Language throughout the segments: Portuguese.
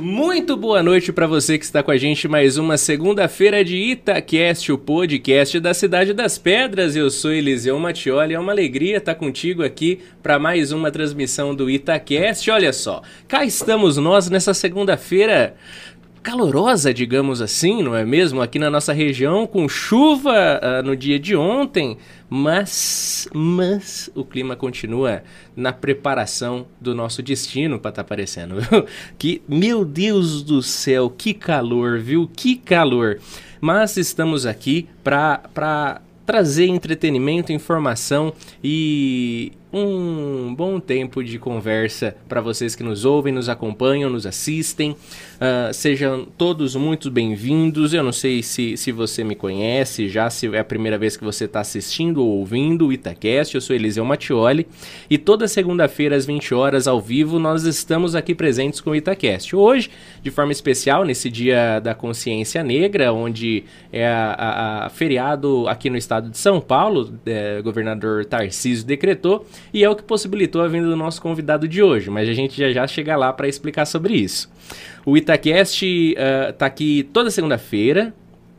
Muito boa noite para você que está com a gente mais uma segunda-feira de Itacast, o podcast da Cidade das Pedras. Eu sou Eliseu Mattioli, é uma alegria estar contigo aqui para mais uma transmissão do Itacast. Olha só, cá estamos nós nessa segunda-feira calorosa, digamos assim, não é mesmo? Aqui na nossa região, com chuva uh, no dia de ontem, mas, mas o clima continua na preparação do nosso destino para estar tá aparecendo. que, meu Deus do céu, que calor, viu? Que calor! Mas estamos aqui para trazer entretenimento, informação e um bom tempo de conversa para vocês que nos ouvem, nos acompanham, nos assistem. Uh, sejam todos muito bem-vindos. Eu não sei se, se você me conhece já, se é a primeira vez que você está assistindo ou ouvindo o Itacast. Eu sou Eliseu Mattioli e toda segunda-feira às 20 horas ao vivo nós estamos aqui presentes com o Itacast. Hoje, de forma especial, nesse dia da consciência negra, onde é a, a, a feriado aqui no estado de São Paulo, é, governador Tarcísio decretou e é o que possibilitou a vinda do nosso convidado de hoje, mas a gente já já chega lá para explicar sobre isso. O Itacast uh, tá aqui toda segunda-feira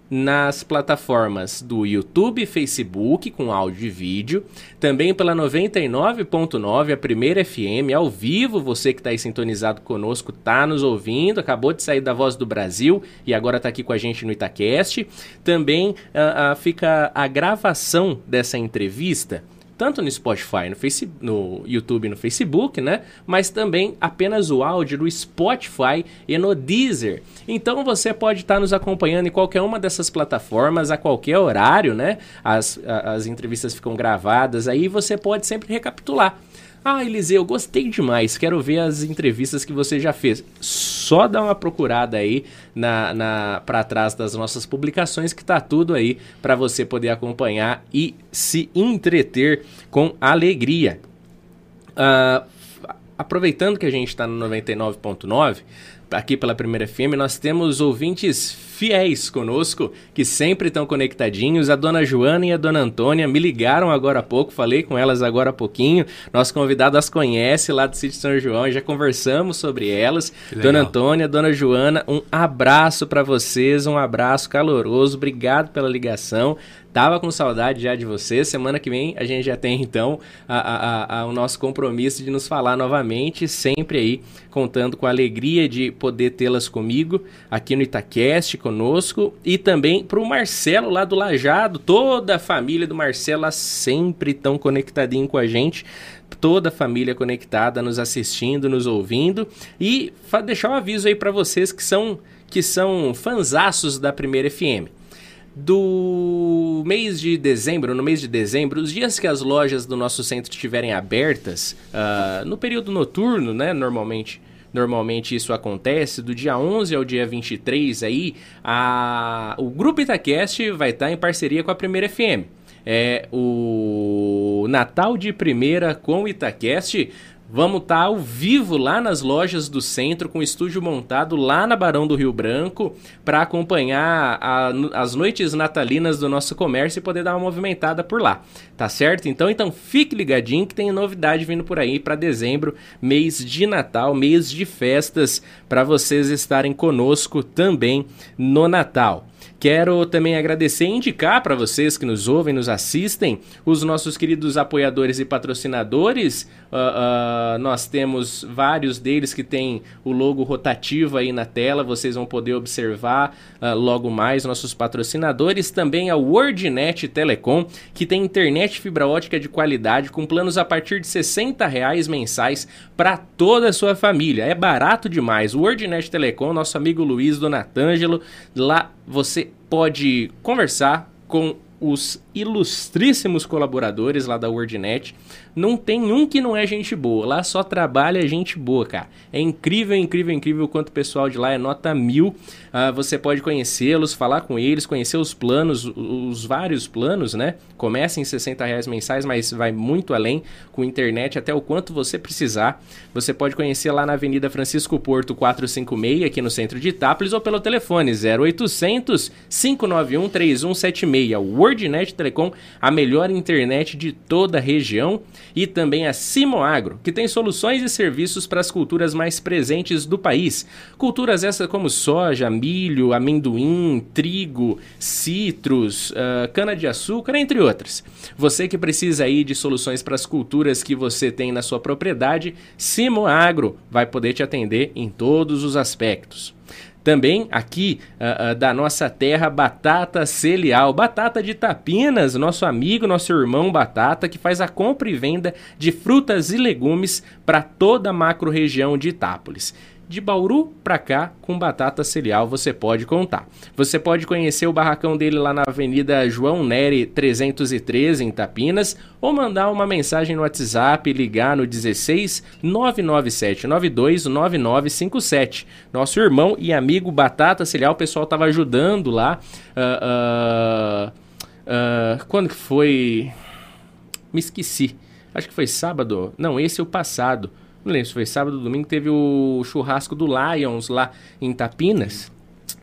nas plataformas do YouTube, Facebook com áudio e vídeo, também pela 99.9, a primeira FM, ao vivo, você que está aí sintonizado conosco, tá nos ouvindo, acabou de sair da Voz do Brasil e agora está aqui com a gente no Itacast. Também uh, uh, fica a gravação dessa entrevista tanto no Spotify, no, face, no YouTube e no Facebook, né? Mas também apenas o áudio no Spotify e no Deezer. Então você pode estar nos acompanhando em qualquer uma dessas plataformas, a qualquer horário, né? As, as entrevistas ficam gravadas, aí você pode sempre recapitular. Ah, Eliseu, gostei demais. Quero ver as entrevistas que você já fez. Só dá uma procurada aí na, na para trás das nossas publicações que tá tudo aí para você poder acompanhar e se entreter com alegria. Uh, aproveitando que a gente está no 99.9, aqui pela Primeira FM, nós temos ouvintes fiéis conosco, que sempre estão conectadinhos. A dona Joana e a dona Antônia me ligaram agora há pouco, falei com elas agora há pouquinho. Nosso convidado as conhece lá do sítio São João, já conversamos sobre elas. Dona Antônia, dona Joana, um abraço para vocês, um abraço caloroso. Obrigado pela ligação. Tava com saudade já de você. Semana que vem a gente já tem então a, a, a, o nosso compromisso de nos falar novamente, sempre aí contando com a alegria de poder tê-las comigo aqui no Itacast conosco. E também para o Marcelo lá do Lajado, toda a família do Marcelo lá sempre tão conectadinho com a gente. Toda a família conectada, nos assistindo, nos ouvindo. E deixar um aviso aí para vocês que são que são fanzaços da Primeira FM do mês de dezembro, no mês de dezembro, os dias que as lojas do nosso centro estiverem abertas, uh, no período noturno, né, normalmente, normalmente isso acontece, do dia 11 ao dia 23 aí, a, o Grupo Itacast vai estar em parceria com a Primeira FM. É o Natal de Primeira com o Itacast Vamos estar tá ao vivo lá nas lojas do centro, com o estúdio montado lá na Barão do Rio Branco, para acompanhar a, as noites natalinas do nosso comércio e poder dar uma movimentada por lá. Tá certo? Então, então fique ligadinho que tem novidade vindo por aí para dezembro, mês de Natal, mês de festas, para vocês estarem conosco também no Natal. Quero também agradecer e indicar para vocês que nos ouvem, nos assistem, os nossos queridos apoiadores e patrocinadores. Uh, uh, nós temos vários deles que têm o logo rotativo aí na tela, vocês vão poder observar uh, logo mais nossos patrocinadores. Também a WordNet Telecom, que tem internet fibra ótica de qualidade com planos a partir de 60 reais mensais para toda a sua família. É barato demais. WordNet Telecom, nosso amigo Luiz Donatângelo, lá você pode conversar com os ilustríssimos colaboradores lá da WordNet. Não tem um que não é gente boa. Lá só trabalha gente boa, cara. É incrível, incrível, incrível o quanto o pessoal de lá é nota mil. Uh, você pode conhecê-los, falar com eles, conhecer os planos, os vários planos, né? Começa em 60 reais mensais, mas vai muito além com internet até o quanto você precisar. Você pode conhecer lá na Avenida Francisco Porto 456, aqui no centro de Itápolis, ou pelo telefone 0800 591 3176. WordNet Telecom Telecom, a melhor internet de toda a região, e também a Simoagro, que tem soluções e serviços para as culturas mais presentes do país. Culturas essas como soja, milho, amendoim, trigo, citros, uh, cana-de-açúcar, entre outras. Você que precisa aí de soluções para as culturas que você tem na sua propriedade, Simoagro vai poder te atender em todos os aspectos. Também aqui uh, uh, da nossa terra, Batata Celial, Batata de Tapinas, nosso amigo, nosso irmão Batata, que faz a compra e venda de frutas e legumes para toda a macro região de Itápolis de Bauru para cá com batata cereal você pode contar. Você pode conhecer o barracão dele lá na Avenida João Neri 313 em Tapinas ou mandar uma mensagem no WhatsApp, ligar no 16 997 92 9957. Nosso irmão e amigo Batata Cereal, o pessoal tava ajudando lá. Uh, uh, uh, quando que foi? Me esqueci. Acho que foi sábado. Não, esse é o passado não lembro se foi sábado ou domingo, teve o churrasco do Lions lá em Tapinas.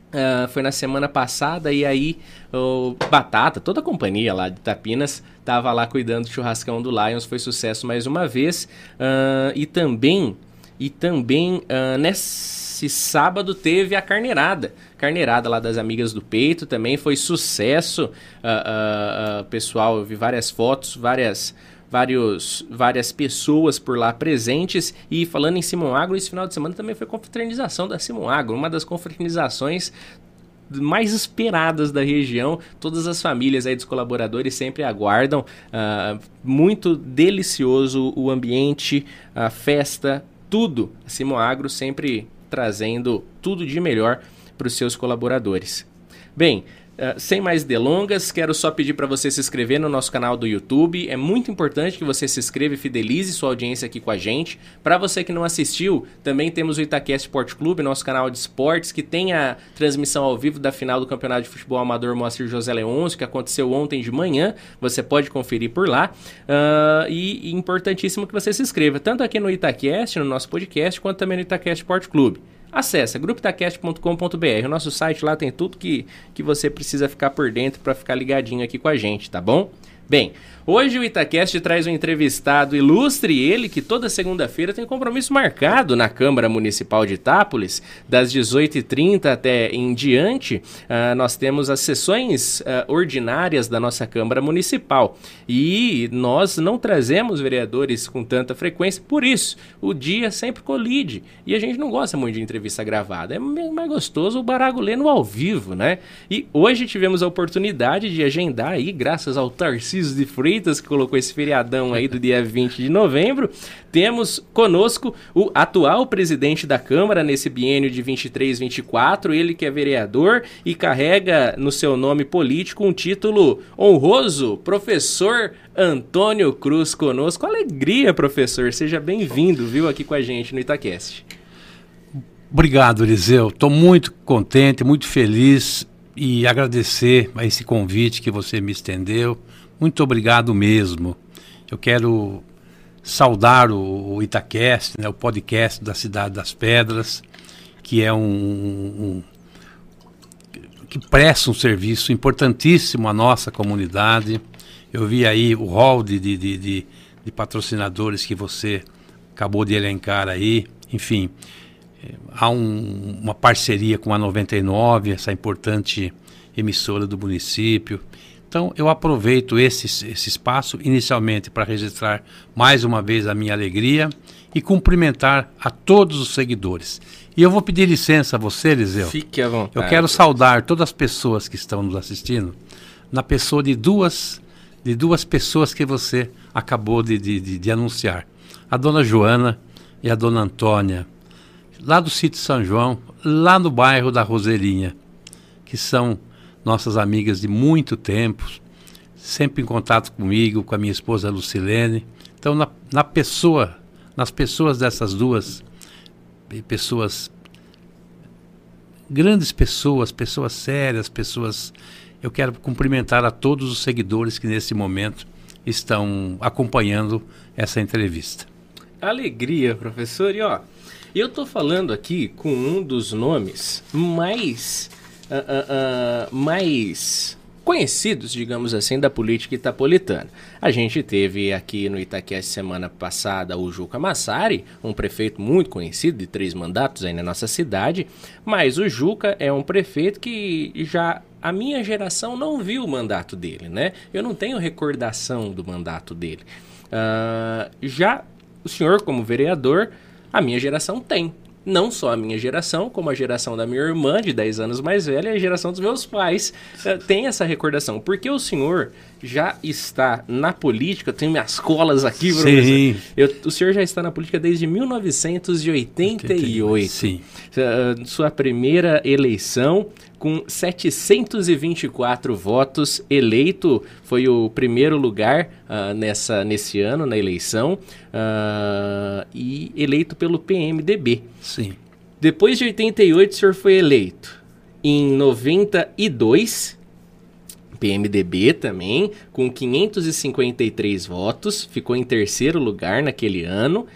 Uh, foi na semana passada e aí o Batata, toda a companhia lá de Tapinas, tava lá cuidando do churrascão do Lions, foi sucesso mais uma vez. Uh, e também, e também uh, nesse sábado teve a carneirada. Carneirada lá das Amigas do Peito também foi sucesso. pessoal, eu vi várias fotos, várias vários, várias pessoas por lá presentes. E falando em Simon Agro, esse final de semana também foi confraternização da Simon Agro, uma das confraternizações mais esperadas da região. Todas as famílias aí dos colaboradores sempre aguardam. Uh, muito delicioso o ambiente, a festa, tudo. A Simon Agro sempre trazendo tudo de melhor para os seus colaboradores. Bem, Uh, sem mais delongas, quero só pedir para você se inscrever no nosso canal do YouTube. É muito importante que você se inscreva e fidelize sua audiência aqui com a gente. Para você que não assistiu, também temos o Itaquest Sport Clube, nosso canal de esportes, que tem a transmissão ao vivo da final do Campeonato de Futebol Amador Moacir José Leôncio, que aconteceu ontem de manhã. Você pode conferir por lá. Uh, e, e importantíssimo que você se inscreva, tanto aqui no Itaquest, no nosso podcast, quanto também no Itaquest Sport Clube. Acesse grupitacast.com.br. O nosso site lá tem tudo que, que você precisa ficar por dentro para ficar ligadinho aqui com a gente, tá bom? Bem, hoje o Itacast traz um entrevistado ilustre, ele que toda segunda-feira tem compromisso marcado na Câmara Municipal de Itápolis, das 18h30 até em diante, uh, nós temos as sessões uh, ordinárias da nossa Câmara Municipal. E nós não trazemos vereadores com tanta frequência, por isso o dia sempre colide. E a gente não gosta muito de entrevista gravada, é mais gostoso o barago lendo ao vivo, né? E hoje tivemos a oportunidade de agendar aí, graças ao Tarcísio Tarcísio de Freitas, que colocou esse feriadão aí do dia 20 de novembro. Temos conosco o atual presidente da Câmara nesse biênio de 23-24, ele que é vereador e carrega no seu nome político um título honroso, professor Antônio Cruz conosco. Alegria, professor. Seja bem-vindo, viu, aqui com a gente no Itaquest. Obrigado, Eliseu. Estou muito contente, muito feliz e agradecer a esse convite que você me estendeu. Muito obrigado mesmo. Eu quero saudar o, o Itaquest, né, o podcast da Cidade das Pedras, que é um, um que presta um serviço importantíssimo à nossa comunidade. Eu vi aí o hall de, de, de, de, de patrocinadores que você acabou de elencar aí. Enfim, eh, há um, uma parceria com a 99, essa importante emissora do município. Então, eu aproveito esse, esse espaço inicialmente para registrar mais uma vez a minha alegria e cumprimentar a todos os seguidores. E eu vou pedir licença a você, Eliseu. Fique à vontade. Eu quero saudar todas as pessoas que estão nos assistindo na pessoa de duas, de duas pessoas que você acabou de, de, de, de anunciar. A dona Joana e a dona Antônia, lá do sítio São João, lá no bairro da Roseirinha, que são nossas amigas de muito tempo, sempre em contato comigo, com a minha esposa Lucilene. Então, na, na pessoa, nas pessoas dessas duas pessoas, grandes pessoas, pessoas sérias, pessoas. Eu quero cumprimentar a todos os seguidores que nesse momento estão acompanhando essa entrevista. Alegria, professor. E ó, eu estou falando aqui com um dos nomes mais uh, uh, mais conhecidos, digamos assim, da política itapolitana. A gente teve aqui no Itaquest semana passada o Juca Massari, um prefeito muito conhecido, de três mandatos aí na nossa cidade, mas o Juca é um prefeito que já a minha geração não viu o mandato dele, né? Eu não tenho recordação do mandato dele. Uh, já o senhor, como vereador, a minha geração tem não só a minha geração, como a geração da minha irmã, de 10 anos mais velha, e a geração dos meus pais uh, tem essa recordação. Porque o senhor já está na política, eu tenho minhas colas aqui, Sim. Eu, o senhor já está na política desde 1988. Sim. Uh, sua primeira eleição com 724 votos, eleito, foi o primeiro lugar uh, nessa, nesse ano na eleição uh, e eleito pelo PMDB. Sim. Depois de 88, o senhor foi eleito. Em 92, PMDB também, com 553 votos, ficou em terceiro lugar naquele ano.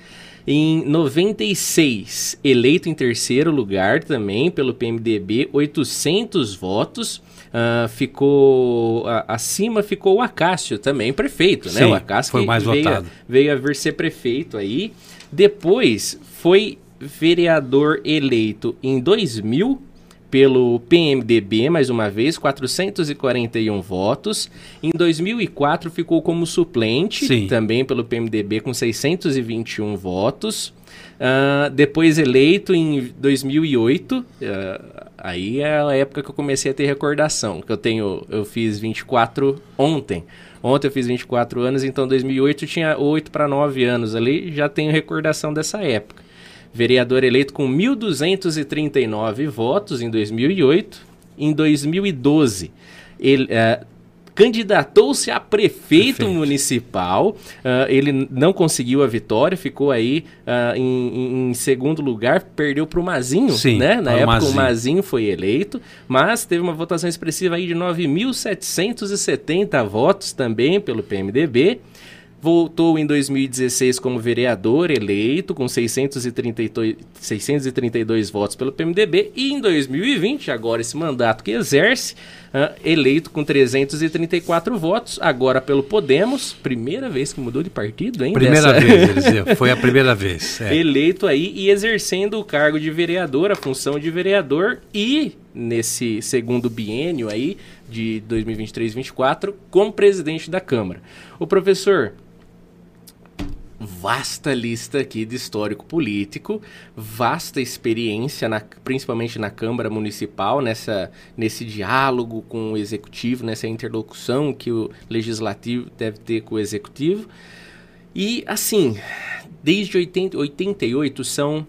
Em 96, eleito em terceiro lugar também pelo PMDB, 800 votos. Uh, ficou uh, acima ficou o Acácio também, prefeito, né? Sim, o Acácio foi mais veio, votado. veio a vir ser prefeito aí. Depois foi vereador eleito em 2000 pelo PMDB, mais uma vez, 441 votos. Em 2004 ficou como suplente, Sim. também pelo PMDB, com 621 votos. Uh, depois eleito em 2008, uh, aí é a época que eu comecei a ter recordação, que eu tenho, eu fiz 24 ontem. Ontem eu fiz 24 anos, então 2008 eu tinha 8 para 9 anos ali, já tenho recordação dessa época vereador eleito com 1.239 votos em 2008. Em 2012, ele uh, candidatou-se a prefeito, Prefeito. municipal. Uh, ele não conseguiu a vitória, ficou aí uh, em, em, segundo lugar, perdeu para o Mazinho, Sim, né? Na época Mazinho. o Mazinho foi eleito, mas teve uma votação expressiva aí de 9.770 votos também pelo PMDB. Voltou em 2016 como vereador eleito, com 632, 632 votos pelo PMDB. E em 2020, agora esse mandato que exerce, uh, eleito com 334 votos, agora pelo Podemos. Primeira vez que mudou de partido, hein? Primeira dessa... vez, Eliseu. Foi a primeira vez. É. Eleito aí e exercendo o cargo de vereador, a função de vereador. E nesse segundo biênio aí, de 2023-24, como presidente da Câmara. O professor vasta lista aqui de histórico político, vasta experiência, na, principalmente na Câmara Municipal, nessa, nesse diálogo com o Executivo, nessa interlocução que o Legislativo deve ter com o Executivo. E, assim, desde 80, 88 são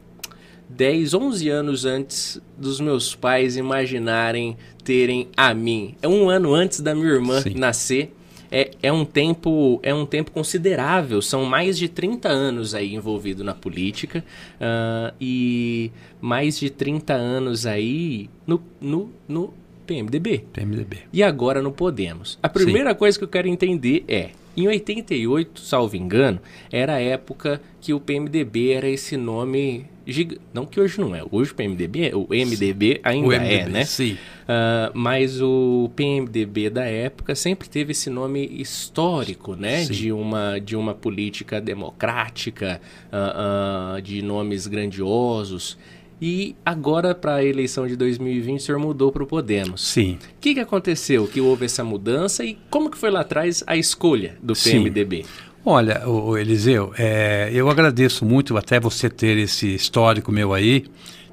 10, 11 anos antes dos meus pais imaginarem terem a mim. É um ano antes da minha irmã Sim. nascer é, é, um tempo, é um tempo considerável. São mais de 30 anos aí envolvido na política uh, e mais de 30 anos aí no, no, no PMDB. PMDB. E agora no Podemos. A primeira Sim. coisa que eu quero entender é, em 88, salvo engano, era a época que o PMDB era esse nome Giga... Não que hoje não é. Hoje o PMDB, o MDB ainda o MDB, é, né? Sim. Uh, mas o PMDB da época sempre teve esse nome histórico, né? Sim. De uma, de uma política democrática, uh, uh, de nomes grandiosos. E agora, para a eleição de 2020, o senhor mudou para o Podemos. Sim. O que, que aconteceu que houve essa mudança e como que foi lá atrás a escolha do PMDB? Sim. Olha, o Eliseu, é, eu agradeço muito até você ter esse histórico meu aí.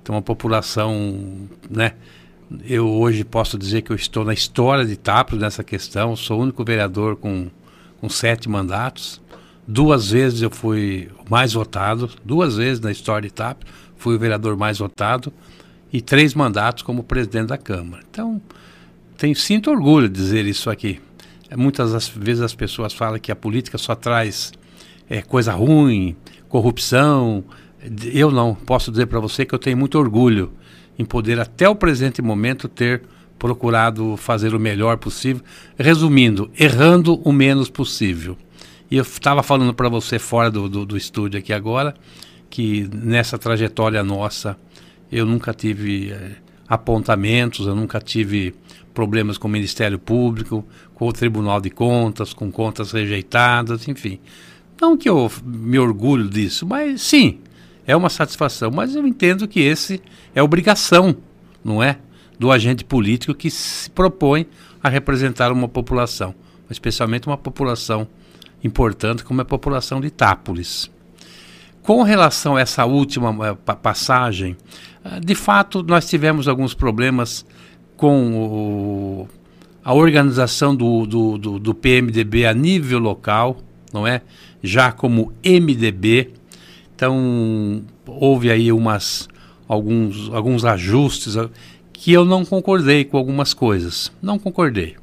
Então, uma população, né? Eu hoje posso dizer que eu estou na história de Itapros nessa questão. Sou o único vereador com, com sete mandatos. Duas vezes eu fui mais votado, duas vezes na história de Itapros fui o vereador mais votado e três mandatos como presidente da Câmara. Então, tenho, sinto orgulho de dizer isso aqui. Muitas das vezes as pessoas falam que a política só traz é, coisa ruim, corrupção. Eu não. Posso dizer para você que eu tenho muito orgulho em poder, até o presente momento, ter procurado fazer o melhor possível. Resumindo, errando o menos possível. E eu estava falando para você fora do, do, do estúdio aqui agora que nessa trajetória nossa eu nunca tive é, apontamentos, eu nunca tive problemas com o Ministério Público, com o Tribunal de Contas, com contas rejeitadas, enfim. Não que eu me orgulho disso, mas sim, é uma satisfação. Mas eu entendo que esse é obrigação, não é? Do agente político que se propõe a representar uma população, especialmente uma população importante como é a população de Itápolis. Com relação a essa última uh, passagem, uh, de fato nós tivemos alguns problemas com o, a organização do, do, do, do PMDB a nível local, não é? Já como MDB, então houve aí umas alguns alguns ajustes uh, que eu não concordei com algumas coisas, não concordei.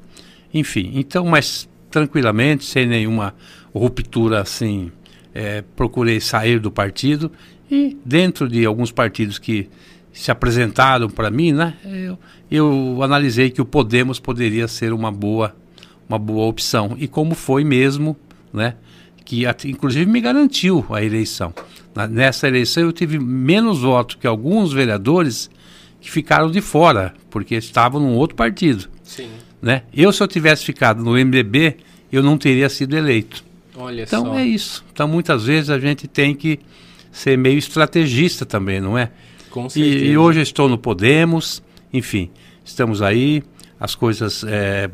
Enfim, então, mas tranquilamente, sem nenhuma ruptura assim, é, procurei sair do partido e dentro de alguns partidos que se apresentaram para mim, né, eu, eu analisei que o Podemos poderia ser uma boa, uma boa opção e como foi mesmo, né, que inclusive me garantiu a eleição. nessa eleição eu tive menos votos que alguns vereadores que ficaram de fora, porque estavam num outro partido. Sim. Né? Eu, se eu tivesse ficado no MDB, eu não teria sido eleito. Olha então só. é isso. Então muitas vezes a gente tem que ser meio estrategista também, não é? Com certeza. E, e hoje eu estou no Podemos, enfim, estamos aí, as coisas, é,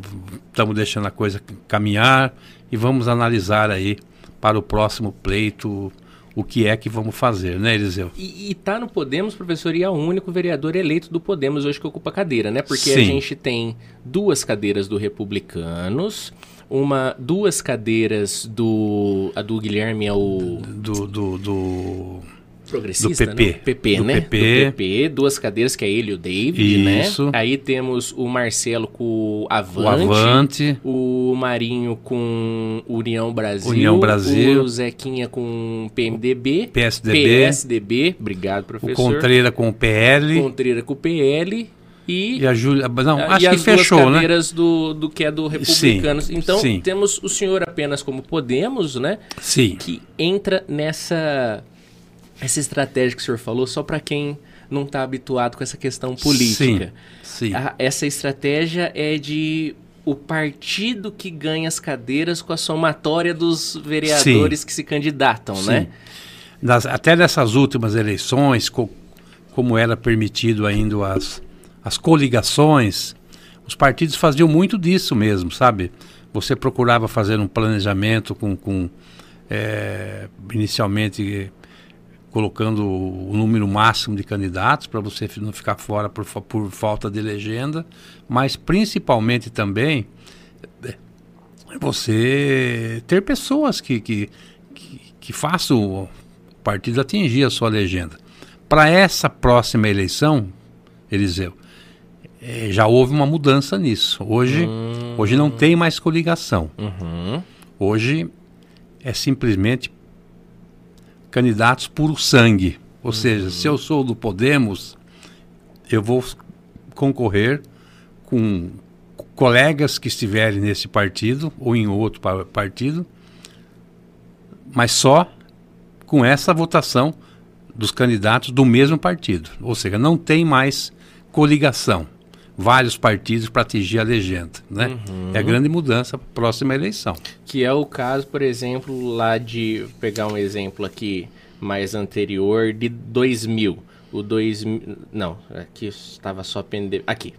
estamos deixando a coisa caminhar e vamos analisar aí para o próximo pleito o que é que vamos fazer, né, Eliseu? E, está no Podemos, professor, e é o único vereador eleito do Podemos hoje que ocupa a cadeira, né? Porque Sim. a gente tem duas cadeiras do Republicanos, uma, duas cadeiras do. A do Guilherme é o. Do. do, do progressista, do PP. Né? PP, do né? PP. Do PP, duas cadeiras que é ele e o David, né? Isso. né? Aí temos o Marcelo com o Avante, o Avante, o Marinho com União Brasil, União Brasil, o Zequinha com PMDB, PSDB, PSDB, obrigado professor. O Contreira com o PL, Contreira com o PL e, e a Júlia. Não, acho que fechou, né? cadeiras do, do que é do Republicanos. Sim, então, sim. temos o senhor apenas como Podemos, né? Sim. Que entra nessa essa estratégia que o senhor falou, só para quem não está habituado com essa questão política. Sim. sim. A, essa estratégia é de o partido que ganha as cadeiras com a somatória dos vereadores sim. que se candidatam, sim. né? Nas, até nessas últimas eleições, co, como era permitido ainda as as coligações, os partidos faziam muito disso mesmo, sabe? Você procurava fazer um planejamento com, com é, inicialmente colocando o número máximo de candidatos para você não ficar fora por, por falta de legenda, mas principalmente também é, você ter pessoas que, que, que, que façam o partido atingir a sua legenda. Para essa próxima eleição, Eliseu, é, já houve uma mudança nisso. Hoje, hum. hoje não tem mais coligação. Uhum. Hoje é simplesmente candidatos puro sangue. Ou uhum. seja, se eu sou do Podemos, eu vou concorrer com colegas que estiverem nesse partido ou em outro partido, mas só com essa votação dos candidatos do mesmo partido. Ou seja, não tem mais coligação vários partidos para atingir a legenda. Né? Uhum. É a grande mudança para a próxima eleição. Que é o caso, por exemplo, lá de pegar um exemplo aqui mais anterior de 2000. O 2000. Não, aqui estava só PND. Aqui.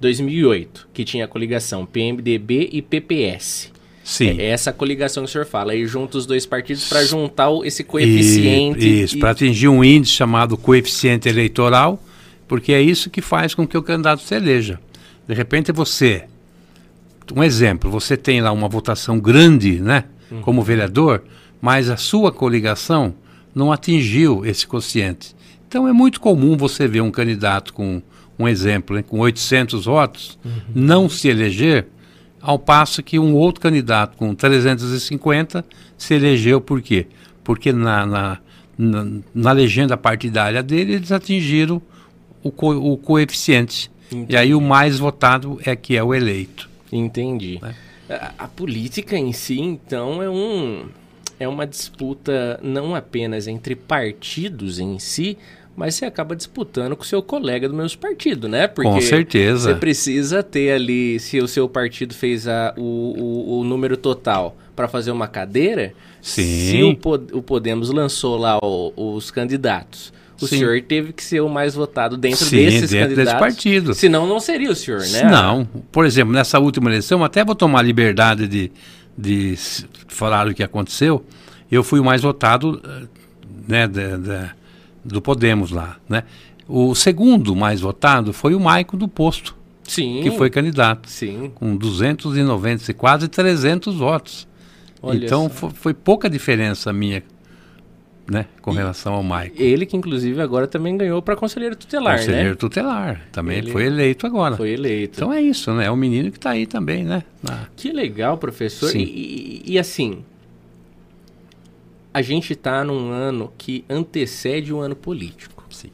2008, que tinha a coligação PMDB e PPS. Sim. É essa coligação que o senhor fala. Aí junta os dois partidos para juntar esse coeficiente. Isso, e... para atingir um índice chamado coeficiente eleitoral porque é isso que faz com que o candidato se eleja. De repente você, um exemplo, você tem lá uma votação grande, né, uhum. como vereador, mas a sua coligação não atingiu esse quociente. Então é muito comum você ver um candidato com um exemplo, com 800 votos, uhum. não se eleger, ao passo que um outro candidato com 350 se elegeu por quê? Porque na, na, na, na legenda partidária dele eles atingiram o, co o coeficiente. Entendi. E aí o mais votado é que é o eleito. Entendi. Né? A, a, política em si, então, é um é uma disputa não apenas entre partidos em si, mas você acaba disputando com o seu colega do mesmo partido, né? Porque com certeza. Você precisa ter ali, se o seu partido fez a, o, o, o número total para fazer uma cadeira, Sim. se o, o Podemos lançou lá o, os candidatos o Sim. senhor teve que ser o mais votado dentro Sim, desses dentro candidatos. desse partido. Senão não seria o senhor, né? Não. Por exemplo, nessa última eleição, até vou tomar liberdade de, de falar o que aconteceu. Eu fui o mais votado eh, né, de, de, do Podemos lá, né? O segundo mais votado foi o Maico do Posto. Sim. Que foi candidato. Sim. Com 290, quase 300 votos. Olha então foi, foi pouca diferença minha né, com e relação ao Maicon. Ele que inclusive agora também ganhou para conselheiro tutelar, conselheiro né? tutelar, também ele foi eleito agora. Foi eleito. Então é isso, né? É o menino que está aí também, né? Na... Que legal, professor. Sim. E, e, e assim, a gente está num ano que antecede o ano político. Sim.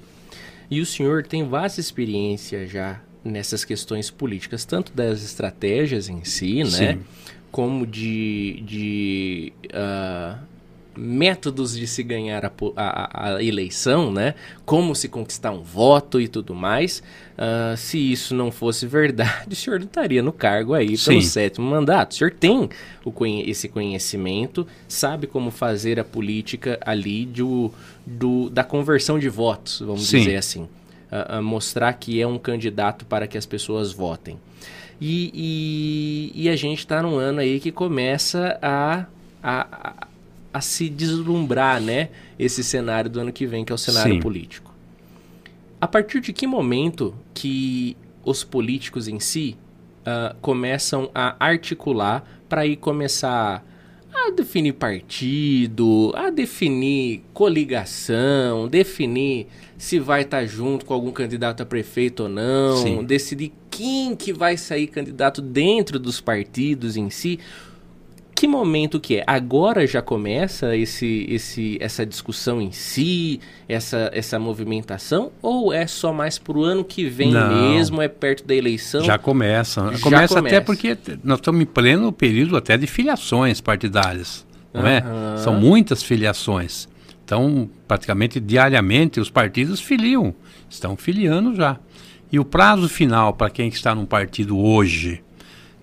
E o senhor tem vasta experiência já nessas questões políticas, tanto das estratégias em si, né? Sim. Como de, de uh, métodos de se ganhar a, a, a, eleição, né? Como se conquistar um voto e tudo mais. Uh, se isso não fosse verdade, o senhor não estaria no cargo aí pelo sétimo mandato. O senhor tem o, esse conhecimento, sabe como fazer a política ali do, do da conversão de votos, vamos Sim. dizer assim. Uh, uh, mostrar que é um candidato para que as pessoas votem. E, e, e a gente está num ano aí que começa a, a, a se deslumbrar, né, esse cenário do ano que vem, que é o cenário Sim. político. A partir de que momento que os políticos em si uh, começam a articular para ir começar a definir partido, a definir coligação, definir se vai estar tá junto com algum candidato a prefeito ou não, Sim. decidir quem que vai sair candidato dentro dos partidos em si que momento que é? Agora já começa esse, esse, essa discussão em si, essa, essa movimentação? Ou é só mais para o ano que vem Não. mesmo, é perto da eleição? Já começa. Já começa, começa. até porque nós estamos em pleno período até de filiações partidárias, não é? Aham. São muitas filiações. Então, praticamente diariamente, os partidos filiam, estão filiando já. E o prazo final para quem está num partido hoje,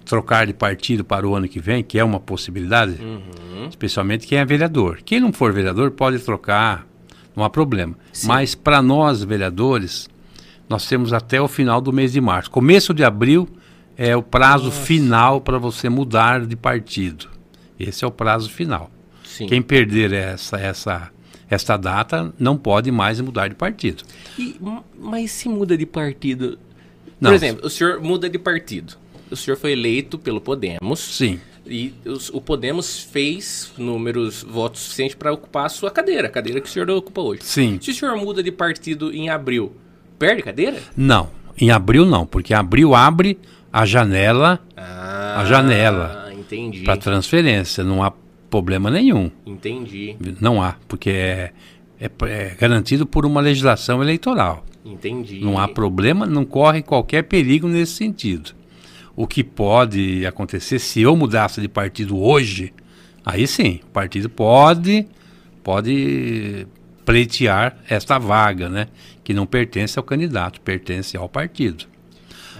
trocar de partido para o ano que vem, que é uma possibilidade, Uhum. especialmente quem é vereador. Quem não for vereador pode trocar, não há problema. Sim. Mas para nós, vereadores, nós temos até o final do mês de março. Começo de abril é o prazo Nossa. final para você mudar de partido. Esse é o prazo final. Sim. Quem perder essa, essa, essa data não pode mais mudar de partido. E, mas se muda de partido. Não. Por exemplo, o senhor muda de partido. O senhor foi eleito pelo Podemos. Sim. E os- o Podemos fez números, votos suficientes para ocupar a sua cadeira, a cadeira que o senhor ocupa hoje. Sim. Se o senhor muda de partido em abril, perde cadeira? Não. Em abril não, porque abril abre a janela Ah, A janela. Entendi. para transferência. Não há problema nenhum. Entendi. Não há, porque é, é, é garantido por uma legislação eleitoral. Entendi. Não há problema, não corre qualquer perigo nesse sentido. O que pode acontecer se eu mudasse de partido hoje, aí sim, o partido pode pode pleitear esta vaga, né, que não pertence ao candidato, pertence ao partido.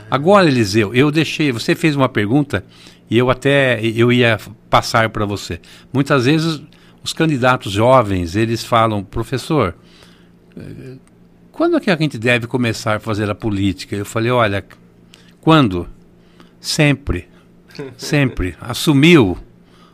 Agora, Eliseu, eu deixei, você fez uma pergunta e eu até eu ia passar para você. Muitas vezes os candidatos jovens, eles falam, professor, eh, quando é que a gente deve começar a fazer a política? Eu falei, olha, quando? Sempre. Sempre. Assumiu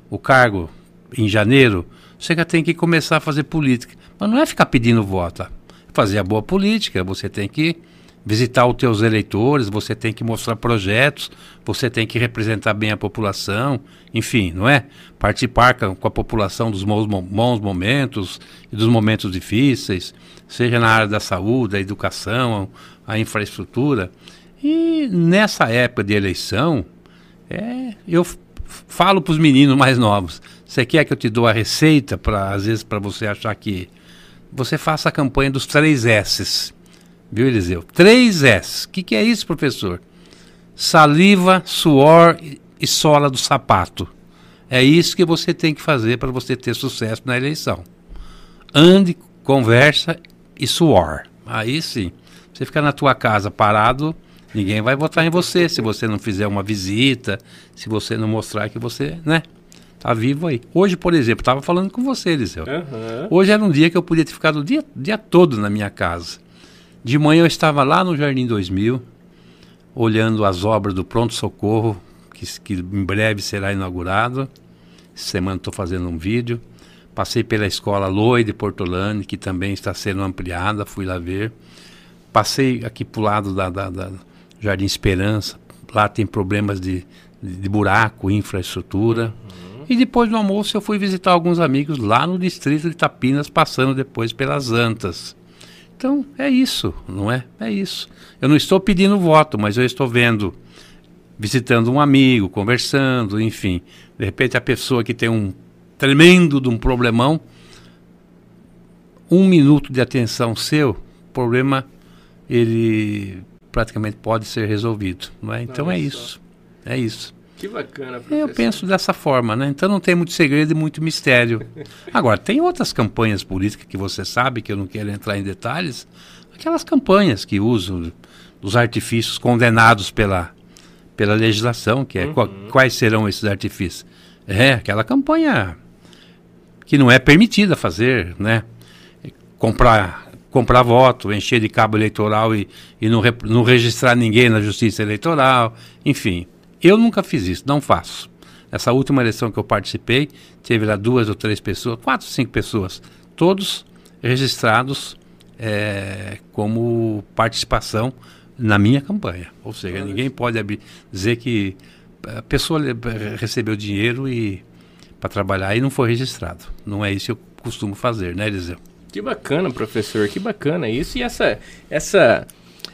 o cargo em janeiro, você já tem que começar a fazer política. Mas não é ficar pedindo voto. Fazer a boa política, você tem que visitar os teus eleitores, você tem que mostrar projetos, você tem que representar bem a população, enfim, não é? Participar com a população dos bons momentos e dos momentos difíceis, seja na área da saúde, da educação, a infraestrutura. E nessa época de eleição, é, eu falo para os meninos mais novos, você quer que eu te dou a receita para às vezes para você achar que você faça a campanha dos três S's. Viu, Eliseu? Três S. O que, que é isso, professor? Saliva, suor e- sola do sapato. É isso que você tem que fazer para você ter sucesso na eleição. Ande, conversa e suor. Aí sim. Você ficar na tua casa parado, ninguém vai votar em você se você não fizer uma visita, se você não mostrar que você, né? Tá vivo aí. Hoje, por exemplo, estava falando com você, Eliseu. Uhum. Hoje era um dia que eu podia ter ficado o dia, dia todo na minha casa. De manhã eu estava lá no Jardim 2000, olhando as obras do Pronto Socorro, que, que em breve será inaugurado. Essa semana estou fazendo um vídeo. Passei pela escola Loi de Portolane, que também está sendo ampliada, fui lá ver. Passei aqui para o lado da, da, da, Jardim Esperança, lá tem problemas de, de, buraco, infraestrutura. Uhum. E depois do almoço eu fui visitar alguns amigos lá no distrito de Tapinas, passando depois pelas Antas. Então é isso, não é? É isso. Eu não estou pedindo voto, mas eu estou vendo, visitando um amigo, conversando, enfim. De repente a pessoa que tem um tremendo de um problemão, um minuto de atenção seu, problema ele praticamente pode ser resolvido, não é? Então é isso, é isso. Que bacana, professor. Eu penso dessa forma, né? Então não tem muito segredo e muito mistério. Agora, tem outras campanhas políticas que você sabe, que eu não quero entrar em detalhes, aquelas campanhas que usam os artifícios condenados pela, pela legislação, que é uhum. quais serão esses artifícios? É, aquela campanha que não é permitida fazer, né? Comprar, comprar voto, encher de cabo eleitoral e, e não, não registrar ninguém na justiça eleitoral, enfim. Eu nunca fiz isso, não faço. Essa última eleição que eu participei, teve lá duas ou três pessoas, quatro, cinco pessoas, todos registrados é, como participação na minha campanha. Ou seja, ninguém pode dizer que a pessoa recebeu dinheiro e para trabalhar e não foi registrado. Não é isso que eu costumo fazer, né, Eliseu? Que bacana, professor, que bacana isso. E essa, essa,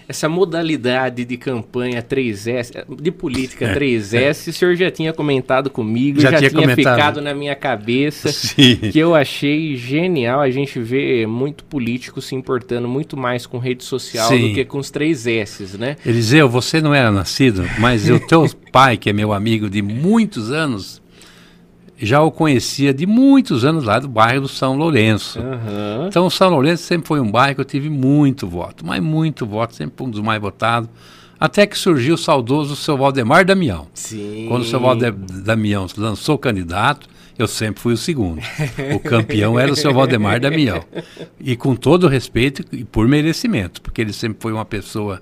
essa modalidade de campanha 3S, de política é, 3S, é. o senhor já tinha comentado comigo, já, já tinha, tinha ficado na minha cabeça, Sim. que eu achei genial a gente ver muito político se importando muito mais com rede social Sim. do que com os 3S, né? Eliseu, você não era nascido, mas o teu pai, que é meu amigo de muitos anos, já o conhecia de muitos anos lá do bairro do São Lourenço. Uhum. Então, o São Lourenço sempre foi um bairro que eu tive muito voto, mas muito voto, sempre um dos mais votados. Até que surgiu o saudoso seu Valdemar Damião. Sim. Quando o seu Valdemar Damião lançou candidato, eu sempre fui o segundo. O campeão era o seu Valdemar Damião. E com todo respeito e por merecimento, porque ele sempre foi uma pessoa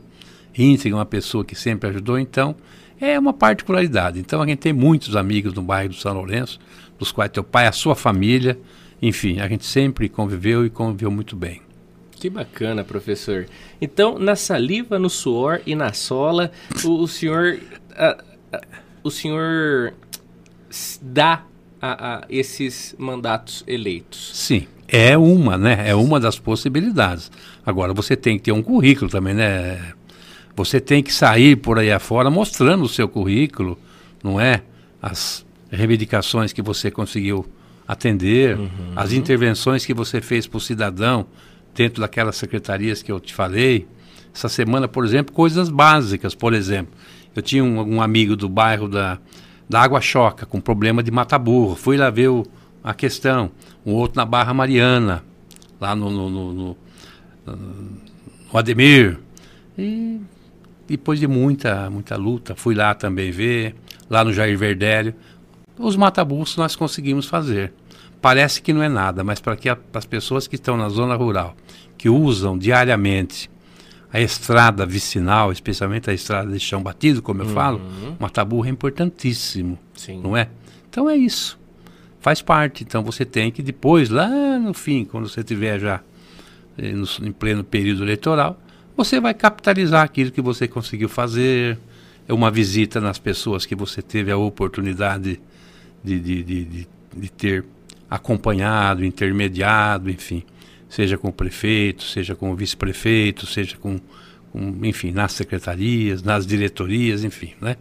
íntegra, uma pessoa que sempre ajudou. Então, é uma particularidade. Então a gente tem muitos amigos no bairro do São Lourenço, dos quais teu pai, a sua família, enfim, a gente sempre conviveu e conviveu muito bem. Que bacana, professor. Então, na saliva, no suor e na sola, o, o senhor, a, a, o senhor dá a, a, esses mandatos eleitos. Sim, é uma, né? É uma das possibilidades. Agora, você tem que ter um currículo também, né, você tem que sair por aí afora mostrando o seu currículo, não é? As reivindicações que você conseguiu atender, uhum. as intervenções que você fez para o cidadão dentro daquelas secretarias que eu te falei. Essa semana, por exemplo, coisas básicas, por exemplo. Eu tinha um, um amigo do bairro da, da Água Choca com problema de mata-burro. Fui lá ver o, a questão. Um outro na Barra Mariana, lá no, no, no, no, no Ademir. E depois de muita, muita luta, fui lá também ver, lá no Jair Verdélio. Os matabustos nós conseguimos fazer. Parece que não é nada, mas para as pessoas que estão na zona rural, que usam diariamente a estrada vicinal, especialmente a estrada de chão batido, como eu uhum. falo, o mataburro é importantíssimo, Sim. não é? Então é isso, faz parte. Então você tem que depois, lá no fim, quando você estiver já eh, no, em pleno período eleitoral, você vai capitalizar aquilo que você conseguiu fazer, é uma visita nas pessoas que você teve a oportunidade de, de, de, de, de ter acompanhado, intermediado, enfim, seja com o prefeito, seja com o vice-prefeito, seja com, com, enfim, nas secretarias, nas diretorias, enfim, né?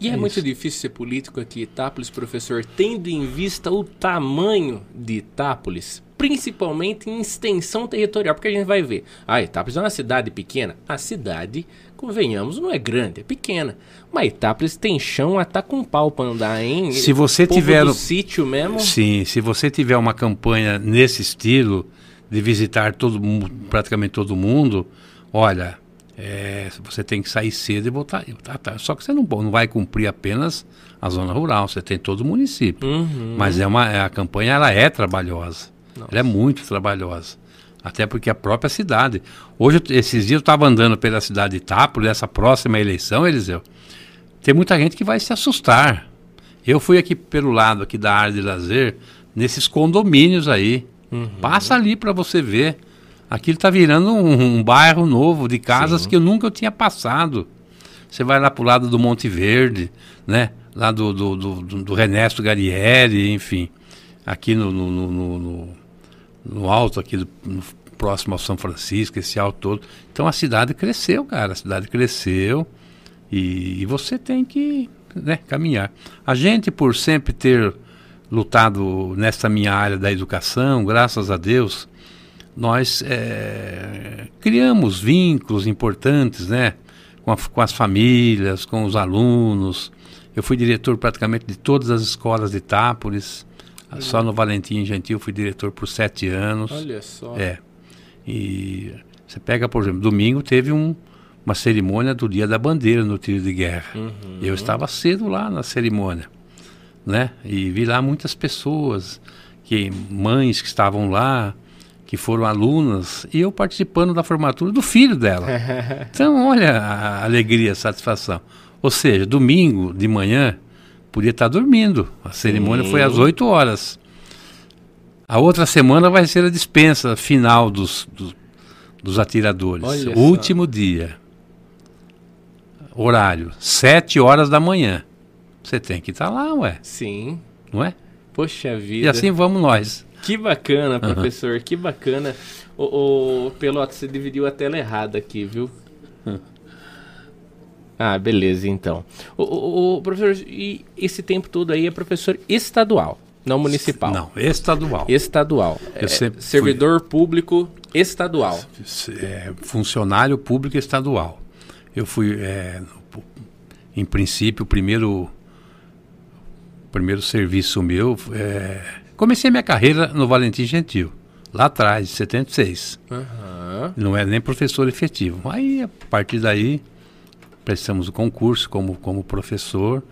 E é, é muito difícil ser político aqui, Itápolis, professor, tendo em vista o tamanho de Itápolis, principalmente em extensão territorial, porque a gente vai ver, ah, Itápolis é uma cidade pequena. A cidade, convenhamos, não é grande, é pequena. Mas Itápolis tem chão a tá com pau para andar, hein? Se você tiver do sítio mesmo. Sim, se você tiver uma campanha nesse estilo de visitar todo praticamente todo mundo, olha, é, você tem que sair cedo e voltar. Tá, tá. Só que você não, não vai cumprir apenas a zona rural, você tem todo o município. Uhum. Mas é uma, a campanha ela é trabalhosa. Nossa. Ela é muito trabalhosa. Até porque a própria cidade. Hoje, esses dias eu estava andando pela cidade de Itápolis, essa próxima eleição, Eliseu. Tem muita gente que vai se assustar. Eu fui aqui pelo lado aqui da área de lazer, nesses condomínios aí. Uhum. Passa ali para você ver. Aquilo está virando um, um, bairro novo de casas Sim. que eu nunca tinha passado. Você vai lá para o lado do Monte Verde, né? Lá do, do, do, do Renesto Garieri, enfim. Aqui no, no, no, no, no alto, aqui do, próximo ao São Francisco, esse alto todo. Então a cidade cresceu, cara. A cidade cresceu e, e você tem que né, caminhar. A gente, por sempre ter lutado nessa minha área da educação, graças a Deus, nós é, criamos vínculos importantes, né? Com, a, com, as famílias, com os alunos. Eu fui diretor praticamente de todas as escolas de Itápolis. Só no Valentim Gentil fui diretor por sete anos. Olha só. É. E você pega, por exemplo, domingo teve um, uma cerimônia do Dia da Bandeira no tiro de guerra. Uhum. Eu estava cedo lá na cerimônia, né? E vi lá muitas pessoas, que mães que estavam lá, que foram alunas, e eu participando da formatura do filho dela. então, olha a alegria, a satisfação. Ou seja, domingo de manhã, podia estar dormindo. A cerimônia Sim. foi às 8 horas. A outra semana vai ser a dispensa final dos, dos, dos atiradores. Olha Último só. dia. Horário, 7 horas da manhã. Você tem que estar lá, ué. Sim. Não é? Poxa vida. E assim vamos nós. Que bacana, professor, uhum. que bacana. O, o Pelote, você dividiu a tela errada aqui, viu? Ah, beleza, então. O, o, o, professor, e esse tempo todo aí é professor estadual, não municipal? Não, estadual. Estadual. É, servidor fui... público estadual. É, funcionário público estadual. Eu fui, é, em princípio, o primeiro, primeiro serviço meu é, Comecei minha carreira no Valentim Gentil, lá atrás, de 76. Uhum. Não era nem professor efetivo. Aí, a partir daí, prestamos o concurso como, como professor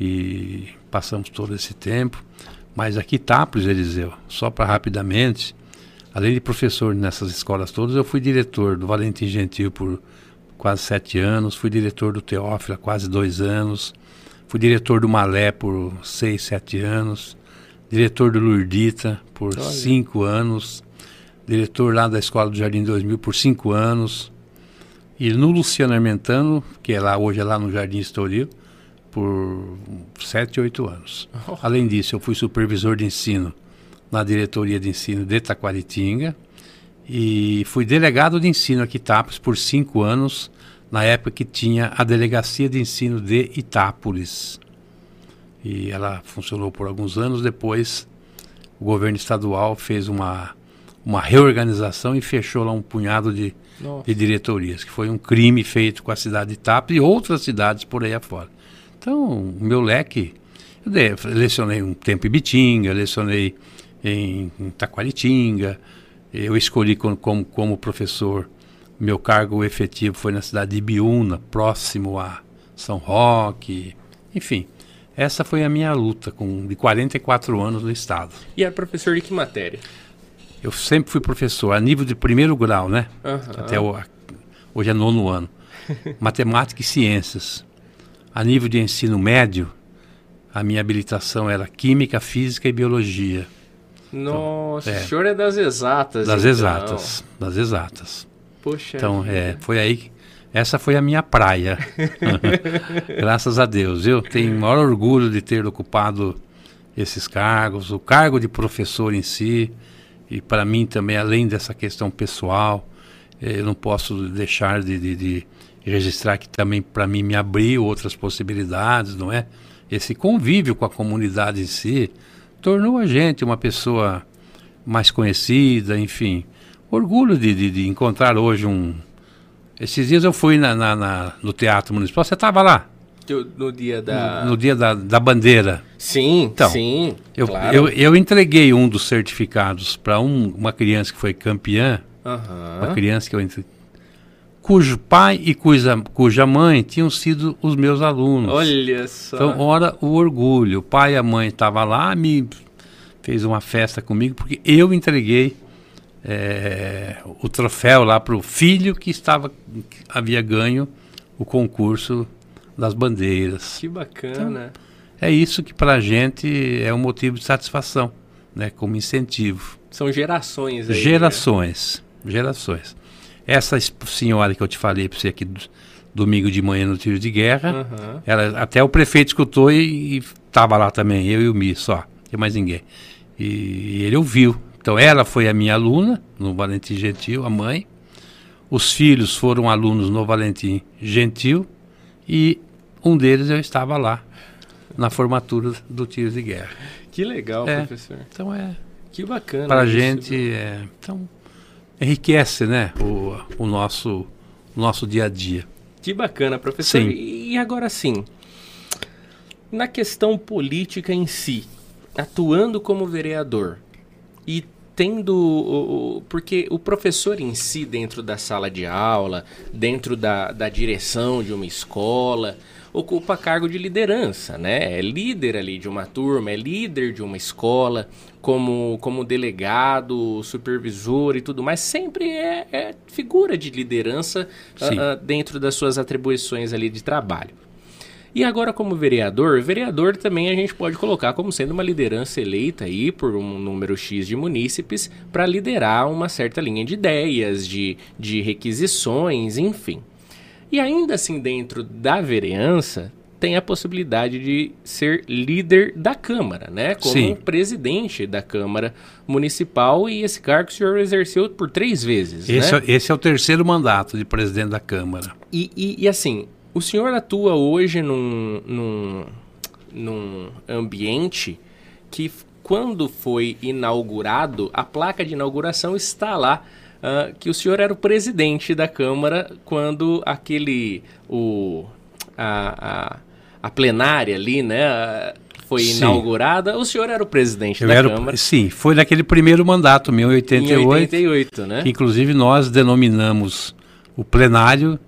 e passamos todo esse tempo. Mas aqui Tápolis, Eliseu, só para rapidamente, além de professor nessas escolas todas, eu fui diretor do Valentim Gentil por quase sete anos, fui diretor do Teófilo há quase dois anos, fui diretor do Malé por seis, sete anos, diretor do Lurdita por Olha. cinco anos, diretor lá da Escola do Jardim 2000 por cinco anos, e no Luciano Armentano, que é lá hoje é lá no Jardim Estoril, por sete, oito anos. Oh. Além disso, eu fui supervisor de ensino na diretoria de ensino de Taquaritinga e fui delegado de ensino aqui Itápolis por cinco anos, na época que tinha a delegacia de ensino de Itápolis e ela funcionou por alguns anos. Depois, o governo estadual fez uma, uma reorganização e fechou lá um punhado de, de diretorias, que foi um crime feito com a cidade de Tapa e outras cidades por aí afora. Então, o meu leque, eu dei, lecionei um tempo em Bitinga, lecionei em, em Taquaritinga, eu escolhi como, como, como professor, meu cargo efetivo foi na cidade de Ibiúna, próximo a São Roque, enfim. Essa foi a minha luta, com de 44 anos no Estado. E era professor de que matéria? Eu sempre fui professor, a nível de primeiro grau, né? Uhum. Até o, hoje é nono ano. Matemática e ciências. A nível de ensino médio, a minha habilitação era Química, Física e Biologia. Nossa, então, é, o senhor é das exatas. Das então. exatas, das exatas. Poxa. Então, é, foi aí essa foi a minha praia. Graças a Deus. Eu tenho o maior orgulho de ter ocupado esses cargos, o cargo de professor em si, e para mim também, além dessa questão pessoal, eh, eu não posso deixar de, de, de registrar que também para mim me abriu outras possibilidades, não é? Esse convívio com a comunidade em si tornou a gente uma pessoa mais conhecida, enfim. Orgulho de, de, de encontrar hoje um, esses dias eu fui na, na, na no Teatro Municipal, você estava lá? No dia da. No, no dia da, da, bandeira. Sim, então, sim. Eu, claro. eu, eu entreguei um dos certificados para um, uma criança que foi campeã. Uhum. Uma criança que eu entreguei cujo pai e cuja, cuja mãe tinham sido os meus alunos. Olha só. Então, ora, o orgulho. O pai e a mãe estavam lá, me fez uma festa comigo, porque eu entreguei é, o troféu lá para o filho que estava que havia ganho o concurso das bandeiras. Que bacana. Então, é isso que para a gente é um motivo de satisfação, né, como incentivo. São gerações aí. Gerações, né? gerações. Essa senhora que eu te falei para você aqui domingo de manhã no tiro de guerra, uhum. ela, até o prefeito escutou e estava lá também, eu e o Mi só, e mais ninguém. E, e ele ouviu. Então ela foi a minha aluna no Valentim Gentil, a mãe. Os filhos foram alunos no Valentim Gentil e um deles eu estava lá na formatura do tiro de guerra. Que legal, é, professor. Então é. Que bacana. Para a gente, é, então enriquece, né, o, o nosso o nosso dia a dia. Que bacana, professor. Sim. E agora sim, na questão política em si, atuando como vereador e tendo. Porque o professor em si, dentro da sala de aula, dentro da, da direção de uma escola, ocupa cargo de liderança, né? É líder ali de uma turma, é líder de uma escola, como, como delegado, supervisor e tudo mais, sempre é, é figura de liderança uh, dentro das suas atribuições ali de trabalho. E agora, como vereador, vereador também a gente pode colocar como sendo uma liderança eleita aí por um número X de munícipes para liderar uma certa linha de ideias, de, de requisições, enfim. E ainda assim, dentro da vereança, tem a possibilidade de ser líder da Câmara, né? Como Sim. presidente da Câmara Municipal e esse cargo o senhor exerceu por três vezes, esse, né? é, esse é o terceiro mandato de presidente da Câmara. E, e, e assim, o senhor atua hoje num, num, num ambiente que, quando foi inaugurado, a placa de inauguração está lá. Uh, que o senhor era o presidente da Câmara quando aquele. O, a, a, a plenária ali, né? Foi sim. inaugurada. O senhor era o presidente Eu da era, Câmara. Sim, foi naquele primeiro mandato, meu, em 88. Em 88, né? Que inclusive nós denominamos o plenário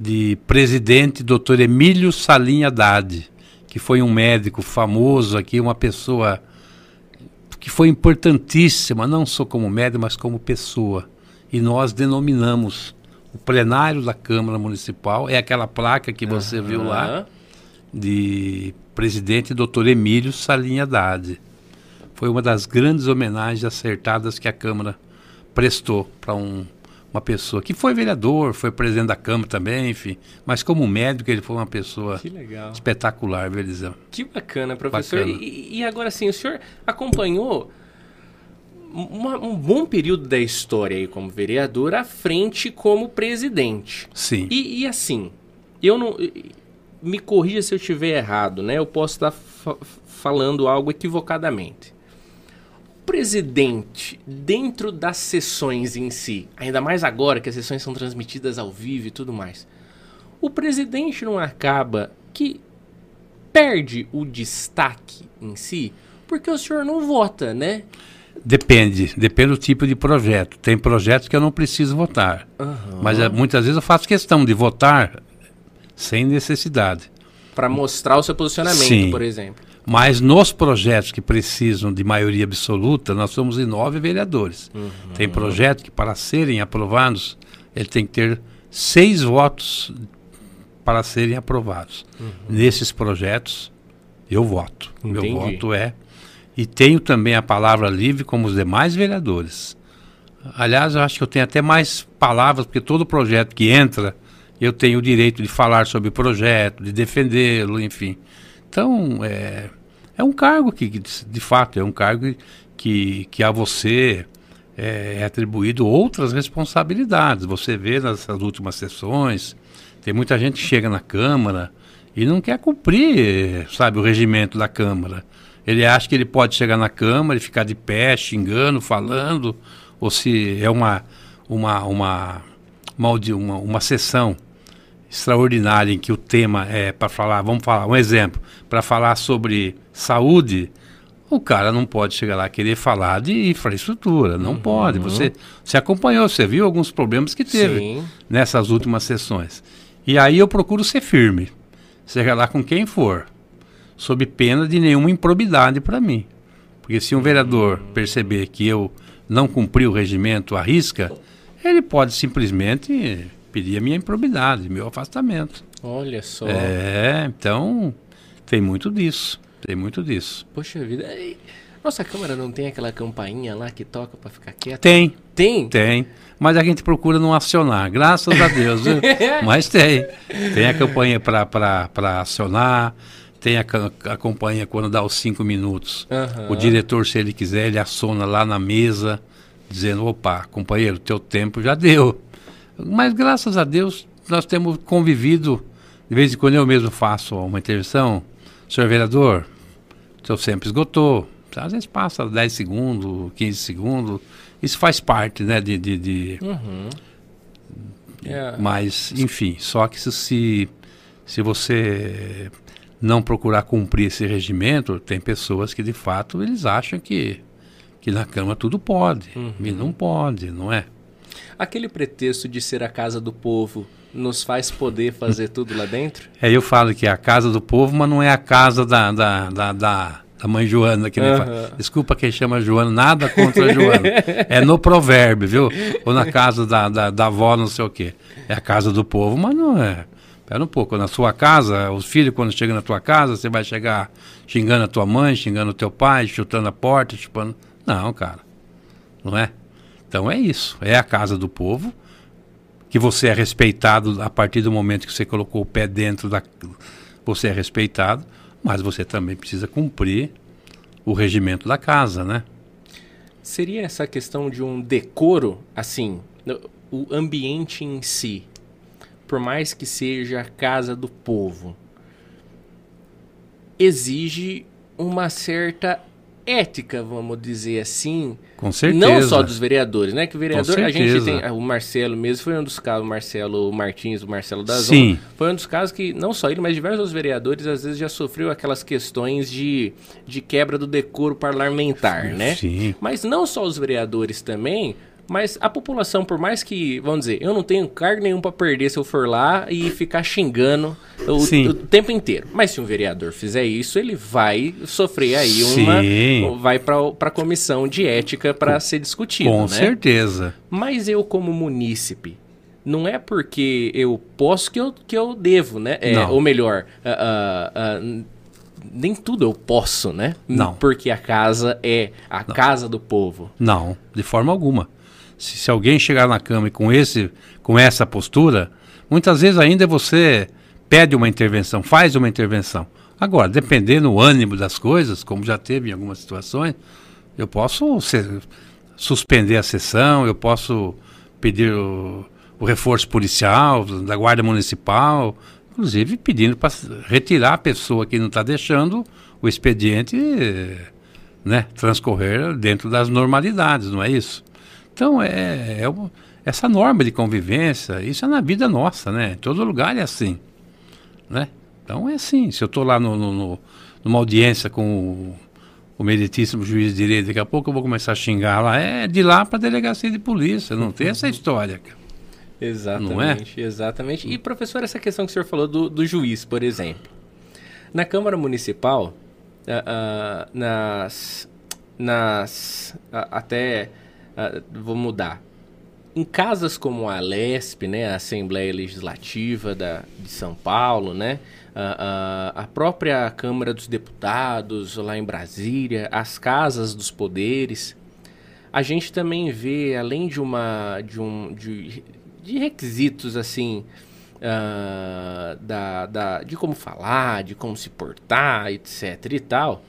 de presidente Dr. Emílio Salim Haddad, que foi um médico famoso aqui, uma pessoa que foi importantíssima, não só como médico, mas como pessoa. E nós denominamos o plenário da Câmara Municipal, é aquela placa que você uhum. viu lá, de presidente Dr. Emílio Salim Haddad. Foi uma das grandes homenagens acertadas que a Câmara prestou para um uma pessoa que foi vereador, foi presidente da Câmara também, enfim. Mas como médico, ele foi uma pessoa espetacular, Belizão. Que bacana, professor. Bacana. E, e, agora sim, o senhor acompanhou uma, um bom período da história aí como vereador à frente como presidente. Sim. E, e assim, eu não. Me corrija se eu estiver errado, né? Eu posso estar fa falando algo equivocadamente presidente, dentro das sessões em si, ainda mais agora que as sessões são transmitidas ao vivo e tudo mais, o presidente não acaba que perde o destaque em si, porque o senhor não vota, né? Depende, depende do tipo de projeto. Tem projetos que eu não preciso votar, uhum. mas é, muitas vezes eu faço questão de votar sem necessidade. Para mostrar o seu posicionamento, Sim. por exemplo. Mas nos projetos que precisam de maioria absoluta, nós somos em nove vereadores. Uhum. Tem projeto que, para serem aprovados, ele tem que ter seis votos para serem aprovados. Uhum. Nesses projetos, eu voto. Entendi. Meu voto é. E tenho também a palavra livre como os demais vereadores. Aliás, eu acho que eu tenho até mais palavras, porque todo projeto que entra, eu tenho o direito de falar sobre o projeto, de defendê-lo, enfim. Então, é, é um cargo que, de fato, é um cargo que, que a você é, é atribuído outras responsabilidades. Você vê nessas últimas sessões, tem muita gente que chega na Câmara e não quer cumprir, sabe, o regimento da Câmara. Ele acha que ele pode chegar na Câmara e ficar de pé, xingando, falando, ou se é uma, uma, uma, uma, uma, uma sessão extraordinária em que o tema é para falar, vamos falar, um exemplo, para falar sobre saúde, o cara não pode chegar lá querer falar de infraestrutura, não uhum. pode. Você, você acompanhou, você viu alguns problemas que teve Sim. nessas últimas sessões. E aí eu procuro ser firme, seja lá com quem for, sob pena de nenhuma improbidade para mim. Porque se um vereador perceber que eu não cumpri o regimento à risca, ele pode simplesmente pedir a minha improbidade, meu afastamento. Olha só. É, então tem muito disso. Tem muito disso. Poxa vida. Nossa Câmara não tem aquela campainha lá que toca para ficar quieto? Tem. Tem? Tem. Mas a gente procura não acionar, graças a Deus. Mas tem. Tem a campanha para acionar, tem a, a campanha quando dá os cinco minutos. Uhum. O diretor, se ele quiser, ele aciona lá na mesa, dizendo: opa, companheiro, teu tempo já deu. Mas graças a Deus nós temos convivido, de vez em quando eu mesmo faço uma intervenção, senhor vereador, o seu sempre esgotou. Às vezes passa 10 segundos, 15 segundos. Isso faz parte, né? De. de, de... Uhum. Mas, enfim, só que se, se você não procurar cumprir esse regimento, tem pessoas que de fato eles acham que, que na Câmara tudo pode. Uhum. E não pode, não é? Aquele pretexto de ser a casa do povo nos faz poder fazer tudo lá dentro? É, eu falo que é a casa do povo, mas não é a casa da, da, da, da, da mãe Joana. Que uhum. fala. Desculpa quem chama Joana, nada contra a Joana. é no provérbio, viu? Ou na casa da, da, da avó, não sei o quê. É a casa do povo, mas não é. Espera um pouco. Na sua casa, os filhos, quando chegam na tua casa, você vai chegar xingando a tua mãe, xingando o teu pai, chutando a porta, chupando. Não, cara. Não é? Então é isso. É a casa do povo, que você é respeitado a partir do momento que você colocou o pé dentro da. Você é respeitado, mas você também precisa cumprir o regimento da casa, né? Seria essa questão de um decoro, assim, o ambiente em si, por mais que seja a casa do povo, exige uma certa ética, vamos dizer assim. Com certeza. Não só dos vereadores, né? Que o vereador, a gente tem. O Marcelo mesmo foi um dos casos, o Marcelo Martins, o Marcelo da. Sim. Foi um dos casos que, não só ele, mas diversos vereadores, às vezes já sofreu aquelas questões de, de quebra do decoro parlamentar, né? Sim. Mas não só os vereadores também, mas a população, por mais que, vamos dizer, eu não tenho cargo nenhum para perder se eu for lá e ficar xingando o, o, tempo inteiro. Mas se um vereador fizer isso, ele vai sofrer aí Sim. uma. Vai para a comissão de ética para ser discutido. Com né? certeza. Mas eu, como munícipe, não é porque eu posso que eu, que eu devo, né? É, ou melhor, uh, uh, uh, nem tudo eu posso, né? Não. Porque a casa é a não. casa do povo. Não, de forma alguma se, se alguém chegar na cama e com, esse, com essa postura, muitas vezes ainda você pede uma intervenção, faz uma intervenção. Agora, dependendo do ânimo das coisas, como já teve em algumas situações, eu posso ser, suspender a sessão, eu posso pedir o, o reforço policial, da Guarda Municipal, inclusive pedindo para retirar a pessoa que não está deixando o expediente né, transcorrer dentro das normalidades, não é isso? Então, é, é, essa norma de convivência, isso é na vida nossa, né? Em todo lugar é assim, né? Então, é assim, se eu estou lá no, no, no, numa audiência com o, o meritíssimo juiz de direito, daqui a pouco eu vou começar a xingar lá, é de lá para a delegacia de polícia, não tem essa história, cara. Exatamente, é? exatamente. E, professor, essa questão que o senhor falou do, do juiz, por exemplo. Na Câmara Municipal, uh, uh, nas, nas uh, até uh, vou mudar. Em casas como a Lesp, né, a Assembleia Legislativa da, de São Paulo, né, uh, uh, a própria Câmara dos Deputados lá em Brasília, as casas dos poderes, a gente também vê, além de uma de um de, de requisitos assim uh, da, da, de como falar, de como se portar, etc. e tal,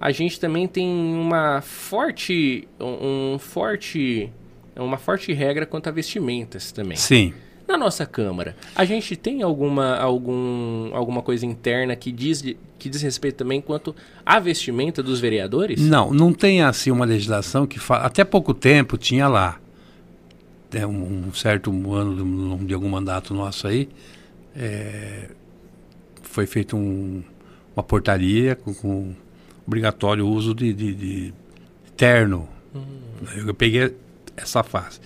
a gente também tem uma forte, um, forte, uma forte regra quanto a vestimentas também. Sim. Na nossa Câmara, a gente tem alguma, algum, alguma coisa interna que diz, que diz respeito também quanto à vestimenta dos vereadores? Não, não tem assim uma legislação que fala. Até pouco tempo tinha lá, é um, um certo ano de, de algum mandato nosso aí, é, foi feita um, uma portaria com, com obrigatório uso de, de, de terno. Hum. Eu peguei essa fase.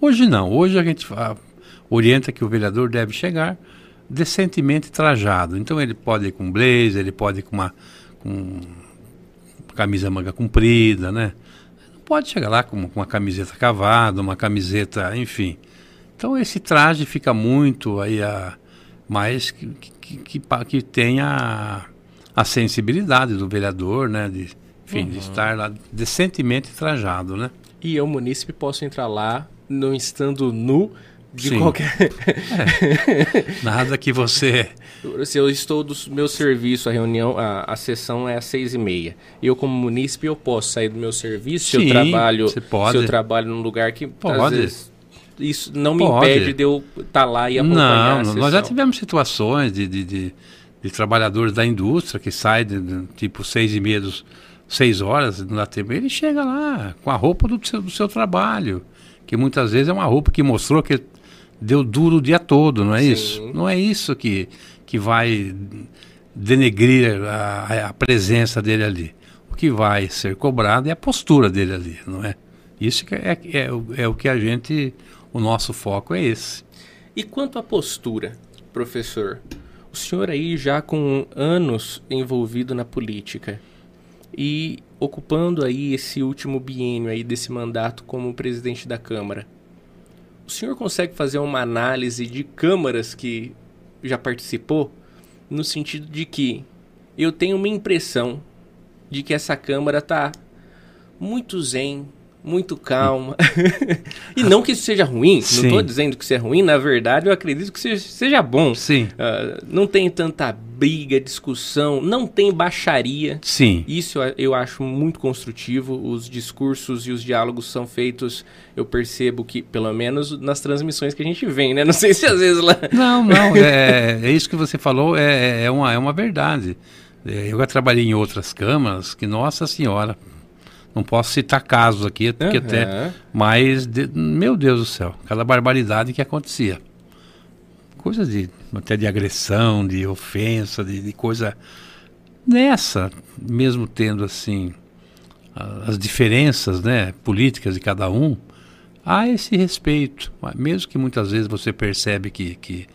Hoje não. Hoje a gente orienta que o vereador deve chegar decentemente trajado. Então ele pode ir com blazer, ele pode ir com uma com camisa manga comprida, né? Não pode chegar lá com, com uma camiseta cavada, uma camiseta, enfim. Então esse traje fica muito aí a mais que, que, que, que tenha a, sensibilidade do vereador, né? De, enfim, uhum. de estar lá decentemente trajado, né? E eu, munícipe, posso entrar lá não estando nu de Sim. qualquer. é. Nada que você. Se eu estou do meu serviço, a reunião, a, a sessão é às seis e meia. Eu, como munícipe, eu posso sair do meu serviço. Sim, se eu trabalho, você pode. se eu trabalho num lugar que pode. vezes isso não me pode. impede de eu estar tá lá e acompanhar. Não, nós já tivemos situações de, de, de, de, trabalhadores da indústria que saem de, de, tipo seis e meia, dos, seis horas, não dá tempo. Ele chega lá com a roupa do seu, do seu trabalho, que muitas vezes é uma roupa que mostrou que deu duro o dia todo, não é Sim. isso? Não é isso que, que vai denegrir a, a presença dele ali. O que vai ser cobrado é a postura dele ali, não é? Isso é, é, é o que a gente o nosso foco é esse. E quanto à postura, professor? O senhor aí já com anos envolvido na política e ocupando aí esse último biênio aí desse mandato como presidente da Câmara. O senhor consegue fazer uma análise de câmaras que já participou no sentido de que eu tenho uma impressão de que essa Câmara está muito zen, muito calma. e não que isso seja ruim, Sim. não estou dizendo que isso é ruim, na verdade eu acredito que seja, seja bom. Sim. Uh, não tem tanta briga, discussão, não tem baixaria. Sim. Isso eu acho muito construtivo. Os discursos e os diálogos são feitos, eu percebo que, pelo menos nas transmissões que a gente vem, né? Não sei se às vezes lá. Não, não, é, é isso que você falou, é, é, uma, é uma verdade. É, eu já trabalhei em outras câmaras que, nossa senhora, não posso citar casos aqui, porque uhum. até. Mas, de, meu Deus do céu, cada barbaridade que acontecia. Coisas de. até de agressão, de ofensa, de, de coisa. Nessa, mesmo tendo assim. as diferenças né, políticas de cada um, há esse respeito. Mesmo que muitas vezes você percebe que, que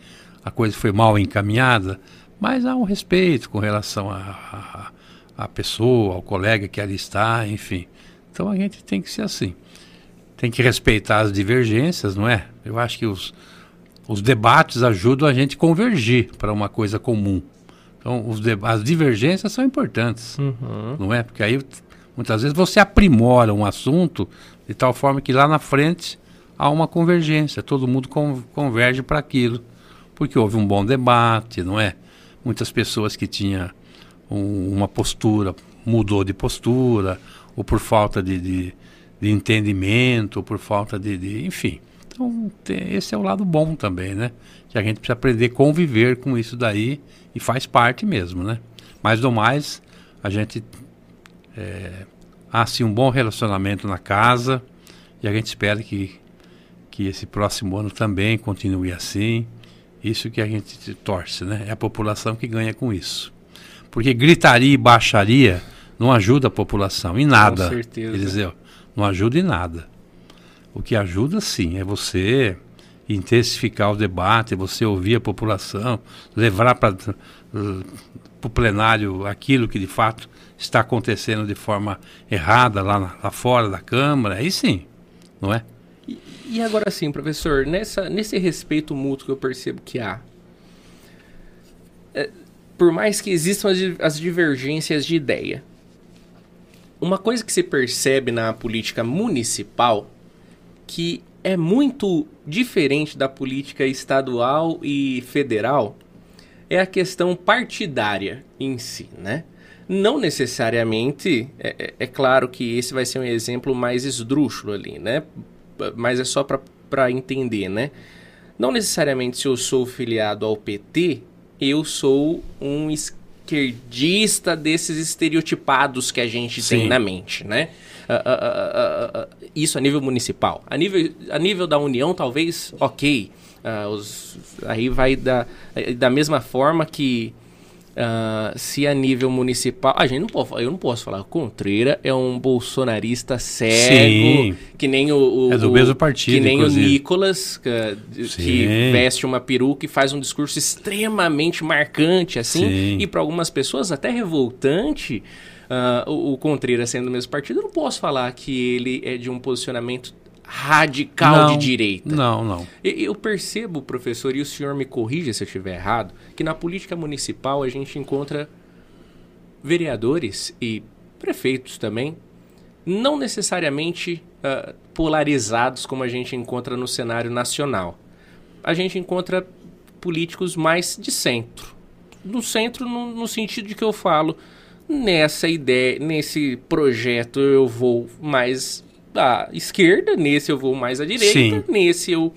a coisa foi mal encaminhada, mas há um respeito com relação a, a pessoa, ao colega que ali está, enfim. Então a gente tem que ser assim. Tem que respeitar as divergências, não é? Eu acho que os, os debates ajudam a gente a convergir para uma coisa comum. Então os as divergências são importantes, uhum. não é? Porque aí muitas vezes você aprimora um assunto de tal forma que lá na frente há uma convergência, todo mundo con converge para aquilo, porque houve um bom debate, não é? Muitas pessoas que tinham um, uma postura mudou de postura, ou por falta de, de, de entendimento, ou por falta de, de enfim. Então, esse é o lado bom também, né? Que a gente precisa aprender a conviver com isso daí e faz parte mesmo, né? Mais do mais, a gente é, há assim um bom relacionamento na casa e a gente espera que, que esse próximo ano também continue assim. Isso que a gente torce, né? É a população que ganha com isso. Porque gritaria e baixaria não ajuda a população em nada. Com certeza. Eliseu, não ajuda em nada. O que ajuda sim é você intensificar o debate, você ouvir a população, levar para o plenário aquilo que de fato está acontecendo de forma errada lá, lá fora da Câmara, aí sim, não é? E, e agora sim, professor, nessa, nesse respeito mútuo que eu percebo que há, é, por mais que existam as, as divergências de ideia, uma coisa que se percebe na política municipal que é muito diferente da política estadual e federal é a questão partidária em si, né? Não necessariamente, é, é, é claro que esse vai ser um exemplo mais esdrúxulo ali, né? Mas é só para entender, né? Não necessariamente se eu sou filiado ao PT, eu sou um esquerdista desses estereotipados que a gente Sim. tem na mente, né? Uh, uh, uh, isso a nível municipal. A nível, a nível da União, talvez, ok. Uh, os, aí vai da, da mesma forma que Uh, se a nível municipal. A gente não pode Eu não posso falar. Contreira é um bolsonarista cego. Sim. Que nem o. o é do mesmo partido. Que nem inclusive. o Nicolas, que, que, veste uma peruca e faz um discurso extremamente marcante, assim. Sim. E para algumas pessoas até revoltante. Uh, o, o Contreira sendo do mesmo partido, eu não posso falar que ele é de um posicionamento radical não, de direita. Não, não. Eu percebo, professor, e o senhor me corrija se eu estiver errado, que na política municipal a gente encontra vereadores e prefeitos também, não necessariamente uh, polarizados como a gente encontra no cenário nacional. A gente encontra políticos mais de centro. No centro, no, no sentido de que eu falo, nessa ideia, nesse projeto eu vou mais à esquerda, nesse eu vou mais à direita, Sim. nesse eu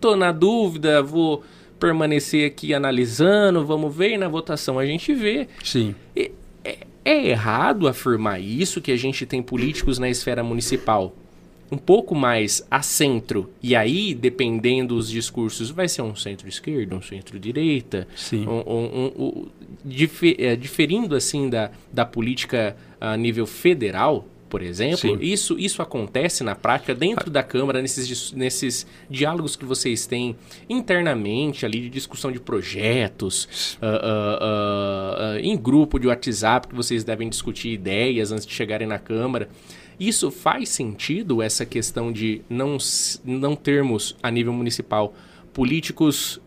tô na dúvida, vou permanecer aqui analisando, vamos ver, e na votação a gente vê. Sim. É, é, é errado afirmar isso, que a gente tem políticos na esfera municipal um pouco mais a centro, e aí, dependendo dos discursos, vai ser um centro-esquerda, um centro-direita, Sim. Um, um, um, difer, é, diferindo assim da, da política a nível federal, por exemplo, isso, isso acontece na prática dentro da Câmara, nesses, nesses diálogos que vocês têm internamente ali de discussão de projetos, uh, uh, uh, em grupo de WhatsApp que vocês devem discutir ideias antes de chegarem na Câmara. Isso faz sentido, essa questão de não, não termos, a nível municipal, políticos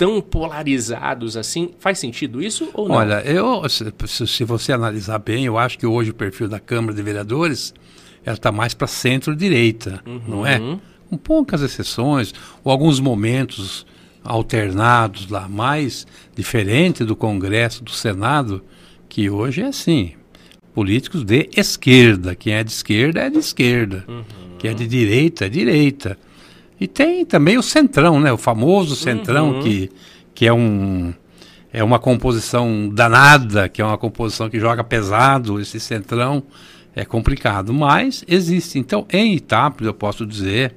tão polarizados assim. Faz sentido isso ou não? Olha, eu, se, se você analisar bem, eu acho que hoje o perfil da Câmara de Vereadores ela está mais para centro-direita, uhum. não é? Com poucas exceções, ou alguns momentos alternados lá, mais diferente do Congresso, do Senado, que hoje é assim. Políticos de esquerda. Quem é de esquerda é de esquerda. Uhum. Quem é de direita é direita. E tem também o Centrão, né? O famoso Centrão, uhum. que, que é, um, é uma composição danada, que é uma composição que joga pesado. Esse Centrão é complicado, mas existe. Então, em Itápolis, eu posso dizer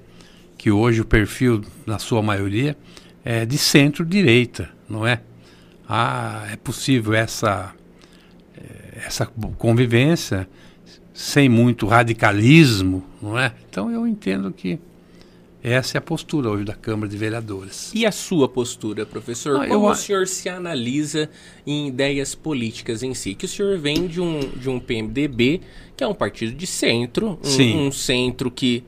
que hoje o perfil, na sua maioria, é de centro-direita, não é? Ah, é possível essa, eh, essa convivência sem muito radicalismo, não é? Então, eu entendo que essa é a postura hoje da Câmara de Vereadores. E a sua postura, professor? Ah, Como eu... o senhor se analisa em ideias políticas em si? Que o senhor vem de um, de um PMDB, que é um partido de centro, um, um centro que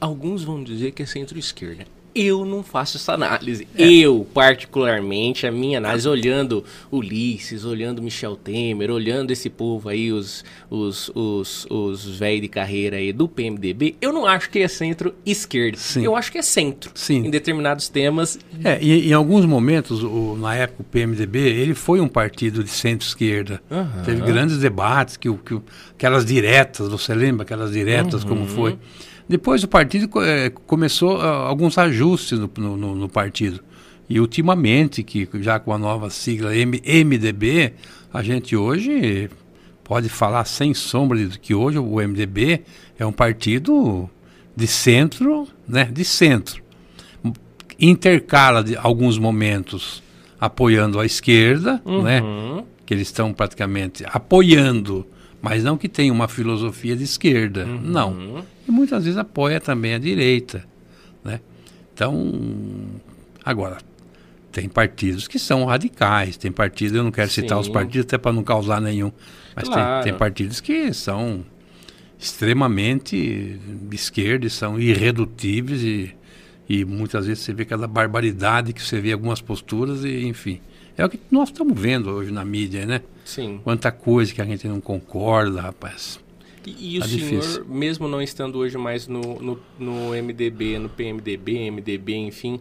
alguns vão dizer que é centro-esquerda eu não faço essa análise. É. Eu, particularmente, a minha análise, olhando Ulisses, olhando Michel Temer, olhando esse povo aí, os os os, os velhos de carreira aí do PMDB, eu não acho que é centro-esquerda. Eu acho que é centro. Sim. Em determinados temas. É, e em alguns momentos, o, na época, o PMDB, ele foi um partido de centro-esquerda. Uhum. Teve grandes debates, que, que, aquelas diretas, você lembra aquelas diretas, uhum. como foi? Depois o partido é, começou uh, alguns ajustes no, no, no, partido. E ultimamente, que já com a nova sigla M, MDB, a gente hoje pode falar sem sombra de que hoje o MDB é um partido de centro, né, de centro. Intercala de alguns momentos apoiando a esquerda, uhum. né, que eles estão praticamente apoiando mas não que tenha uma filosofia de esquerda, uhum. não. E muitas vezes apoia também a direita, né? Então, agora, tem partidos que são radicais, tem partidos, eu não quero Sim. citar os partidos até para não causar nenhum, mas claro. tem, tem partidos que são extremamente de esquerda e são irredutíveis e, e muitas vezes você vê aquela barbaridade que você vê algumas posturas e enfim. É o que nós estamos vendo hoje na mídia, né? Sim. Quanta coisa que a gente não concorda, rapaz. E, e tá o difícil. senhor, mesmo não estando hoje mais no, no, no MDB, no PMDB, MDB, enfim,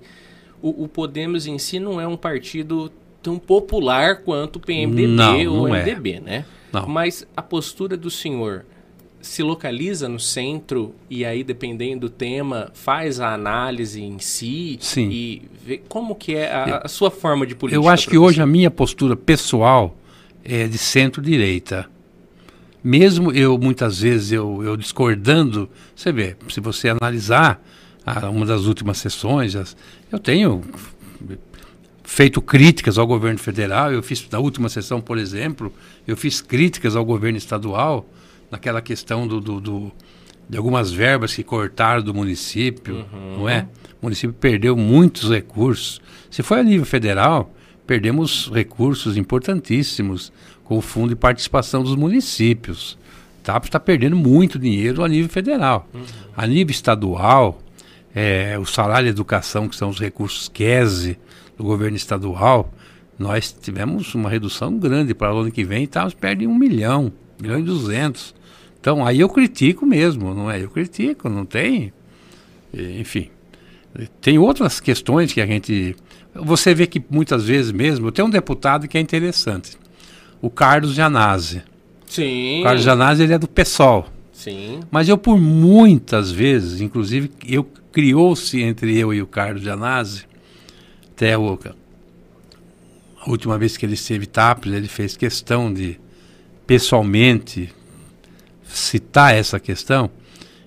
o, o, Podemos em si não é um partido tão popular quanto o PMDB não, ou o MDB, é. né? Não. Mas a postura do senhor se localiza no centro e aí, dependendo do tema, faz a análise em si Sim. e vê como que é a, a sua forma de política. Eu acho que hoje a minha postura pessoal é de centro-direita. Mesmo eu, muitas vezes, eu, eu discordando, você vê, se você analisar, a, uma das últimas sessões. Eu tenho feito críticas ao governo federal. Eu fiz na última sessão, por exemplo, eu fiz críticas ao governo estadual naquela questão do, do, do de algumas verbas que cortaram do município, uhum. não é? O município perdeu muitos recursos. Se foi a nível federal, perdemos recursos importantíssimos com o fundo de participação dos municípios. TAP está perdendo muito dinheiro a nível federal. Uhum. A nível estadual, é, o salário de educação, que são os recursos QESE, do governo estadual, nós tivemos uma redução grande para o ano que vem, perto de um milhão, milhão e duzentos. Então aí eu critico mesmo, não é? Eu critico, não tem. Enfim. Tem outras questões que a gente. Você vê que muitas vezes mesmo. Tem um deputado que é interessante. O Carlos Janazzi. Sim. O Carlos Janazzi ele é do PSOL. Sim. Mas eu por muitas vezes, inclusive, eu criou-se entre eu e o Carlos Janazzi até a última vez que ele esteve TAPS, ele fez questão de pessoalmente citar essa questão,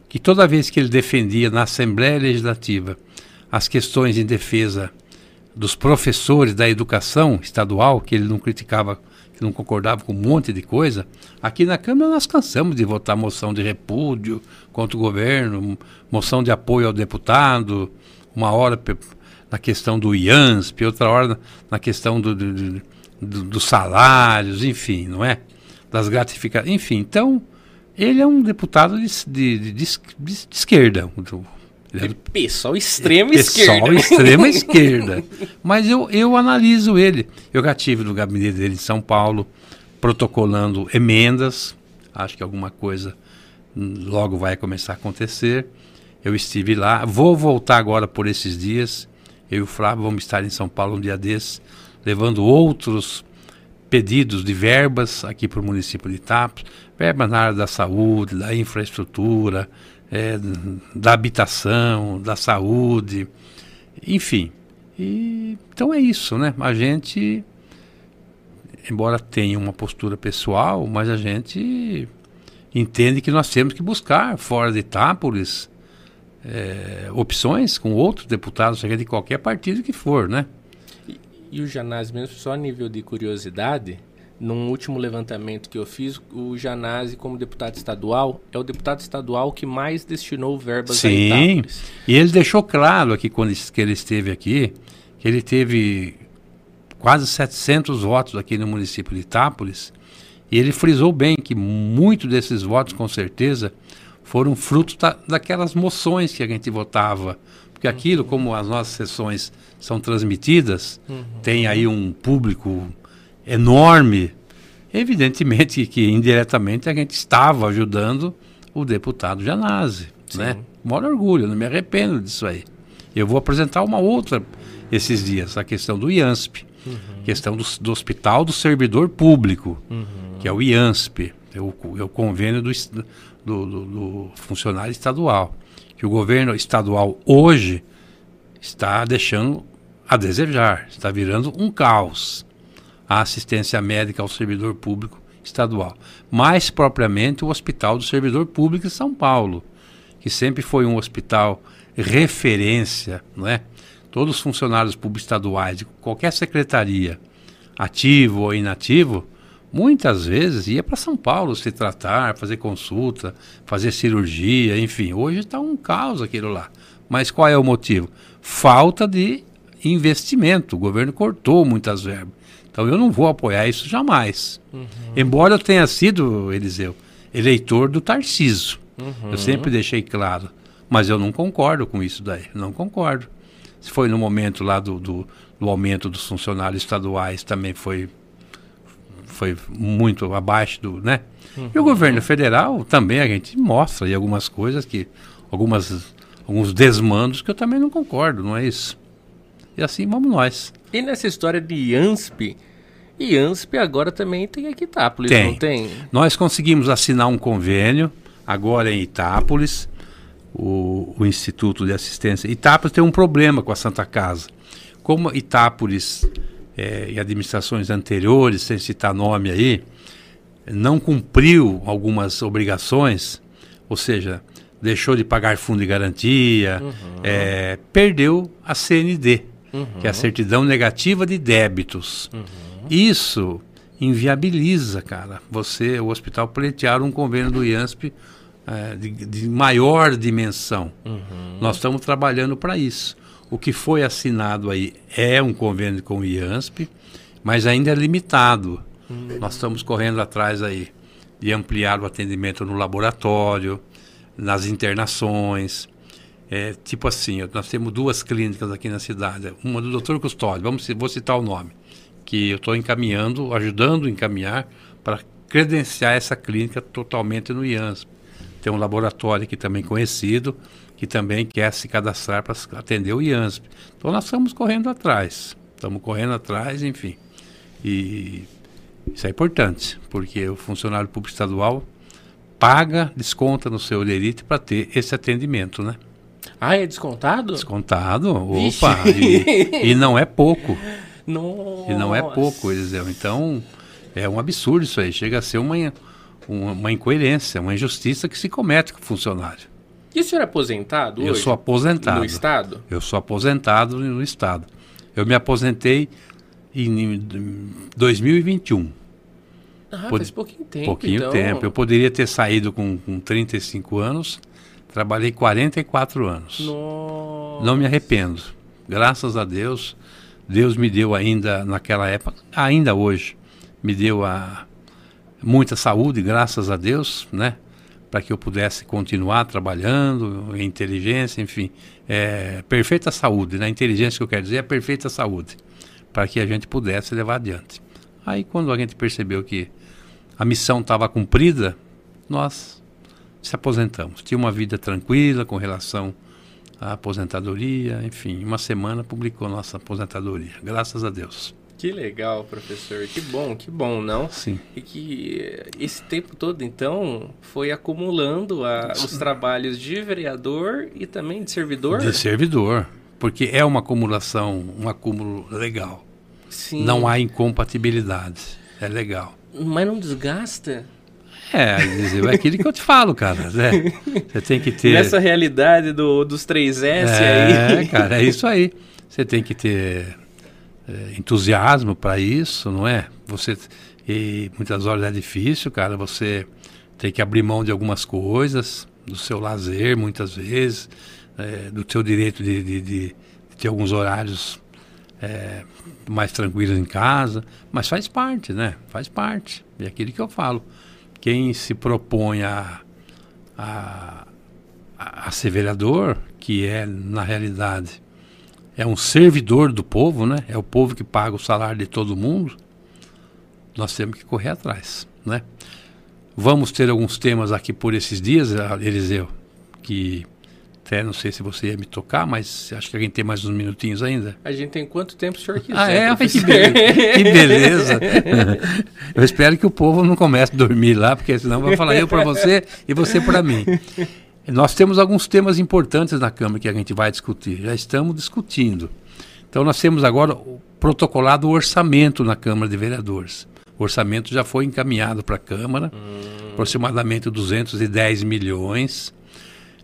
que toda vez que ele defendia na Assembleia Legislativa as questões em defesa dos professores da educação estadual, que ele não criticava, que não concordava com um monte de coisa, aqui na Câmara nós cansamos de votar moção de repúdio contra o governo, moção de apoio ao deputado, uma hora na questão do IANSP, outra hora na questão do, do, do, dos salários, enfim, não é? Das gratificações, enfim. Então, ele é um deputado de, de, de, de esquerda. Ele é pessoal extrema é, esquerda. Pessoal extrema esquerda. Mas eu, eu analiso ele. Eu já tive no gabinete dele em São Paulo, protocolando emendas. Acho que alguma coisa logo vai começar a acontecer. Eu estive lá. Vou voltar agora por esses dias. Eu e o Flávio vamos estar em São Paulo um dia desses, levando outros pedidos de verbas aqui para o município de Itapos, verbas na área da saúde, da infraestrutura, é, da habitação, da saúde, enfim. E, então é isso, né? A gente, embora tenha uma postura pessoal, mas a gente entende que nós temos que buscar fora de Itápolis é, opções com outros deputados, seja de qualquer partido que for, né? E, e o Janazzi, mesmo só a nível de curiosidade, num último levantamento que eu fiz, o Janazzi, como deputado estadual, é o deputado estadual que mais destinou verbas Sim, a Itápolis. e ele deixou claro aqui, quando que ele esteve aqui, que ele teve quase 700 votos aqui no município de Itápolis, e ele frisou bem que muito desses votos, com certeza, foram fruto da, daquelas moções que a gente votava. Porque uhum. aquilo, como as nossas sessões são transmitidas, uhum. tem aí um público enorme. Evidentemente que indiretamente a gente estava ajudando o deputado Janazzi, né? Maior orgulho, não me arrependo disso aí. Eu vou apresentar uma outra esses dias, a questão do IANSP, uhum. questão do, do, Hospital do Servidor Público, uhum. que é o IANSP, é o, é o convênio do, do, do, do funcionário estadual. Que o governo estadual hoje está deixando a desejar, está virando um caos a assistência médica ao servidor público estadual. Mais propriamente o Hospital do Servidor Público de São Paulo, que sempre foi um hospital referência, não é? Todos os funcionários públicos estaduais de qualquer secretaria, ativo ou inativo, muitas vezes ia para São Paulo se tratar, fazer consulta, fazer cirurgia, enfim. Hoje está um caos aquilo lá. Mas qual é o motivo? Falta de investimento. O governo cortou muitas verbas. Então eu não vou apoiar isso jamais. Uhum. Embora eu tenha sido, Eliseu, eleitor do Tarciso. Uhum. Eu sempre deixei claro. Mas eu não concordo com isso daí. Não concordo. Se foi no momento lá do, do, do aumento dos funcionários estaduais, também foi foi muito abaixo do, né? Uhum. E o governo federal também a gente mostra aí algumas coisas que algumas alguns desmandos que eu também não concordo, não é isso? E assim vamos nós. E nessa história de IANSP, IANSP agora também tem aqui Itápolis, tem. não tem? Nós conseguimos assinar um convênio agora em Itápolis, o, o Instituto de Assistência. Itápolis tem um problema com a Santa Casa. Como Itápolis é, e administrações anteriores, sem citar nome aí, não cumpriu algumas obrigações, ou seja, deixou de pagar fundo de garantia, uhum. é, perdeu a CND, uhum. que é a certidão negativa de débitos. Uhum. Isso inviabiliza, cara, você, o hospital, pleitear um convênio do IANSP é, de, de, maior dimensão. Uhum. Nós estamos trabalhando para isso. O que foi assinado aí é um convênio com o IANSP, mas ainda é limitado. Uhum. Nós estamos correndo atrás aí de ampliar o atendimento no laboratório, nas internações. É, tipo assim, nós temos duas clínicas aqui na cidade. Uma do Dr. Custódio, vamos, vou citar o nome, que eu estou encaminhando, ajudando a encaminhar para credenciar essa clínica totalmente no IANSP. Tem um laboratório aqui também conhecido, que também quer se cadastrar para atender o IANSP. Então nós estamos correndo atrás. Estamos correndo atrás, enfim. E isso é importante, porque o funcionário público estadual paga, desconta no seu lerite para ter esse atendimento, né? Ah, é descontado? Descontado, opa, e, e, não é pouco. Nossa. E não é pouco, Eliseu. Então, é um absurdo isso aí. Chega a ser uma, uma, incoerência, uma injustiça que se comete com o funcionário. E o senhor é aposentado Eu hoje? sou aposentado. No Estado? Eu sou aposentado no Estado. Eu me aposentei em 2021. Ah, Pod... faz pouquinho tempo. Pouquinho então... tempo. Eu poderia ter saído com, com 35 anos, trabalhei 44 anos. Nossa. Não me arrependo. Graças a Deus, Deus me deu ainda naquela época, ainda hoje, me deu a muita saúde, graças a Deus, né? Para que eu pudesse continuar trabalhando, inteligência, enfim, é, perfeita saúde, né? Inteligência que eu quero dizer é perfeita saúde, para que a gente pudesse levar adiante. Aí quando a gente percebeu que a missão estava cumprida, nós se aposentamos. Tinha uma vida tranquila com relação à aposentadoria, enfim, uma semana publicou nossa aposentadoria, graças a Deus. Que legal, professor. Que bom, que bom, não? Sim. E que esse tempo todo, então, foi acumulando a, os trabalhos de vereador e também de servidor? De servidor, porque é uma acumulação, um acúmulo legal. Sim. Não há incompatibilidade. É legal. Mas não desgasta? É, é aquilo que eu te falo, cara. Né? Você tem que ter. Nessa realidade do, dos 3S é, aí. cara, é isso aí. Você tem que ter é, entusiasmo para isso, não é? Você. E muitas horas é difícil, cara. Você tem que abrir mão de algumas coisas, do seu lazer, muitas vezes, é, do seu direito de, de, de, ter alguns horários é, mais tranquilos em casa, mas faz parte, né? Faz parte. É aquilo que eu falo. Quem se propõe a, a, a ser vereador, que é, na realidade, é um servidor do povo, né? É o povo que paga o salário de todo mundo. Nós temos que correr atrás, né? Vamos ter alguns temas aqui por esses dias, Eliseu, que até não sei se você ia me tocar, mas acho que a gente tem mais uns minutinhos ainda. A gente tem quanto tempo o senhor quiser. Ah, é? Que beleza. que beleza. eu espero que o povo não comece a dormir lá, porque senão vai falar eu para você e você para mim. Nós temos alguns temas importantes na Câmara que a gente vai discutir. Já estamos discutindo. Então nós temos agora o protocolado orçamento na Câmara de Vereadores. O orçamento já foi encaminhado para a Câmara, hum. aproximadamente 210 milhões.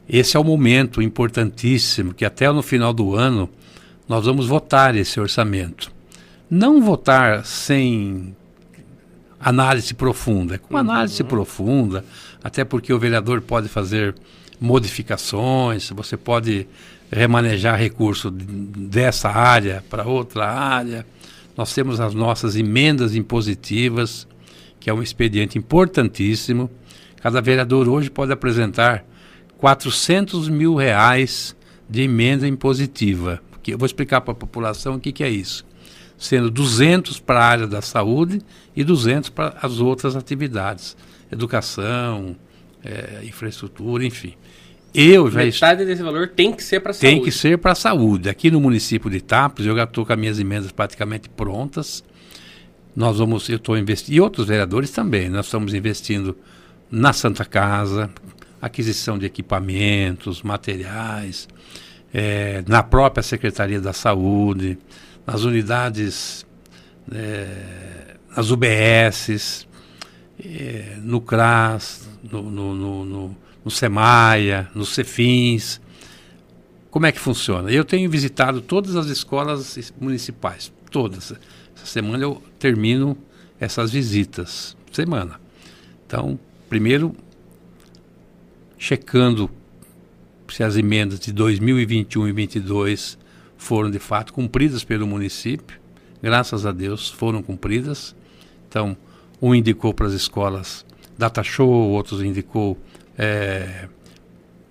Esse é o momento importantíssimo que até no final do ano nós vamos votar esse orçamento. Não votar sem análise profunda. É com análise uhum. profunda, até porque o vereador pode fazer modificações, você pode remanejar recurso dessa área para outra área. Nós temos as nossas emendas impositivas, que é um expediente importantíssimo. Cada vereador hoje pode apresentar 400 mil reais de emenda impositiva. Que eu vou explicar para a população o que, que é isso. Sendo 200 para a área da saúde e 200 para as outras atividades. Educação, é, infraestrutura, enfim. Eu já Metade est... desse valor tem que ser para a saúde. Tem que ser para a saúde. Aqui no município de Itapos, eu já estou com as minhas emendas praticamente prontas. Nós vamos, eu estou investindo, e outros vereadores também, nós estamos investindo na Santa Casa, aquisição de equipamentos, materiais, é, na própria Secretaria da Saúde, nas unidades, é, nas UBSs, é, no CRAS, no, no, no, no SEMAIA, nos CEFINS. Como é que funciona? Eu tenho visitado todas as escolas municipais, todas. Essa semana eu termino essas visitas, semana. Então, primeiro, checando se as emendas de 2021 e 2022 foram de fato cumpridas pelo município. Graças a Deus foram cumpridas. Então, um indicou para as escolas data show, outros indicou é,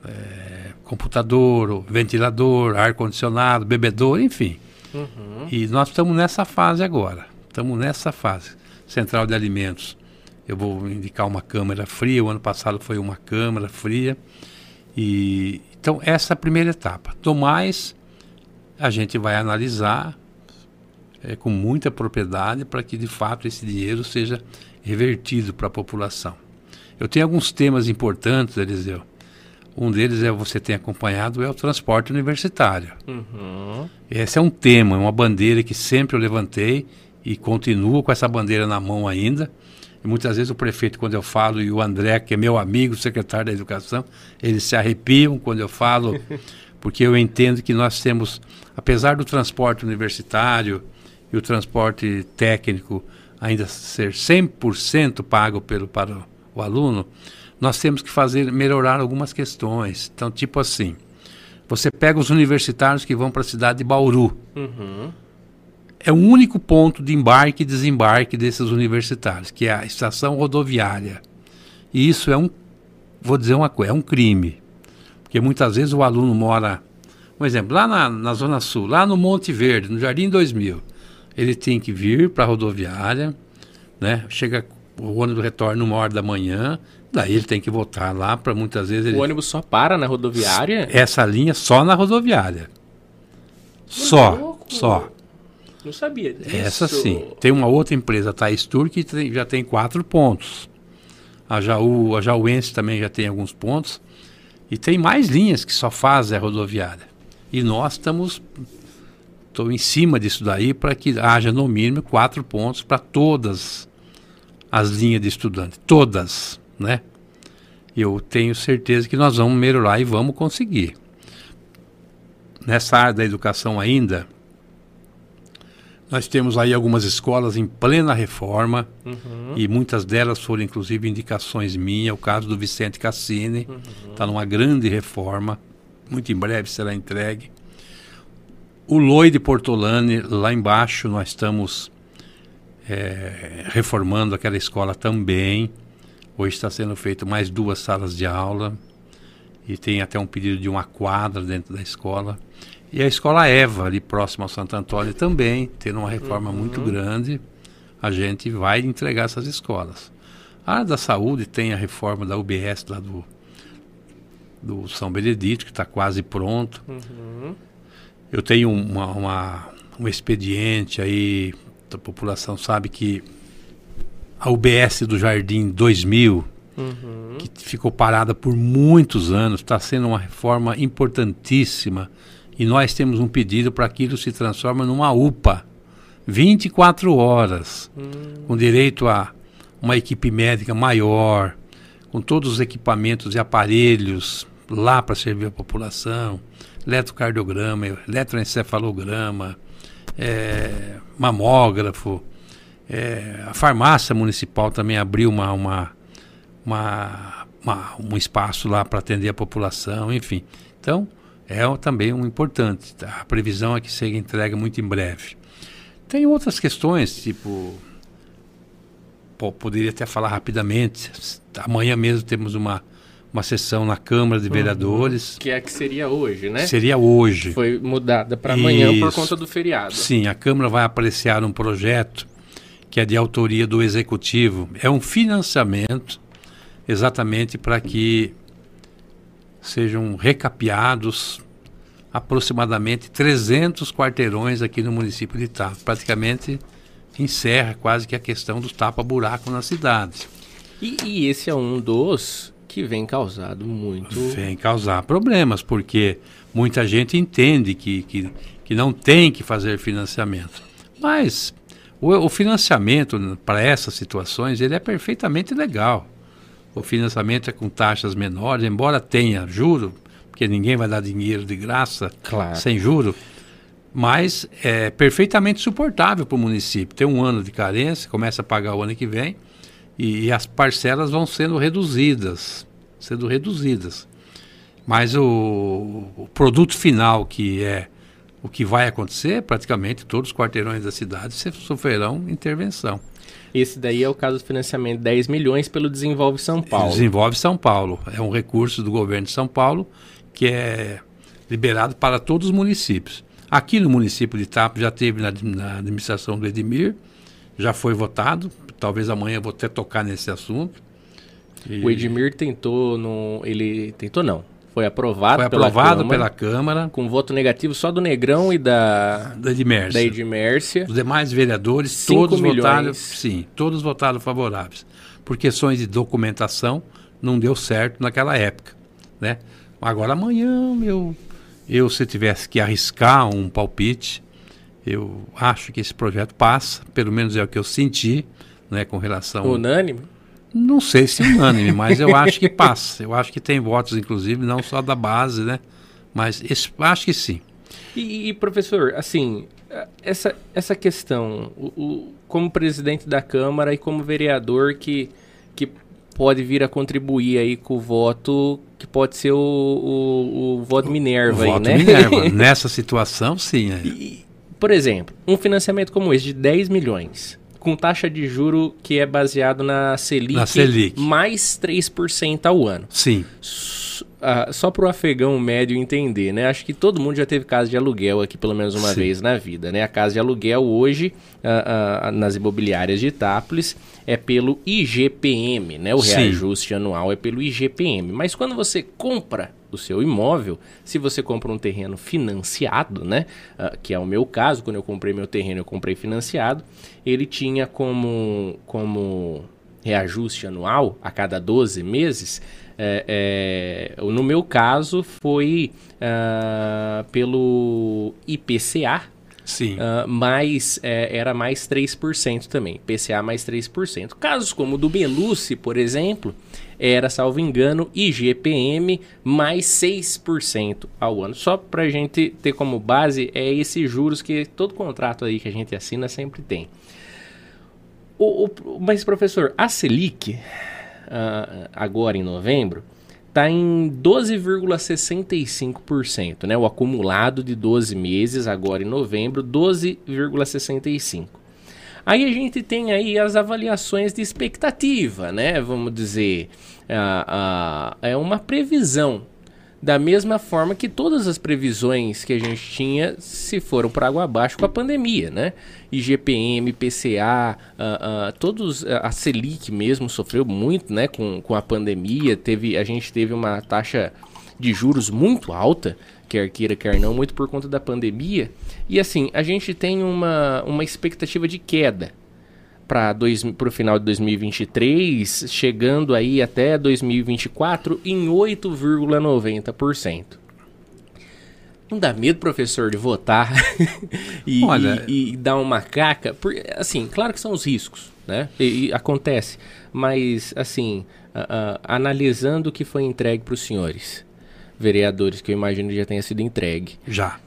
é, computador, ventilador, ar-condicionado, bebedouro, enfim. Uhum. E nós estamos nessa fase agora. Estamos nessa fase. Central de alimentos. Eu vou indicar uma câmara fria. O ano passado foi uma câmara fria. E então essa é a primeira etapa. Do mais, a gente vai analisar é, com muita propriedade para que de fato esse dinheiro seja revertido para a população. Eu tenho alguns temas importantes, Eliseu. Um deles é você tem acompanhado é o transporte universitário. Uhum. Esse é um tema, uma bandeira que sempre eu levantei e continuo com essa bandeira na mão ainda. E muitas vezes o prefeito, quando eu falo, e o André, que é meu amigo, secretário da Educação, eles se arrepiam quando eu falo, porque eu entendo que nós temos, apesar do transporte universitário e o transporte técnico ainda ser 100% pago pelo, para o aluno, nós temos que fazer melhorar algumas questões. Então, tipo assim, você pega os universitários que vão para a cidade de Bauru. Uhum. É o único ponto de embarque e desembarque desses universitários, que é a estação rodoviária. E isso é um, vou dizer uma coisa, é um crime. Porque muitas vezes o aluno mora, um exemplo, lá na, na Zona Sul, lá no Monte Verde, no Jardim 2000. Ele tem que vir para a rodoviária, né? Chega o ônibus retorna uma hora da manhã, daí ele tem que voltar lá para muitas vezes. Ele... O ônibus só para na rodoviária? Essa linha só na rodoviária. Só, louco. só. Não sabia disso. Essa sim. Tem uma outra empresa, a Thais Tour, que tem, já tem quatro pontos. A Jaú, a Jauense também já tem alguns pontos. E tem mais linhas que só fazem a rodoviária. E nós estamos estou em cima disso daí para que haja no mínimo quatro pontos para todas as linhas de estudante, todas, né? Eu tenho certeza que nós vamos melhorar e vamos conseguir. Nessa área da educação ainda, nós temos aí algumas escolas em plena reforma uhum. e muitas delas foram inclusive indicações minhas. O caso do Vicente Cassini está uhum. Tá numa grande reforma, muito em breve será entregue. O Loi de Portolane, lá embaixo, nós estamos é, reformando aquela escola também. Hoje está sendo feito mais duas salas de aula e tem até um pedido de uma quadra dentro da escola. E a escola Eva, ali próximo ao Santo Antônio, também, tendo uma reforma uhum. muito grande, a gente vai entregar essas escolas. A área da saúde tem a reforma da UBS lá do, do São Benedito, que está quase pronto. Uhum. Eu tenho uma, uma, um expediente aí, a população sabe que a UBS do Jardim 2000, uhum. que ficou parada por muitos anos, está sendo uma reforma importantíssima e nós temos um pedido para que aquilo se transforme numa UPA, 24 horas, uhum. com direito a uma equipe médica maior, com todos os equipamentos e aparelhos lá para servir a população eletrocardiograma, eletroencefalograma, é, mamógrafo. É, a farmácia municipal também abriu uma, uma, uma, uma um espaço lá para atender a população, enfim. Então, é também um importante. Tá? A previsão é que seja entregue muito em breve. Tem outras questões, tipo. Pô, poderia até falar rapidamente. Amanhã mesmo temos uma uma sessão na Câmara de uhum. Vereadores. Que é que seria hoje, né? Seria hoje. Foi mudada para amanhã por conta do feriado. Sim, a Câmara vai apreciar um projeto que é de autoria do Executivo. É um financiamento exatamente para que sejam recapeados aproximadamente 300 quarteirões aqui no município de Itá. Praticamente encerra quase que a questão do tapa-buraco na cidade. E, e, esse é um dos que vem causado muito. Vem causar problemas, porque muita gente entende que, que, que não tem que fazer financiamento. Mas o, o financiamento para essas situações ele é perfeitamente legal. O financiamento é com taxas menores, embora tenha juro, porque ninguém vai dar dinheiro de graça claro. sem juro, mas é perfeitamente suportável para o município. Tem um ano de carência, começa a pagar o ano que vem, e, e as parcelas vão sendo reduzidas, sendo reduzidas. Mas o, o produto final, que é o que vai acontecer, praticamente todos os quarteirões da cidade sofrerão intervenção. Esse daí é o caso do financiamento 10 milhões pelo Desenvolve São Paulo. Desenvolve São Paulo. É um recurso do governo de São Paulo que é liberado para todos os municípios. Aqui no município de Itapo já teve na, na administração do Edmir, já foi votado. Talvez amanhã eu vou até tocar nesse assunto. E... O Edmir tentou, no, ele tentou não, foi aprovado, Foi aprovado pela, Câmara, pela Câmara. Com voto negativo só do Negrão e da, da Edmércia. Da Edmércia. Os demais vereadores, todos milhões. votaram. Sim, todos votaram favoráveis. Por questões de documentação, não deu certo naquela época. Né? Agora amanhã eu, eu se tivesse que arriscar um palpite, eu acho que esse projeto passa, pelo menos é o que eu senti, né, com relação. Unânime? Não sei se unânime, mas eu acho que passa. Eu acho que tem votos, inclusive, não só da base, né? Mas esse, acho que sim. E, e, professor, assim, essa, essa questão, o, o, como presidente da Câmara e como vereador que, que pode vir a contribuir aí com o voto, que pode ser o, o, o voto Minerva o aí, voto né? Minerva. Nessa situação, sim. É. E, por exemplo, um financiamento como esse de 10 milhões com taxa de juro que é baseado na Selic, na Selic. mais 3% ao ano. Sim. Uh, só para o afegão médio entender, né? Acho que todo mundo já teve casa de aluguel aqui pelo menos uma Sim. vez na vida, né? A casa de aluguel hoje uh, uh, nas imobiliárias de Itápolis é pelo IGPM, né? O reajuste Sim. anual é pelo IGPM. Mas quando você compra o seu imóvel, se você compra um terreno financiado, né, que é o meu caso, quando eu comprei meu terreno eu comprei financiado, ele tinha como, como reajuste anual a cada 12 meses, é, é, no meu caso foi uh, pelo IPCA, Sim. Uh, mas é, era mais 3% também, PCA mais 3%. Casos como o do Belucci, por exemplo, era, salvo engano, IGPM mais 6% ao ano. Só para a gente ter como base, é esses juros que todo contrato aí que a gente assina sempre tem. O, o mas, professor, a Selic, uh, agora em novembro, está em 12,65%, né? O acumulado de 12 meses, agora em novembro, 12,65%. Aí a gente tem aí as avaliações de expectativa, né? Vamos dizer, a, a, é uma previsão. Da mesma forma que todas as previsões que a gente tinha se foram para água abaixo com a pandemia, né? IGPM, PCA, uh, uh, todos, a Selic mesmo sofreu muito, né? Com, com a pandemia, teve, a gente teve uma taxa de juros muito alta, quer queira, quer não, muito por conta da pandemia. E assim, a gente tem uma, uma expectativa de queda para o final de 2023, chegando aí até 2024 em 8,90%. Não dá medo, professor, de votar e, Olha... e, e, dar uma caca? Por, assim, claro que são os riscos, né? E, e acontece. Mas, assim, uh, uh, analisando o que foi entregue para os senhores, vereadores, que eu imagino já tenha sido entregue. Já.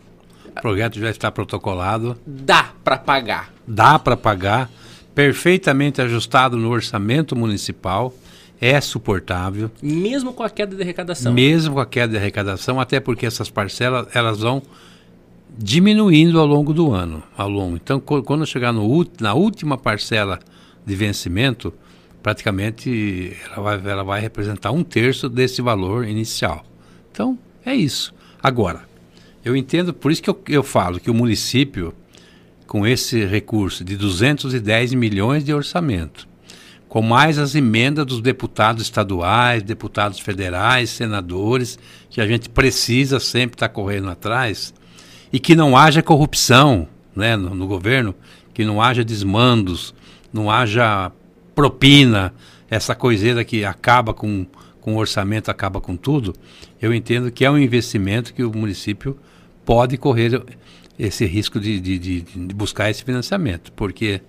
O projeto já está protocolado. Dá para pagar. Dá para pagar. Perfeitamente ajustado no orçamento municipal é suportável. Mesmo com a queda de arrecadação. Mesmo com a queda de arrecadação, até porque essas parcelas elas vão diminuindo ao longo do ano. Ao longo. Então, quando chegar no, na última parcela de vencimento, praticamente ela vai, ela vai representar um terço desse valor inicial. Então, é isso. Agora, eu entendo, por isso que eu, eu falo que o município, com esse recurso de 210 milhões de orçamento, com mais as emendas dos deputados estaduais, deputados federais, senadores, que a gente precisa sempre estar tá correndo atrás, e que não haja corrupção né, no, no governo, que não haja desmandos, não haja propina, essa coiseira que acaba com, com o orçamento, acaba com tudo, eu entendo que é um investimento que o município pode correr esse risco de, de, de, de buscar esse financiamento, porque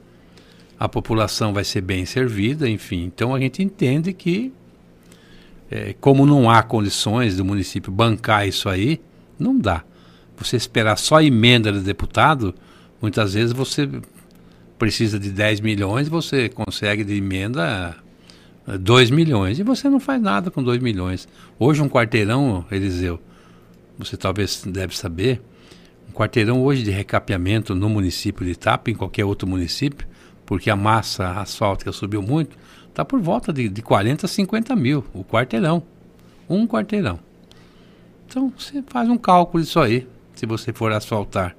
a população vai ser bem servida, enfim. Então a gente entende que É, como não há condições do município bancar isso aí, não dá. Você esperar só emenda do deputado, muitas vezes você precisa de 10 milhões, você consegue de emenda 2 milhões. E você não faz nada com 2 milhões. Hoje um quarteirão, Eliseu, você talvez deve saber, um quarteirão hoje de recapeamento no município de Itapa, em qualquer outro município, porque a massa asfáltica subiu muito, está por volta de, de 40 a 50 mil, o quarteirão. Um quarteirão. Então você faz um cálculo disso aí, se você for asfaltar.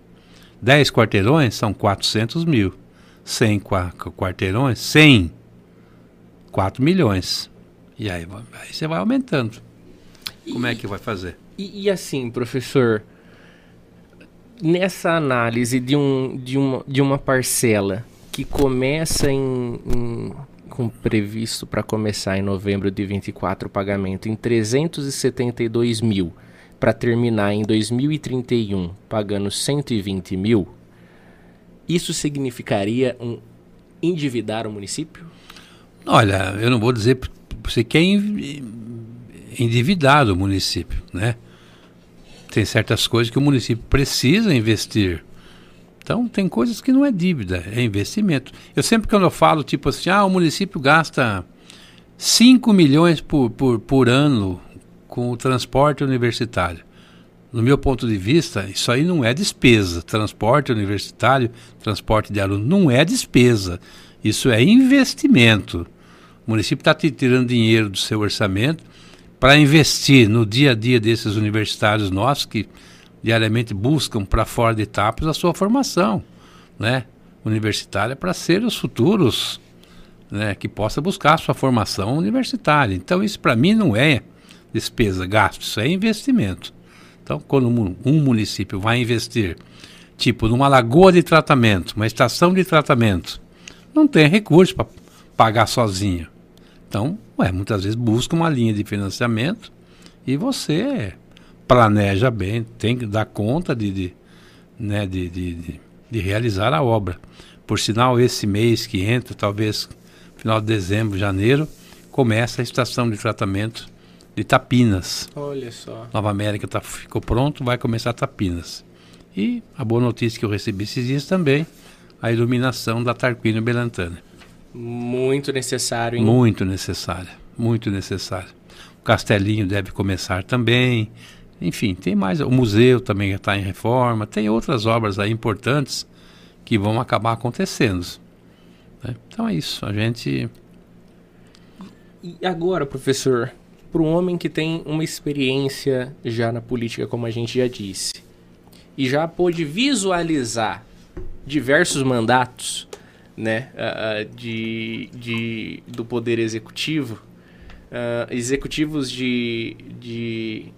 10 quarteirões são 400 mil. 100 quarteirões, 100, 4 milhões. E aí, aí você vai aumentando. Como é que vai fazer? E, e, assim, professor, nessa análise de, um, de, uma, de uma parcela que começa em, em com previsto para começar em novembro de 24 o pagamento em 372 mil para terminar em 2031 pagando 120 mil, isso significaria um endividar o município? Olha, eu não vou dizer você que é endividado o município, né? Tem certas coisas que o município precisa investir. Então, tem coisas que não é dívida, é investimento. Eu sempre, quando eu falo, tipo assim, ah, o município gasta 5 milhões por, por, por ano com o transporte universitário. No meu ponto de vista, isso aí não é despesa. Transporte universitário, transporte de aluno, não é despesa. Isso é investimento. O município está tirando dinheiro do seu orçamento para investir no dia a dia desses universitários nossos que diariamente buscam para fora de etapas a sua formação, né? Universitária para ser os futuros, né? Que possa buscar a sua formação universitária. Então isso para mim não é despesa, gasto, isso é investimento. Então quando um município vai investir, tipo numa lagoa de tratamento, uma estação de tratamento, não tem recurso para pagar sozinho. Então, ué, muitas vezes busca uma linha de financiamento e você planeja bem, tem que dar conta de, de né, de, de, de, de, realizar a obra. Por sinal, esse mês que entra, talvez final de dezembro, janeiro, começa a estação de tratamento de Tapinas. Olha só. Nova América tá, ficou pronto, vai começar Tapinas. E a boa notícia que eu recebi esses dias também, a iluminação da Tarquínio Belantana. Muito necessário, hein? Muito necessária, muito necessária. O Castelinho deve começar também. Enfim, tem mais. O museu também está em reforma. Tem outras obras aí importantes que vão acabar acontecendo. Né? Então é isso. A gente. E agora, professor, para um homem que tem uma experiência já na política, como a gente já disse, e já pôde visualizar diversos mandatos, né, de, de, do poder executivo, uh, executivos de, de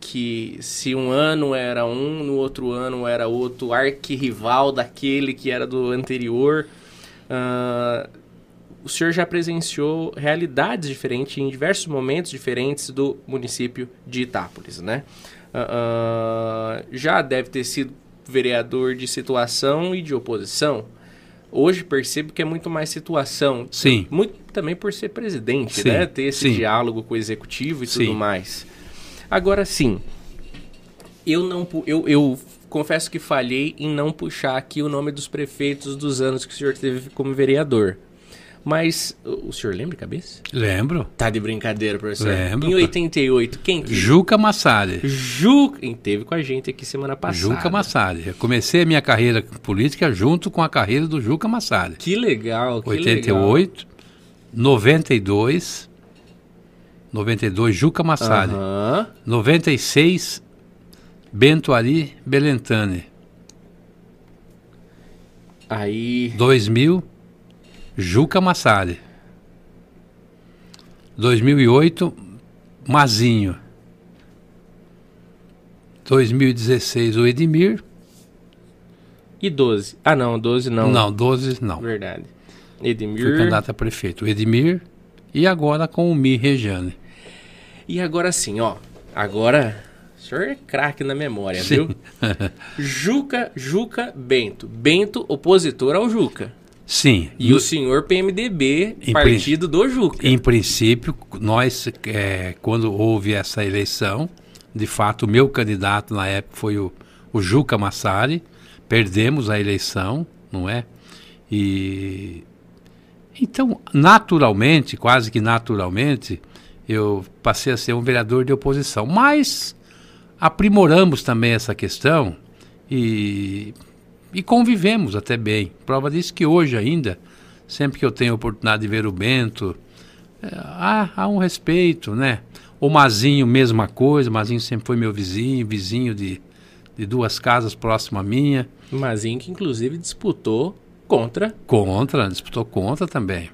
que se um ano era um, no outro ano era outro arquirrival daquele que era do anterior. Uh, o senhor já presenciou realidades diferentes em diversos momentos diferentes do município de Itápolis, né? Uh, já deve ter sido vereador de situação e de oposição. Hoje percebo que é muito mais situação. Sim. Muito também por ser presidente, sim, né? Ter esse sim. diálogo com o executivo e sim. tudo mais. Agora sim, eu não eu, eu confesso que falhei em não puxar aqui o nome dos prefeitos dos anos que o senhor teve como vereador. Mas o senhor lembra de cabeça? Lembro. Tá de brincadeira, professor. Lembro. Em 88, quem que? Juca Massari. Juca. Teve com a gente aqui semana passada. Juca Massari. Eu comecei a minha carreira política junto com a carreira do Juca Massari. Que legal, que 88, legal. 92, 92 Juca Massari. Aham. 96 Bento Ari Belentani. Aí. 2000 Juca Massari. 2008 Mazinho. 2016 o Edmir. E 12. Ah, não, 12 não. Não, 12 não. Verdade. Foi Edmir. candidato a prefeito. O Edmir e agora com o Mi Regiane. E agora sim, ó. Agora. O senhor é craque na memória, Sim. viu? Juca, Juca, Bento. Bento, opositor ao Juca. Sim. E o senhor PMDB, partido do Juca. Em princípio, nós, é, quando houve essa eleição, de fato, o meu candidato na época foi o, o Juca Massari. Perdemos a eleição, não é? E então, naturalmente, quase que naturalmente, eu passei a ser um vereador de oposição. Mas aprimoramos também essa questão e, e convivemos até bem. Prova disso que hoje ainda, sempre que eu tenho a oportunidade de ver o Bento, é, há, há um respeito, né? O Mazinho, mesma coisa. O Mazinho sempre foi meu vizinho, vizinho de, de duas casas próximo à minha. Mazinho que inclusive disputou contra. Contra, disputou contra também.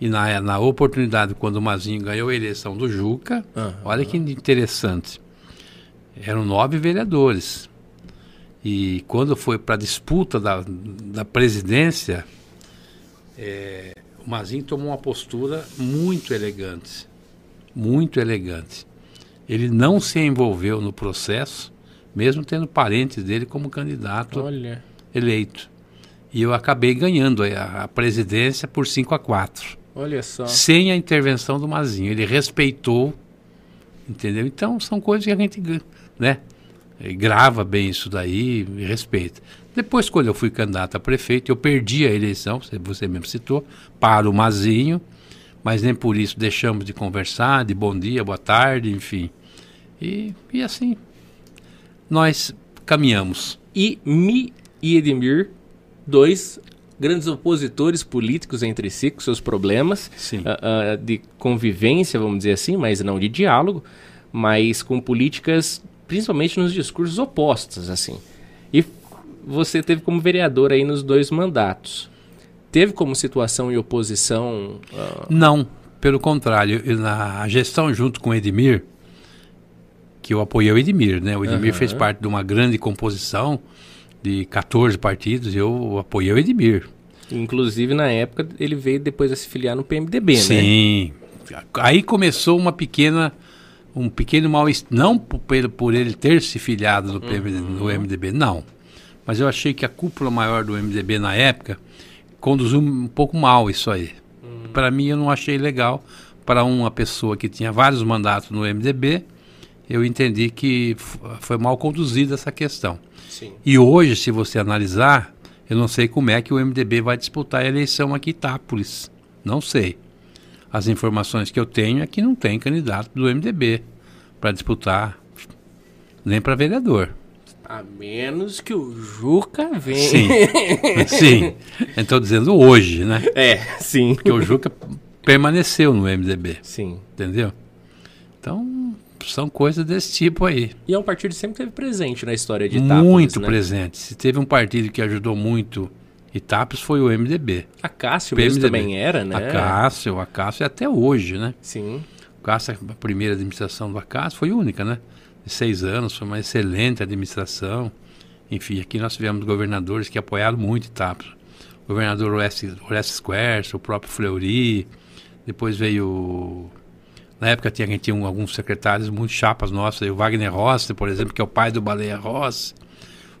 E na, na oportunidade, quando o Mazinho ganhou a eleição do Juca, Aham. olha que interessante. Eram nove vereadores. E quando foi para a disputa da, da presidência, é, o Mazinho tomou uma postura muito elegante. Muito elegante. Ele não se envolveu no processo, mesmo tendo parentes dele como candidato Olha. eleito. E eu acabei ganhando a, a presidência por 5 a 4 Olha só. sem a intervenção do Mazinho. Ele respeitou, entendeu? Então são coisas que a gente, né, grava bem isso daí e respeita. Depois, quando eu fui candidato a prefeito, eu perdi a eleição, você- mesmo citou, para o Mazinho, mas nem por isso deixamos de conversar, de bom dia, boa tarde, enfim. E, e assim, nós caminhamos. E Mi e Edmir, dois grandes opositores políticos entre si, com seus problemas ah, ah, de convivência, vamos dizer assim, mas não de diálogo, mas com políticas, principalmente nos discursos opostos, assim. E você teve como vereador aí nos dois mandatos. Teve como situação e oposição ah, Não, pelo contrário, na gestão junto com o Edmir, que eu apoiei o Edmir, né? O Edmir Aham. fez parte de uma grande composição de 14 partidos, eu apoiei o Edmir. Inclusive, na época, ele veio depois a se filiar no PMDB, né? Sim. Aí começou uma pequena um pequeno mal não por, por ele ter se filiado no, PMD no MDB, não. Mas eu achei que a cúpula maior do MDB na época conduziu um pouco mal isso aí. Para mim eu não achei legal para uma pessoa que tinha vários mandatos no MDB, eu entendi que foi mal conduzida essa questão. Sim. E hoje, se você analisar, eu não sei como é que o MDB vai disputar a eleição aqui em Itápolis. Não sei. As informações que eu tenho é que não tem candidato do MDB para disputar, nem para vereador. A menos que o Juca venha. Sim. Sim. Estou dizendo hoje, né? É, sim. Porque o Juca permaneceu no MDB, Sim. entendeu? Então, são coisas desse tipo aí. E é um partido que sempre teve presente na história de Itápolis, muito né? presente. Se teve um partido que ajudou muito Itápolis foi o MDB. A Cássio mesmo PMDB. também era, né? A Cássio, a Cássio é até hoje, né? Sim. A Cássio, a primeira administração do Acácio foi única, né? De seis anos, foi uma excelente administração. Enfim, aqui nós tivemos governadores que apoiaram muito Itápolis. O governador Orestes Squers, o próprio Fleury. Depois veio... Na época tinha, a gente tinha alguns secretários muito chapas nossos. O Wagner Rossi, por exemplo, que é o pai do Baleia Rossi.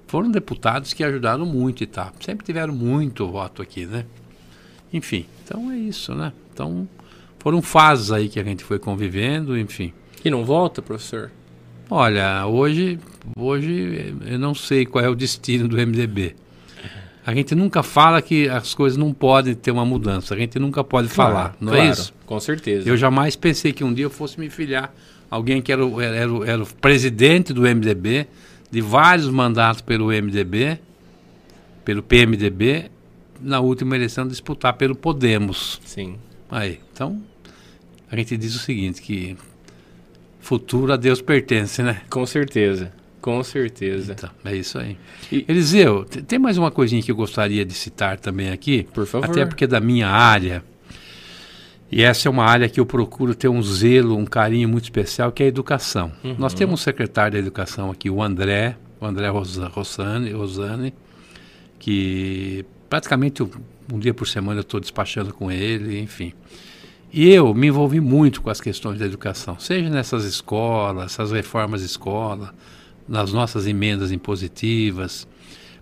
Foram deputados que ajudaram muito Itápolis. Sempre tiveram muito voto aqui, né? Enfim, então é isso, né? Então foram fases aí que a gente foi convivendo, enfim. E não volta, professor? Olha, hoje, hoje eu não sei qual é o destino do MDB. A gente nunca fala que as coisas não podem ter uma mudança. A gente nunca pode falar, não é claro, isso? Com certeza. Eu jamais pensei que um dia eu fosse me filiar alguém que era era, era o presidente do MDB, de vários mandatos pelo MDB, pelo PMDB, na última eleição disputar pelo Podemos. Sim. Aí, então, a gente diz o seguinte, que futuro a Deus pertence, né? Com certeza. Com certeza. Então, é isso aí. E- Eliseu, te- tem mais uma coisinha que eu gostaria de citar também aqui, Por favor. até porque é da minha área, e essa é uma área que eu procuro ter um zelo, um carinho muito especial, que é a educação. Uhum. Nós temos um secretário da educação aqui, o André, o André Rosa- Rossani, Rosane, que praticamente um, um dia por semana eu estou despachando com ele, enfim. E eu me envolvi muito com as questões da educação, seja nessas escolas, essas reformas de escola, nas nossas emendas impositivas,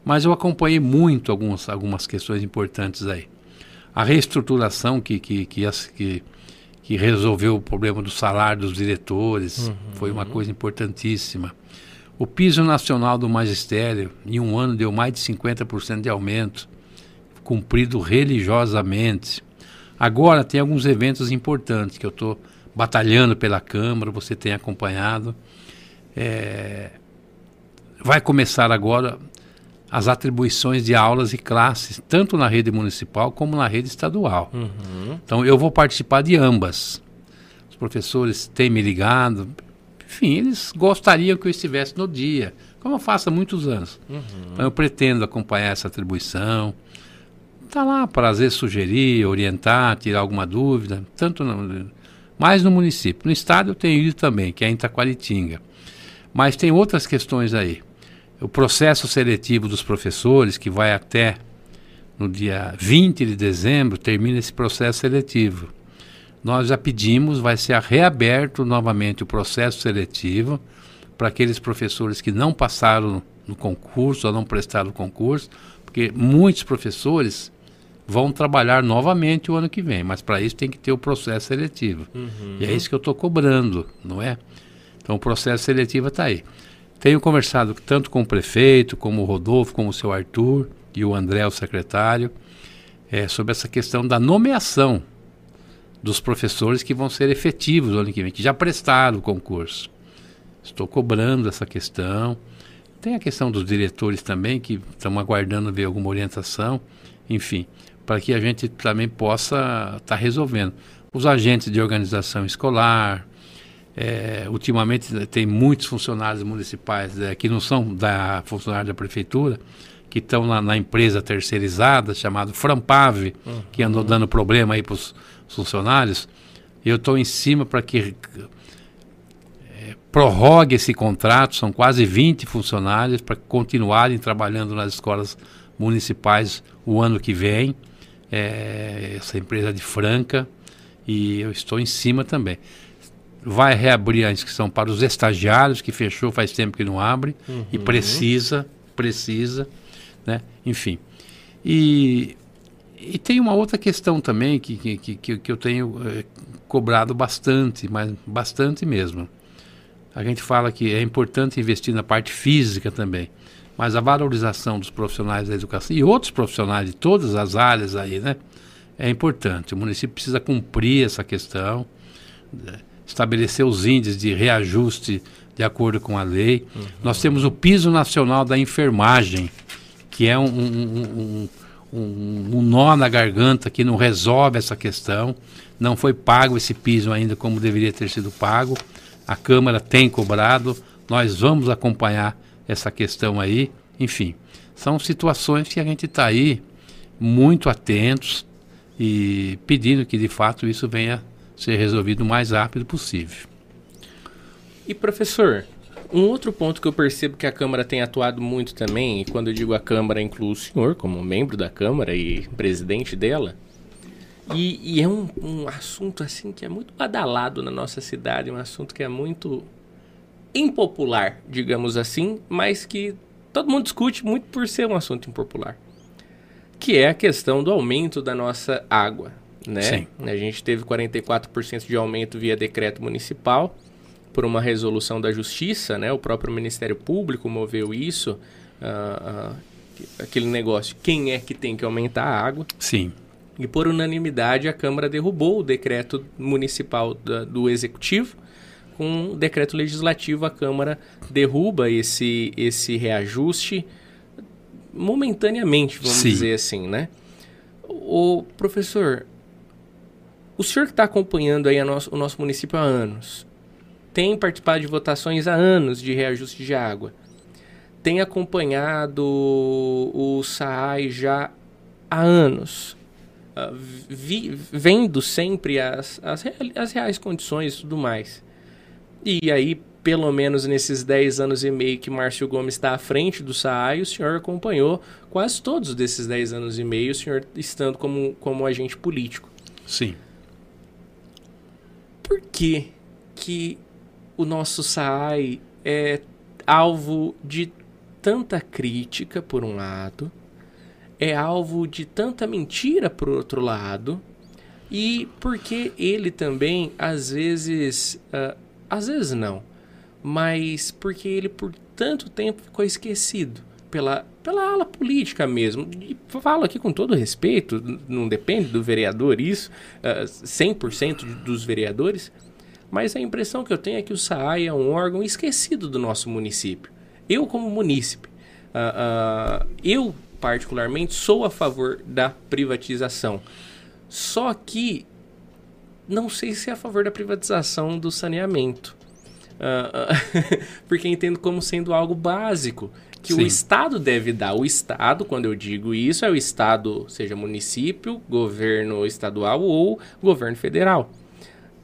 mas eu acompanhei muito algumas, algumas questões importantes aí. A reestruturação que, que, que, que, que resolveu o problema do salário dos diretores uhum. foi uma coisa importantíssima. O piso nacional do magistério, em um ano, deu mais de 50% de aumento, cumprido religiosamente. Agora tem alguns eventos importantes que eu estou batalhando pela Câmara, você tem acompanhado. É, vai começar agora as atribuições de aulas e classes, tanto na rede municipal como na rede estadual. Uhum. Então eu vou participar de ambas. Os professores têm me ligado, enfim, eles gostariam que eu estivesse no dia, como eu faço há muitos anos. Uhum. Então eu pretendo acompanhar essa atribuição. Está lá para às vezes sugerir, orientar, tirar alguma dúvida, tanto no, mais no município. No estado eu tenho ido também, que é em Itaquaritinga. Mas tem outras questões aí. O processo seletivo dos professores, que vai até no dia 20 de dezembro, termina esse processo seletivo. Nós já pedimos, vai ser reaberto novamente o processo seletivo para aqueles professores que não passaram no concurso ou não prestaram o concurso, porque muitos professores vão trabalhar novamente o ano que vem, mas para isso tem que ter o processo seletivo. Uhum. E é isso que eu estou cobrando, não é? Então o processo seletivo está aí. Tenho conversado tanto com o prefeito, como o Rodolfo, como o seu Arthur e o André, o secretário, é, sobre essa questão da nomeação dos professores que vão ser efetivos no ano que vem, que já prestaram o concurso. Estou cobrando essa questão. Tem a questão dos diretores também, que estão aguardando ver alguma orientação, enfim, para que a gente também possa estar tá resolvendo. Os agentes de organização escolar, é, ultimamente tem muitos funcionários municipais é, que não são da funcionário da prefeitura, que estão na, na, empresa terceirizada, chamado Frampave, uhum. que andou dando problema aí para os funcionários. Eu estou em cima para que é, prorrogue esse contrato, são quase 20 funcionários, para continuarem trabalhando nas escolas municipais o ano que vem. É, essa empresa de Franca, e eu estou em cima também vai reabrir a inscrição para os estagiários, que fechou faz tempo que não abre, uhum. e precisa, precisa, né? Enfim. E, e tem uma outra questão também que, que, que, que eu tenho é, cobrado bastante, mas bastante mesmo. A gente fala que é importante investir na parte física também, mas a valorização dos profissionais da educação e outros profissionais de todas as áreas aí, né? É importante. O município precisa cumprir essa questão. Né? Estabelecer os índices de reajuste de acordo com a lei. Uhum. Nós temos o piso nacional da enfermagem, que é um, um, um, um, nó na garganta que não resolve essa questão. Não foi pago esse piso ainda como deveria ter sido pago. A Câmara tem cobrado. Nós vamos acompanhar essa questão aí. Enfim, são situações que a gente está aí muito atentos e pedindo que de fato isso venha ser resolvido o mais rápido possível. E professor, um outro ponto que eu percebo que a Câmara tem atuado muito também, e quando eu digo a Câmara, incluo o senhor como membro da Câmara e presidente dela, e, e é um, um, assunto assim que é muito badalado na nossa cidade, um assunto que é muito impopular, digamos assim, mas que todo mundo discute muito por ser um assunto impopular, que é a questão do aumento da nossa água né? Sim. A gente teve 44% de aumento via decreto municipal por uma resolução da Justiça, né? O próprio Ministério Público moveu isso, uh, uh, aquele negócio, quem é que tem que aumentar a água? Sim. E por unanimidade a Câmara derrubou o decreto municipal da, do Executivo. Com o decreto legislativo a Câmara derruba esse, esse reajuste momentaneamente, vamos Sim. dizer assim, né? O professor, o senhor que está acompanhando aí nosso, o nosso município há anos, tem participado de votações há anos de reajuste de água, tem acompanhado o SAAI já há anos, uh, vi, vendo sempre as, as, as reais condições e tudo mais. E aí, pelo menos nesses 10 anos e meio que Márcio Gomes está à frente do SAAI, o senhor acompanhou quase todos desses 10 anos e meio, o senhor estando como, como agente político. Sim por que, que o nosso SAI é alvo de tanta crítica, por um lado, é alvo de tanta mentira por outro lado e porque ele também às vezes, uh, às vezes não, mas porque ele por tanto tempo ficou esquecido pela, pela ala política mesmo. E falo aqui com todo respeito, não depende do vereador isso, uh, ah, 100% dos vereadores, mas a impressão que eu tenho é que o SAAI é um órgão esquecido do nosso município. Eu, como munícipe, uh, uh, eu particularmente sou a favor da privatização. Só que não sei se é a favor da privatização do saneamento. Uh, porque entendo como sendo algo básico que Sim. o Estado deve dar. O Estado, quando eu digo isso, é o Estado, seja município, governo estadual ou governo federal.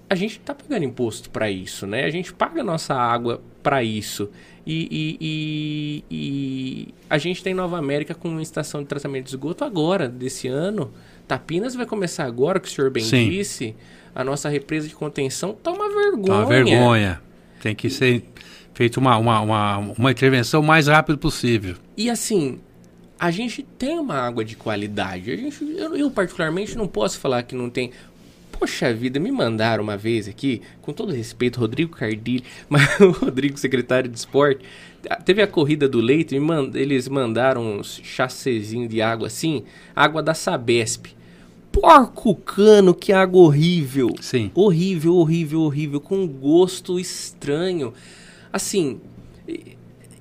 A gente está pagando imposto para isso, né? A gente paga nossa água para isso. E, e, e, e, a gente tem Nova América com uma estação de tratamento de esgoto agora, desse ano. Tapinas vai começar agora, que o senhor bem Sim. disse. A nossa represa de contenção tá uma vergonha. Tá uma vergonha. Tem que ser feita uma, uma, uma, uma intervenção o mais rápido possível. E assim, a gente tem uma água de qualidade. A gente, eu, eu, particularmente não posso falar que não tem. Poxa vida, me mandaram uma vez aqui, com todo respeito, Rodrigo Cardilho, mas o Rodrigo, secretário de esporte, teve a corrida do leite, mand eles mandaram uns chassezinho de água assim, água da Sabesp. Porco cano, que água horrível. Sim. Horrível, horrível, horrível, com gosto estranho. Assim,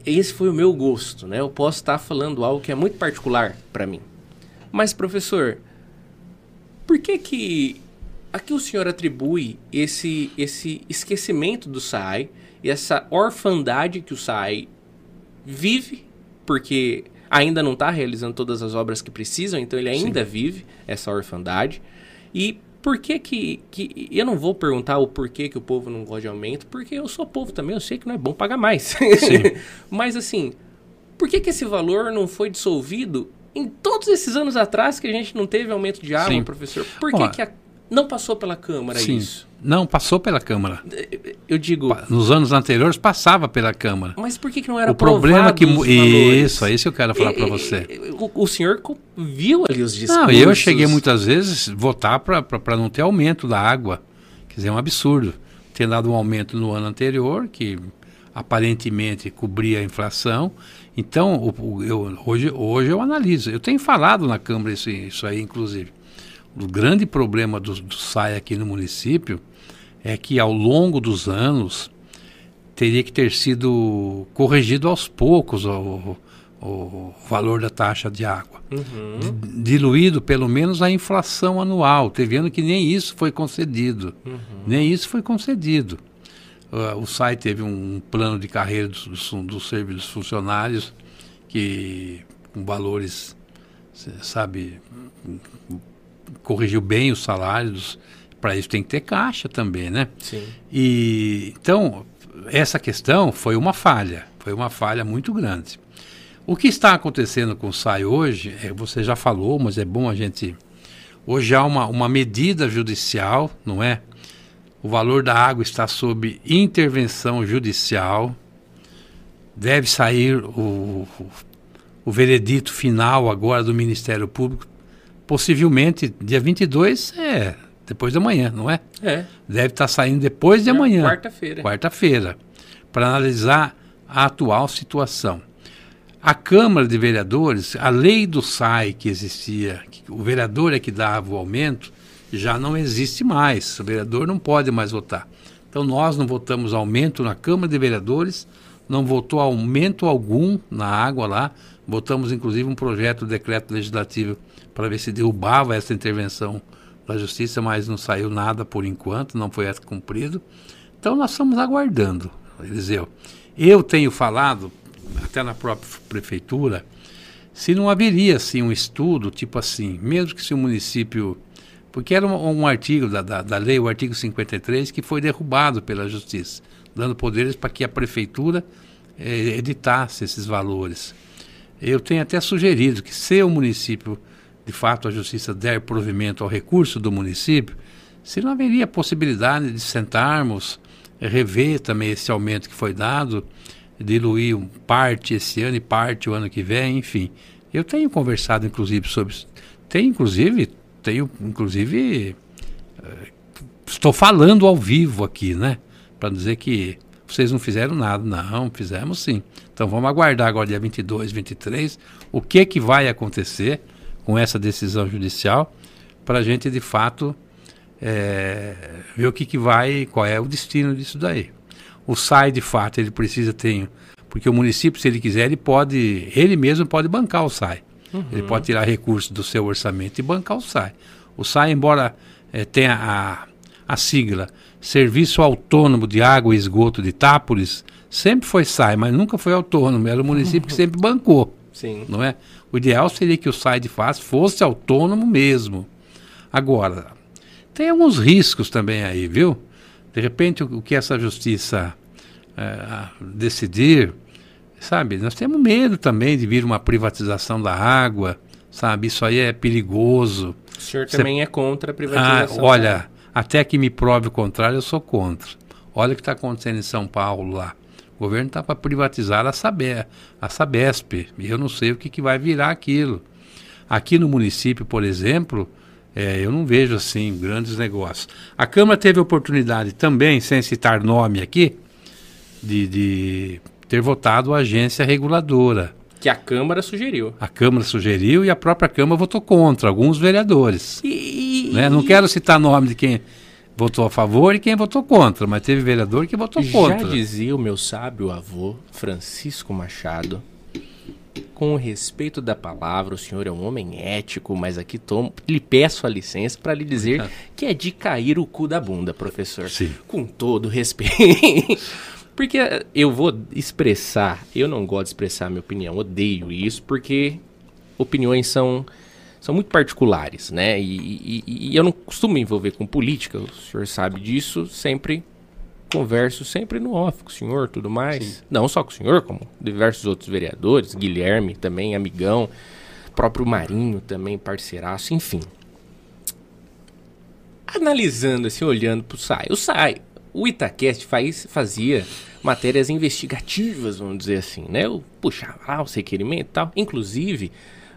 esse foi o meu gosto, né? Eu posso estar falando algo que é muito particular para mim. Mas, professor, por que que a que o senhor atribui esse, esse esquecimento do SAI e essa orfandade que o SAI vive, porque ainda não está realizando todas as obras que precisam, então ele ainda Sim. vive essa orfandade. E por que que, que... Eu não vou perguntar o porquê que o povo não gosta de aumento, porque eu sou povo também, eu sei que não é bom pagar mais. Mas assim, por que que esse valor não foi dissolvido em todos esses anos atrás que a gente não teve aumento de água, Sim. professor? Por que, que a não passou pela Câmara Sim. isso? Não, passou pela Câmara. Eu digo. Nos anos anteriores passava pela Câmara. Mas por que, que não era O problema é que. Isso, é isso que eu quero falar para você. O, o, senhor viu ali os discursos. Não, eu cheguei muitas vezes votar para não ter aumento da água. Quer dizer, é um absurdo. Ter dado um aumento no ano anterior, que aparentemente cobria a inflação. Então, o, eu, hoje, hoje eu analiso. Eu tenho falado na Câmara isso, isso aí, inclusive o grande problema do, do SAI aqui no município é que ao longo dos anos teria que ter sido corrigido aos poucos o, o, o valor da taxa de água. Uhum. Diluído pelo menos a inflação anual. Teve ano que nem isso foi concedido. Uhum. Nem isso foi concedido. Uh, o SAI teve um plano de carreira dos, dos, dos serviços funcionários que com valores, sabe, corrigiu bem os salários, para isso tem que ter caixa também, né? Sim. E então essa questão foi uma falha, foi uma falha muito grande. O que está acontecendo com o SAI hoje, é, você já falou, mas é bom a gente. Hoje há uma, uma medida judicial, não é? O valor da água está sob intervenção judicial. Deve sair o, o, o veredito final agora do Ministério Público possivelmente dia 22 é depois de amanhã, não é? É. Deve estar tá saindo depois de é amanhã. Quarta-feira. Quarta-feira. Para analisar a atual situação. A Câmara de Vereadores, a lei do SAI que existia, que o vereador é que dava o aumento, já não existe mais. O vereador não pode mais votar. Então nós não votamos aumento na Câmara de Vereadores, não votou aumento algum na água lá. Votamos inclusive um projeto de decreto legislativo para ver se derrubava essa intervenção da justiça, mas não saiu nada por enquanto, não foi cumprido. Então nós estamos aguardando, Eliseu. Eu tenho falado, até na própria prefeitura, se não haveria assim um estudo, tipo assim, mesmo que se o município. Porque era um, um artigo da, da, da, lei, o artigo 53, que foi derrubado pela justiça, dando poderes para que a prefeitura eh, editasse esses valores. Eu tenho até sugerido que se o município de fato a justiça der provimento ao recurso do município, se não haveria possibilidade de sentarmos, rever também esse aumento que foi dado, diluir parte esse ano e parte o ano que vem, enfim, Eu tenho conversado, inclusive, sobre. Tem, inclusive, tenho, inclusive. Uh, estou falando ao vivo aqui, né? Para dizer que vocês não fizeram nada. Não, fizemos sim. Então vamos aguardar agora, dia 22, 23, o que, que vai acontecer com essa decisão judicial, para a gente, de fato, é, ver o que, que vai, qual é o destino disso daí. O SAI, de fato, ele precisa ter. Porque o município, se ele quiser, ele pode. Ele mesmo pode bancar o SAI. Uhum. Ele pode tirar recursos do seu orçamento e bancar o SAI. O SAI, embora é, tenha a, a sigla Serviço Autônomo de Água e Esgoto de Itápolis, sempre foi SAI, mas nunca foi autônomo. Era o município que sempre bancou. Sim. Não é? O ideal seria que o SAI de faz fosse autônomo mesmo. Agora, tem alguns riscos também aí, viu? De repente, o, o que essa justiça é, decidir, sabe? Nós temos medo também de vir uma privatização da água, sabe? Isso aí é perigoso. O senhor Cê... também é contra a privatização? Ah, olha, até que me prove o contrário, eu sou contra. Olha o que está acontecendo em São Paulo lá. O governo está para privatizar a, Sabe, a Sabesp. E eu não sei o que, que vai virar aquilo. Aqui no município, por exemplo, é, eu não vejo assim grandes negócios. A Câmara teve oportunidade também, sem citar nome aqui, de, de ter votado a agência reguladora. Que a Câmara sugeriu. A Câmara sugeriu e a própria Câmara votou contra, alguns vereadores. E... Né? Não quero citar nome de quem votou a favor e quem votou contra, mas teve vereador que votou contra. Já dizia o meu sábio avô, Francisco Machado, com o respeito da palavra, o senhor é um homem ético, mas aqui tomo, lhe peço a licença para lhe dizer que é de cair o cu da bunda, professor. Sim. Com todo respeito. Porque eu vou expressar, eu não gosto de expressar minha opinião, odeio isso, porque opiniões são, são muito particulares, né? E, e, e eu não costumo me envolver com política, o senhor sabe disso, sempre converso sempre no off com o senhor tudo mais. Sim. Não só com o senhor, como diversos outros vereadores, Guilherme também, amigão, próprio Marinho também, parceiraço, enfim. Analisando assim, olhando pro SAI. O SAI, o Itacast faz, fazia matérias investigativas, vamos dizer assim, né? Eu puxava lá os requerimentos e tal. Inclusive,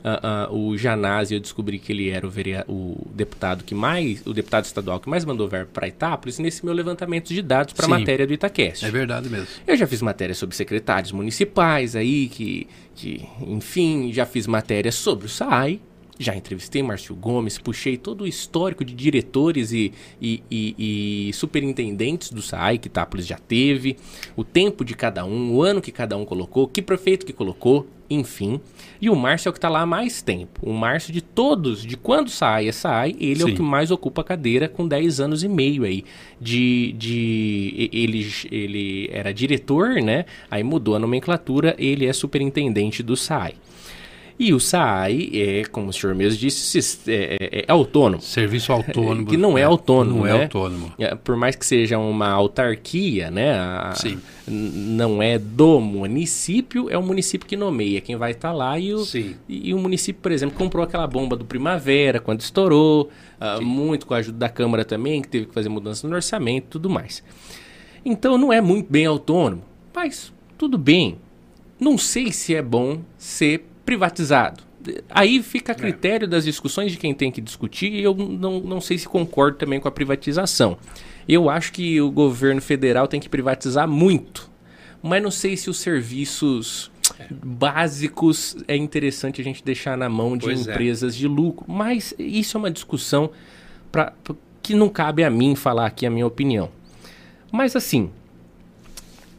uh, uh, o Janazzi, eu descobri que ele era o, o, deputado que mais, o deputado estadual que mais mandou verbo para Itápolis nesse meu levantamento de dados para a matéria do Itacast. É verdade mesmo. Eu já fiz matéria sobre secretários municipais aí, que, que enfim, já fiz matéria sobre o SAI, já entrevistei Márcio Gomes, puxei todo o histórico de diretores e, e, e, e superintendentes do SAI que Itápolis já teve, o tempo de cada um, o ano que cada um colocou, que prefeito que colocou, enfim. E o Márcio é o que está lá há mais tempo. O Márcio de todos, de quando sai é sai, ele Sim. é o que mais ocupa a cadeira com 10 anos e meio aí. De, de ele, ele era diretor, né? Aí mudou a nomenclatura, ele é superintendente do SAI. E o SAI é, como o senhor mesmo disse, é, é, é autônomo. Serviço autônomo. que não é, autônomo, Não é né? autônomo. É, por mais que seja uma autarquia, né? A, Sim. Não é do município, é o município que nomeia quem vai estar tá lá. E o, Sim. E, e, o município, por exemplo, comprou aquela bomba do Primavera quando estourou. Uh, muito com a ajuda da Câmara também, que teve que fazer mudança no orçamento e tudo mais. Então não é muito bem autônomo. Mas tudo bem. Não sei se é bom ser privatizado. Aí fica a é. critério das discussões de quem tem que discutir e eu não, não sei se concordo também com a privatização. Eu acho que o governo federal tem que privatizar muito, mas não sei se os serviços básicos é interessante a gente deixar na mão de pois é. empresas é. de lucro. Mas isso é uma discussão pra, pra, que não cabe a mim falar aqui a minha opinião. Mas assim,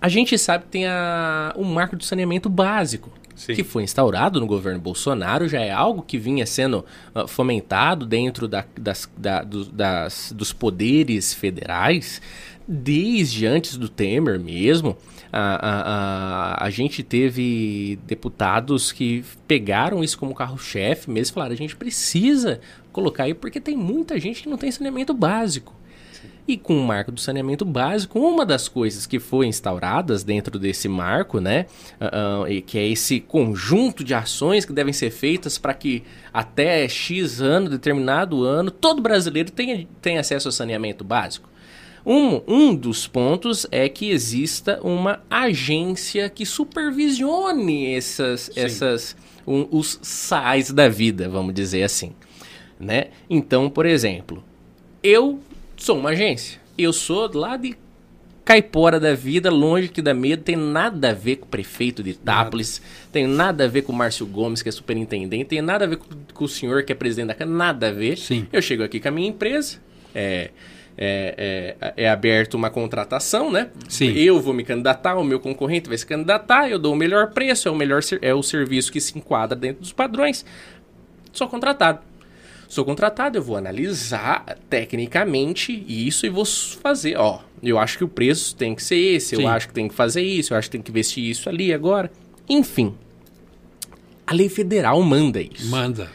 a gente sabe que tem a, o marco do saneamento básico. Sim. que foi instaurado no governo Bolsonaro, já é algo que vinha sendo uh, fomentado dentro da, das, da, do, das, dos poderes federais desde antes do Temer mesmo. A, a, a, a gente teve deputados que pegaram isso como carro-chefe mesmo, falaram: a gente precisa colocar aí porque tem muita gente que não tem saneamento básico. E com o marco do saneamento básico, uma das coisas que foi instauradas dentro desse marco, né, uh, uh, que é esse conjunto de ações que devem ser feitas para que até X ano, determinado ano, todo brasileiro tenha, tenha acesso ao saneamento básico. Um, um dos pontos é que exista uma agência que supervisione essas, essas um, os sais da vida, vamos dizer assim. Né? Então, por exemplo, eu sou uma agência. Eu sou lá de caipora da vida, longe que dá medo, tem nada a ver com o prefeito de Itápolis, nada. tem nada a ver com o Márcio Gomes, que é superintendente, tem nada a ver com, com, o senhor que é presidente da Câmara, nada a ver. Sim. Eu chego aqui com a minha empresa, é, é, é, é aberto uma contratação, né? Sim. Eu vou me candidatar, o meu concorrente vai se candidatar, eu dou o melhor preço, é o melhor é o serviço que se enquadra dentro dos padrões. Sou contratado. Sou contratado, eu vou analisar tecnicamente isso e vou fazer, ó, eu acho que o preço tem que ser esse, Sim. eu acho que tem que fazer isso, eu acho que tem que investir isso ali agora. Enfim. A lei federal manda isso. Manda.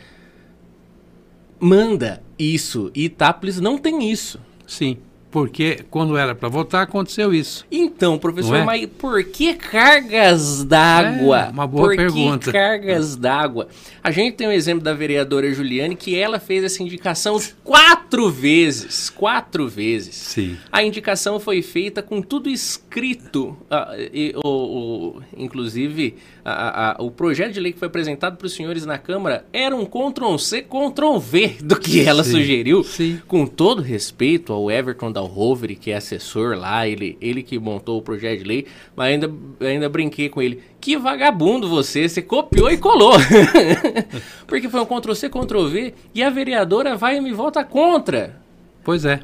Manda isso. E Itápolis não tem isso. Sim. Porque quando era para votar, aconteceu isso. Então, professor, é? mas por que cargas d'água? É uma boa por pergunta. que cargas d'água? A gente tem o um exemplo da vereadora Juliane, que ela fez essa indicação quatro vezes. Quatro vezes. Sim. A indicação foi feita com tudo escrito. Uh, e, o, o, inclusive, a, a, o projeto de lei que foi apresentado para os senhores na Câmara era um Ctrl-C, Ctrl-V do que ela Sim. sugeriu. Sim. Com todo respeito ao Everton da Dalhover, que é assessor lá, ele, ele que montou o projeto de lei, mas ainda, ainda brinquei com ele. Que vagabundo você, você copiou e colou. Porque foi um Ctrl-C, Ctrl-V e a vereadora vai e me volta contra. Pois é.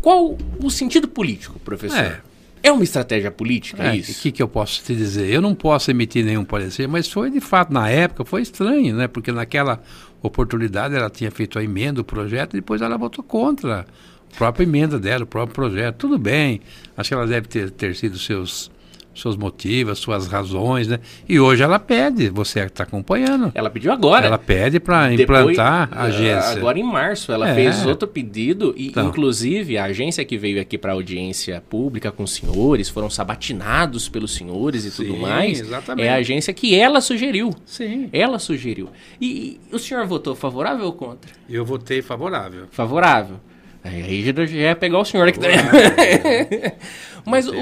Qual o sentido político, professor? É. É uma estratégia política é, isso? O que, que eu posso te dizer? Eu não posso emitir nenhum parecer, mas foi de fato, na época, foi estranho, né? Porque naquela oportunidade ela tinha feito a emenda do projeto e depois ela votou contra a própria emenda dela, o próprio projeto. Tudo bem, acho que ela deve ter, ter sido seus seus motivos, suas razões, né? E hoje ela pede, você está acompanhando. Ela pediu agora. Ela pede para implantar a agência. Agora em março, ela É. fez outro pedido e, Então. inclusive, a agência que veio aqui para audiência pública com os senhores, foram sabatinados pelos senhores e tudo Sim, mais. exatamente. É a agência que ela sugeriu. Sim. Ela sugeriu. E, e o senhor votou favorável ou contra? Eu votei favorável. Favorável. Aí já já ia pegar o senhor aqui também. Mas o,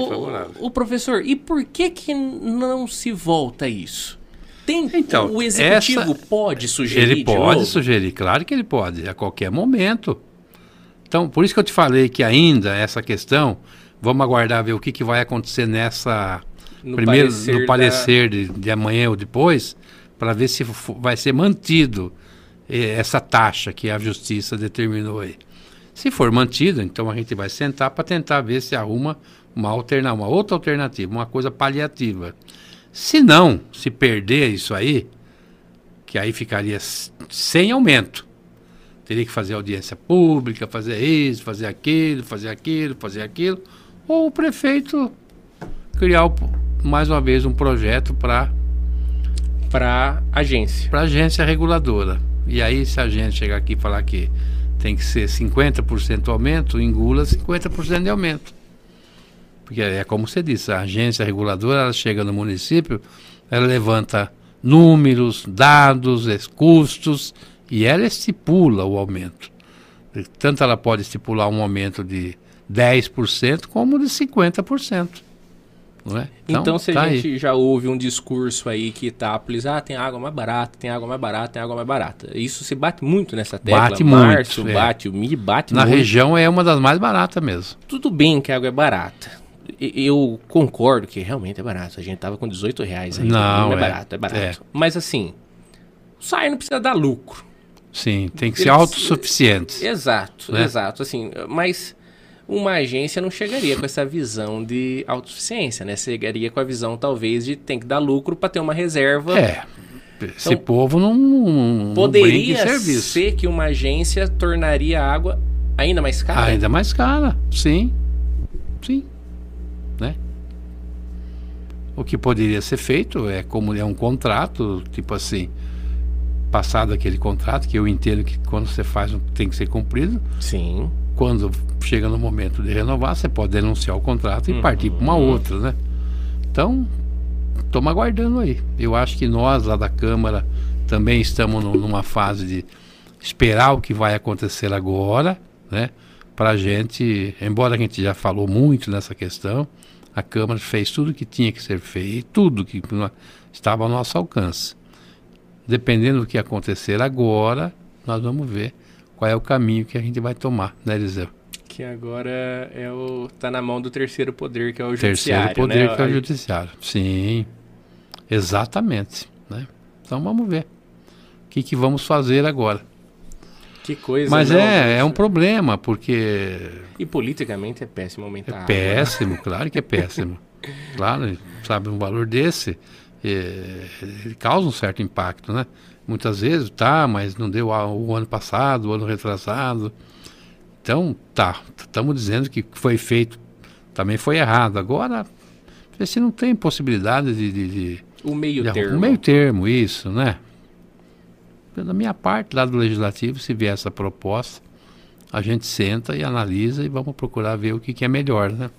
o professor, e por que que não se volta a isso? Tem, Então, o executivo essa- pode sugerir Ele de pode sugerir, claro que ele pode, a qualquer momento. Então, por isso que eu te falei que ainda essa questão, vamos aguardar ver o que, que vai acontecer nessa. No primeiro, parecer no da- parecer de, de amanhã ou depois, para ver se vai ser mantido eh, essa taxa que a justiça determinou aí. Se for mantido, então a gente vai sentar para tentar ver se arruma uma alterna, uma outra alternativa, uma coisa paliativa. Se não, se perder isso aí, que aí ficaria sem aumento. Teria que fazer audiência pública, fazer isso, fazer aquilo, fazer aquilo, fazer aquilo. Ou o prefeito criar mais uma vez um projeto para Para agência. a agência reguladora. E aí, se a gente chegar aqui e falar que tem que ser 50% aumento, engula 50% de aumento. Porque é como você disse, a agência reguladora ela chega no município, ela levanta números, dados, custos e ela estipula o aumento. Tanto ela pode estipular um aumento de 10% como de 50%. É? Então, se tá a aí. gente já ouve um discurso aí que Itápolis, ah, tem água mais barata, tem água mais barata, tem água mais barata. Isso se bate muito nessa tecla. Bate Março muito, é. bate, o Mi bate Na muito. região é uma das mais baratas mesmo. Tudo bem que a água é barata. Eu concordo que realmente é barato. A gente tava com 18 reais aí. Não, é é. barato, é barato. É. Mas assim, o SAI não precisa dar lucro. Sim, tem que ser autossuficientes. Exato, Né? exato. Assim, mas uma agência não chegaria com essa visão de autossuficiência, né? Chegaria com a visão, talvez, de tem que dar lucro para ter uma reserva. É. Esse Então, povo não, não, não Poderia serviço. ser que uma agência tornaria a água ainda mais cara? Ainda mais cara, sim. Sim. Né? O que poderia ser feito é como é um contrato, tipo assim, passado aquele contrato, que eu entendo que quando você faz tem que ser cumprido, Sim. Quando chega no momento de renovar, você pode denunciar o contrato e Uhum. partir para uma outra, né? Então, estamos aguardando aí. Eu acho que nós lá da Câmara também estamos nu- numa fase de esperar o que vai acontecer agora, né? Para a gente, embora a gente já falou muito nessa questão, a Câmara fez tudo que tinha que ser feito, tudo que no- estava ao nosso alcance. dependendo do que acontecer agora, nós vamos ver qual é o caminho que a gente vai tomar, né, Eliseu? Que agora é o tá na mão do terceiro poder, que é o terceiro judiciário, poder, né? que é o judiciário. Sim, exatamente. Né? Então vamos ver o que, que vamos fazer agora. Que coisa. Mas não, é, é um problema, porque E politicamente é péssimo aumentar. é a água, péssimo, claro que é péssimo. Claro, sabe, um valor desse, é, ele causa um certo impacto, né? Muitas vezes, tá, mas não deu o ano passado, o ano retrasado. Então, tá, estamos dizendo que foi feito, também foi errado. Agora, se não tem possibilidade de, de, de, O meio de termo. um meio termo, isso, né? Da minha parte, lá do Legislativo, se vier essa proposta, a gente senta e analisa e vamos procurar ver o que, que é melhor, né?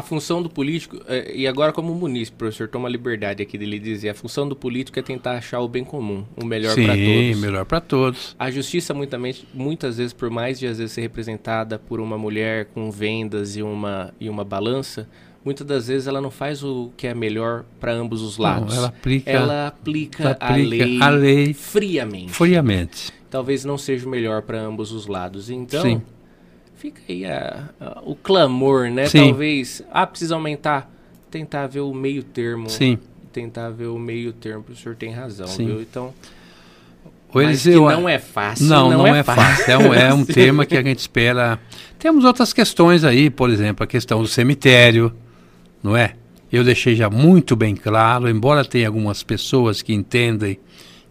A função do político, é, e agora como munícipe, professor, toma a liberdade aqui dele dizer, a função do político é tentar achar o bem comum, o melhor Sim, para todos. melhor para todos. A justiça, muitamente, muitas vezes, por mais de às vezes ser representada por uma mulher com vendas e uma, e uma balança, muitas das vezes ela não faz o que é melhor para ambos os lados. Não, ela aplica, Ela aplica, ela a, aplica lei a lei friamente. friamente. Talvez não seja o melhor para ambos os lados. Então, Sim. Fica aí a- a- o clamor, né? Sim. Talvez, ah, precisa aumentar. Tentar ver o meio termo. Sim. Tentar ver o meio termo. O senhor tem razão, Sim. viu? Então, mas que Eliseu, não é fácil. Não, não, é, fácil. fácil. É um, é um tema que a gente espera. Temos outras questões aí, por exemplo, a questão do cemitério, não é? Eu deixei já muito bem claro, embora tenha algumas pessoas que entendem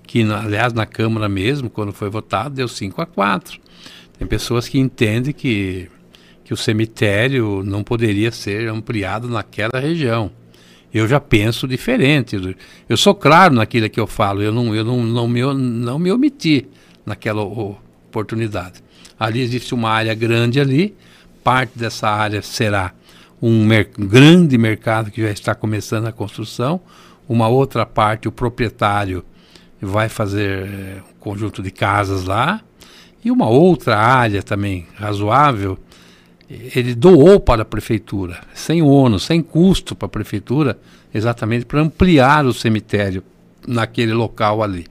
que, aliás, na Câmara mesmo, quando foi votado, deu 5 a 4. Tem pessoas que entendem que, que o cemitério não poderia ser ampliado naquela região. Eu já penso diferente. Eu sou claro naquilo que eu falo, eu não, eu não, não, me, não me omiti naquela oportunidade. Ali existe uma área grande ali, parte dessa área será um mer- grande mercado que já está começando a construção, uma outra parte o proprietário vai fazer eh, um conjunto de casas lá, e uma outra área também razoável, ele doou para a prefeitura, sem ônus, sem custo para a prefeitura, exatamente para ampliar o cemitério naquele local ali.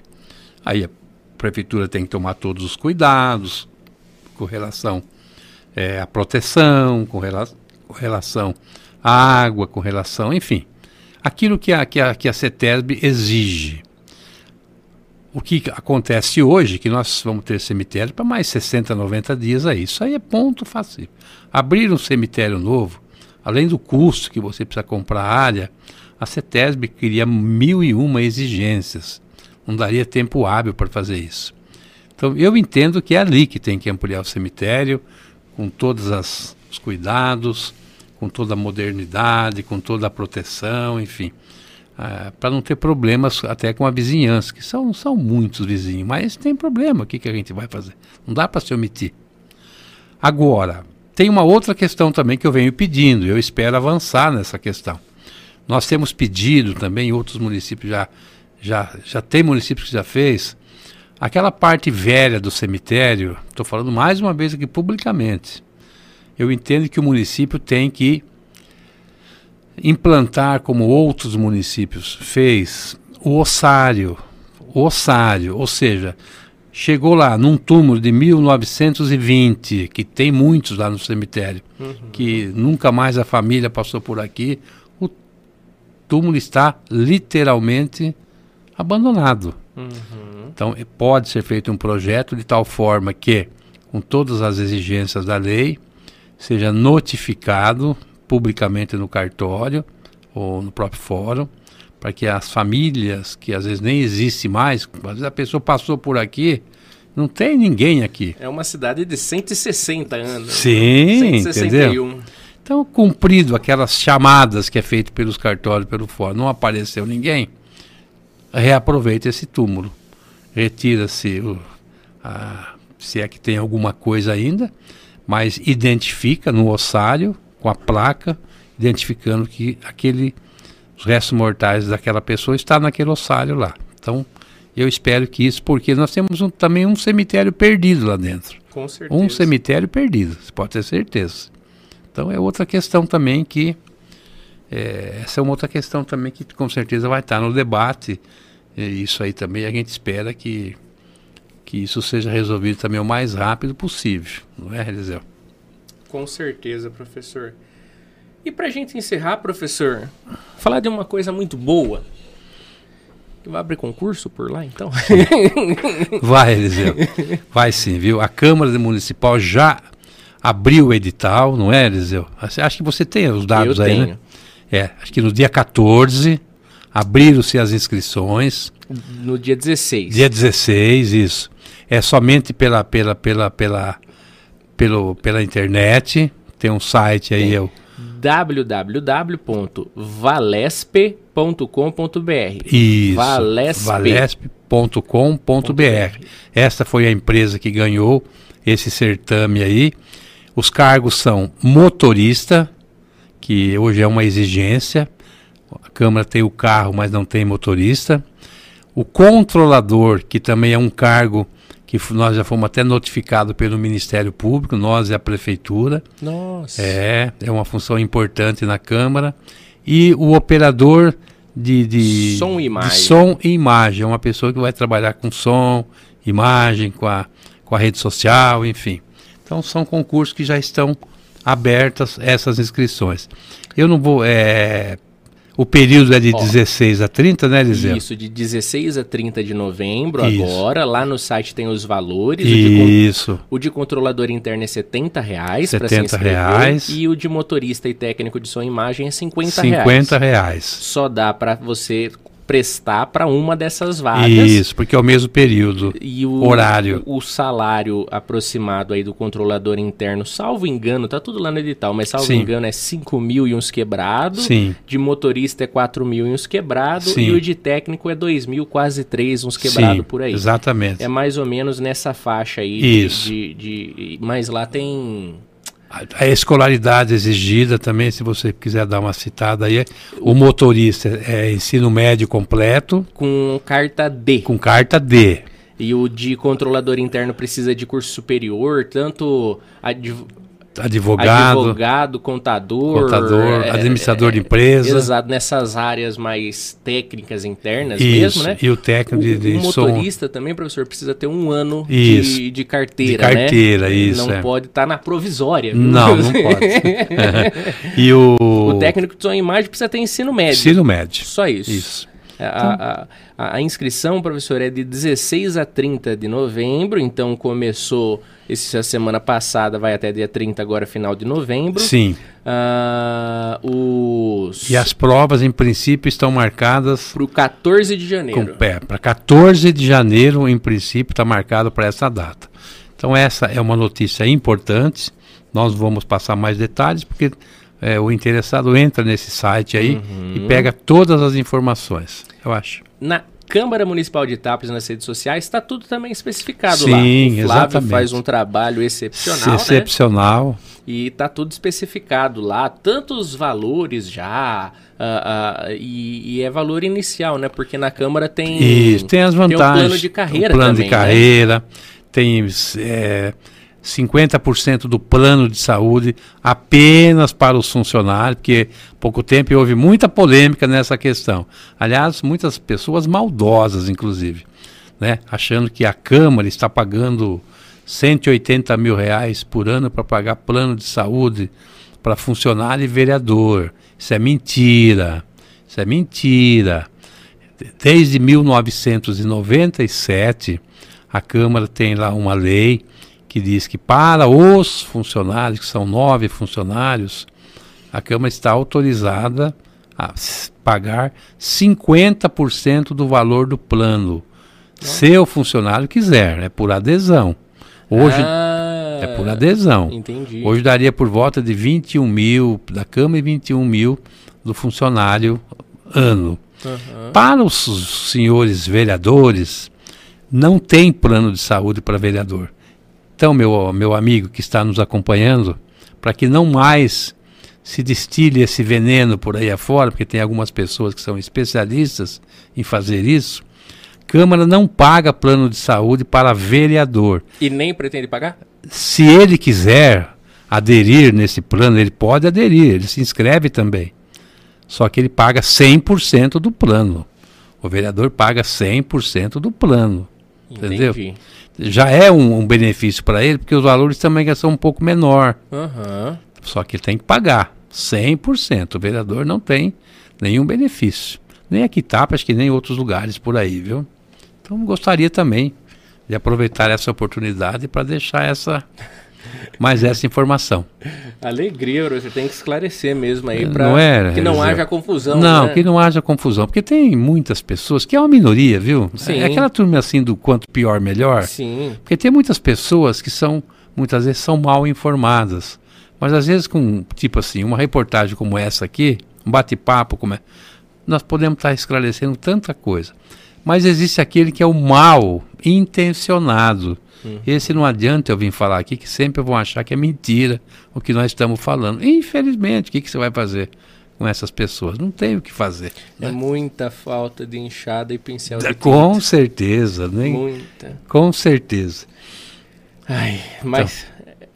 Aí a prefeitura tem que tomar todos os cuidados com relação eh, à proteção, com, rela com relação à água, com relação, enfim, aquilo que a, que a, que a CETESB exige. O que acontece hoje, que nós vamos ter cemitério para mais 60, 90 dias aí. Isso aí é ponto fácil. Abrir um cemitério novo, além do custo que você precisa comprar a área, a CETESB cria mil e uma exigências. Não daria tempo hábil para fazer isso. Então, eu entendo que é ali que tem que ampliar o cemitério, com todos as, os cuidados, com toda a modernidade, com toda a proteção, enfim. Ah, para não ter problemas até com a vizinhança, que são, são muitos vizinhos, mas tem problema, o que, que a gente vai fazer? Não dá para se omitir. Agora, tem uma outra questão também que eu venho pedindo, eu espero avançar nessa questão. Nós temos pedido também, outros municípios já, já, já tem municípios que já fez, aquela parte velha do cemitério, estou falando mais uma vez aqui publicamente, eu entendo que o município tem que implantar, como outros municípios fez, o ossário. O ossário, ou seja, chegou lá num túmulo de 1920, que tem muitos lá no cemitério, Uhum. que nunca mais a família passou por aqui, o túmulo está literalmente abandonado. Uhum. Então, pode ser feito um projeto de tal forma que, com todas as exigências da lei, seja notificado publicamente no cartório ou no próprio fórum, para que as famílias, que às vezes nem existe mais, às vezes a pessoa passou por aqui, não tem ninguém aqui. É uma cidade de 160 anos. Sim, entendeu? 161. Então, cumprido aquelas chamadas que é feito pelos cartórios, pelo fórum, não apareceu ninguém, reaproveita esse túmulo. Retira-se, se é que tem alguma coisa ainda, mas identifica no ossário, com a placa, identificando que aquele, os restos mortais daquela pessoa está naquele ossário lá. Então, eu espero que isso, porque nós temos um- também um cemitério perdido lá dentro. Com certeza. Um cemitério perdido, você pode ter certeza. Então é outra questão também que é, essa é uma outra questão também que com certeza vai estar no debate. Isso aí também a gente espera que, que isso seja resolvido também o mais rápido possível, não é, Eliseu? Com certeza, professor. E para a gente encerrar, professor, falar de uma coisa muito boa. Vai abrir concurso por lá, então? Vai, Eliseu. Vai sim, viu? A Câmara Municipal já abriu o edital, não é, Eliseu? Acho que você tem os dados Eu aí, tenho. né? É, acho que no dia 14 abriram-se as inscrições. No dia 16. Dia 16, isso. É somente pela, pela, pela, pela, pelo, pela internet. Tem um site aí, é o www.valesp.com.br Isso. Valesp. Valesp.com.br. Essa foi a empresa que ganhou esse certame aí. Os cargos são motorista, que hoje é uma exigência. A Câmara tem o carro, mas não tem motorista. O controlador, que também é um cargo que nós já fomos até notificados pelo Ministério Público, nós e a Prefeitura. Nossa. É, é uma função importante na Câmara. E o operador de, de, Som e imagem. de som e imagem. É uma pessoa que vai trabalhar com som, imagem, com a, com a rede social, enfim. Então são concursos que já estão abertas essas inscrições. Eu não vou. é, o período é de Ó. 16 a 30, né, Eliseu? Isso, de 16 a 30 de novembro Isso. agora. Lá no site tem os valores. O de, Isso. o de controlador interno é 70 reais para se 70 inscrever. reais. E o de motorista e técnico de som e imagem é 50, 50 reais. reais. Só dá para você prestar para uma dessas vagas. Isso, porque é o mesmo período. E o Horário. O, salário aproximado aí do controlador interno, salvo engano, tá tudo lá no edital, mas salvo Sim. engano é 5 mil e uns quebrados. Sim. De motorista é 4 mil e uns quebrados. E o de técnico é 2 mil, quase 3, uns quebrados por aí. Exatamente. É mais ou menos nessa faixa aí. de- Isso. De, de- mas lá tem. A escolaridade exigida também, se você quiser dar uma citada aí, é o motorista é ensino médio completo Com carta D. com carta D. E o de controlador interno precisa de curso superior, tanto Advogado, advogado, contador, contador, é, administrador de empresa. Exato, nessas áreas mais técnicas internas Isso, mesmo, né? e o técnico de, de o som. motorista também, professor, precisa ter um ano Isso. de, de carteira, De carteira, né? isso, Não é. pode estar na provisória. viu? Não, não pode. e o, o técnico de som e imagem precisa ter ensino médio. ensino médio. Só isso. Isso. A, a, a- a inscrição, professor, é de 16 a 30 de novembro, então começou essa semana passada, vai até dia 30 agora, final de novembro. Sim. Ah, os... E as provas, em princípio, estão marcadas Pro 14 de janeiro. com pé. Para 14 de janeiro, em princípio, está marcado para essa data. Então, essa é uma notícia importante. Nós vamos passar mais detalhes, porque é, o interessado entra nesse site aí Uhum. e pega todas as informações, eu acho. Na Câmara Municipal de Itápolis, nas redes sociais, está tudo também especificado Sim, lá. O Flávio exatamente. faz um trabalho excepcional, né? Excepcional. E está tudo especificado lá, tanto os valores já, ah, ah, e, e é valor inicial, né? Porque na Câmara tem, Isso, tem as tem o vantagens. plano de carreira o plano também, de né? carreira, tem é, 50% do plano de saúde apenas para os funcionários, porque pouco tempo houve muita polêmica nessa questão. Aliás, muitas pessoas maldosas, inclusive, né? achando que a Câmara está pagando 180 mil reais por ano para pagar plano de saúde para funcionário e vereador. Isso é mentira. Isso é mentira. Desde 1997, a Câmara tem lá uma lei que diz que para os funcionários, que são nove funcionários, a Câmara está autorizada a pagar 50% do valor do plano. Se o funcionário quiser, é por adesão. Hoje Ah, é por adesão. Entendi. Hoje daria por volta de 21 mil da Câmara e 21 mil do funcionário ano. Aham. Para os senhores vereadores, não tem plano de saúde para vereador. Então, meu, meu amigo que está nos acompanhando, para que não mais se destile esse veneno por aí afora, porque tem algumas pessoas que são especialistas em fazer isso, Câmara não paga plano de saúde para vereador. E nem pretende pagar? Se ele quiser aderir nesse plano, ele pode aderir, ele se inscreve também. Só que ele paga 100% do plano. O vereador paga 100% do plano. Entendeu? Entendi. Já é um, um benefício para ele, porque os valores também são um pouco menor. Aham. Só que ele tem que pagar 100%. O vereador não tem nenhum benefício. Nem aqui Tapa, acho que nem em outros lugares por aí, viu? Então gostaria também de aproveitar essa oportunidade para deixar essa mais essa informação. Alegria, você tem que esclarecer mesmo aí para é, que não haja confusão. Não, né? que não haja confusão, porque tem muitas pessoas, que é uma minoria, viu? Sim. É aquela turma assim do quanto pior, melhor. Sim. Porque tem muitas pessoas que são, muitas vezes, são mal informadas. Mas às vezes com, tipo assim, uma reportagem como essa aqui, um bate-papo como é, nós podemos estar esclarecendo tanta coisa. Mas existe aquele que é o mal intencionado. Esse não adianta eu vir falar aqui, que sempre vão achar que é mentira o que nós estamos falando. Infelizmente, o que, que você vai fazer com essas pessoas? Não tem o que fazer. É né? muita falta de enxada e pincel de Com tinta. certeza, né? Muita. Com certeza. Ai, mas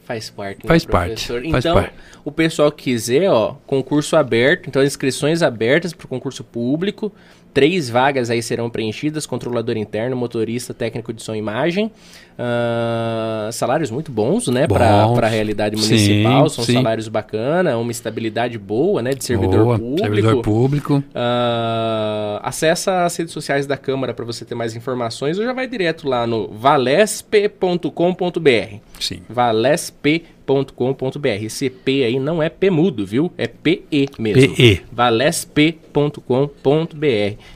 faz parte, né, Então. Faz parte, faz então, parte. o pessoal que quiser, ó, concurso aberto, então inscrições abertas para o concurso público. Três vagas aí serão preenchidas: controlador interno, motorista, técnico de som e imagem. Ah, salários muito bons, né, para a realidade Sim, municipal. São sim. salários bacana, uma estabilidade boa, né, de servidor Boa, público. Servidor público. Ah, acessa as redes sociais da Câmara para você ter mais informações ou já vai direto lá no valesp.com.br. Sim. valesp.com.br. Esse P aí não é P mudo, viu? É PE mesmo. PE. valesp.com.br.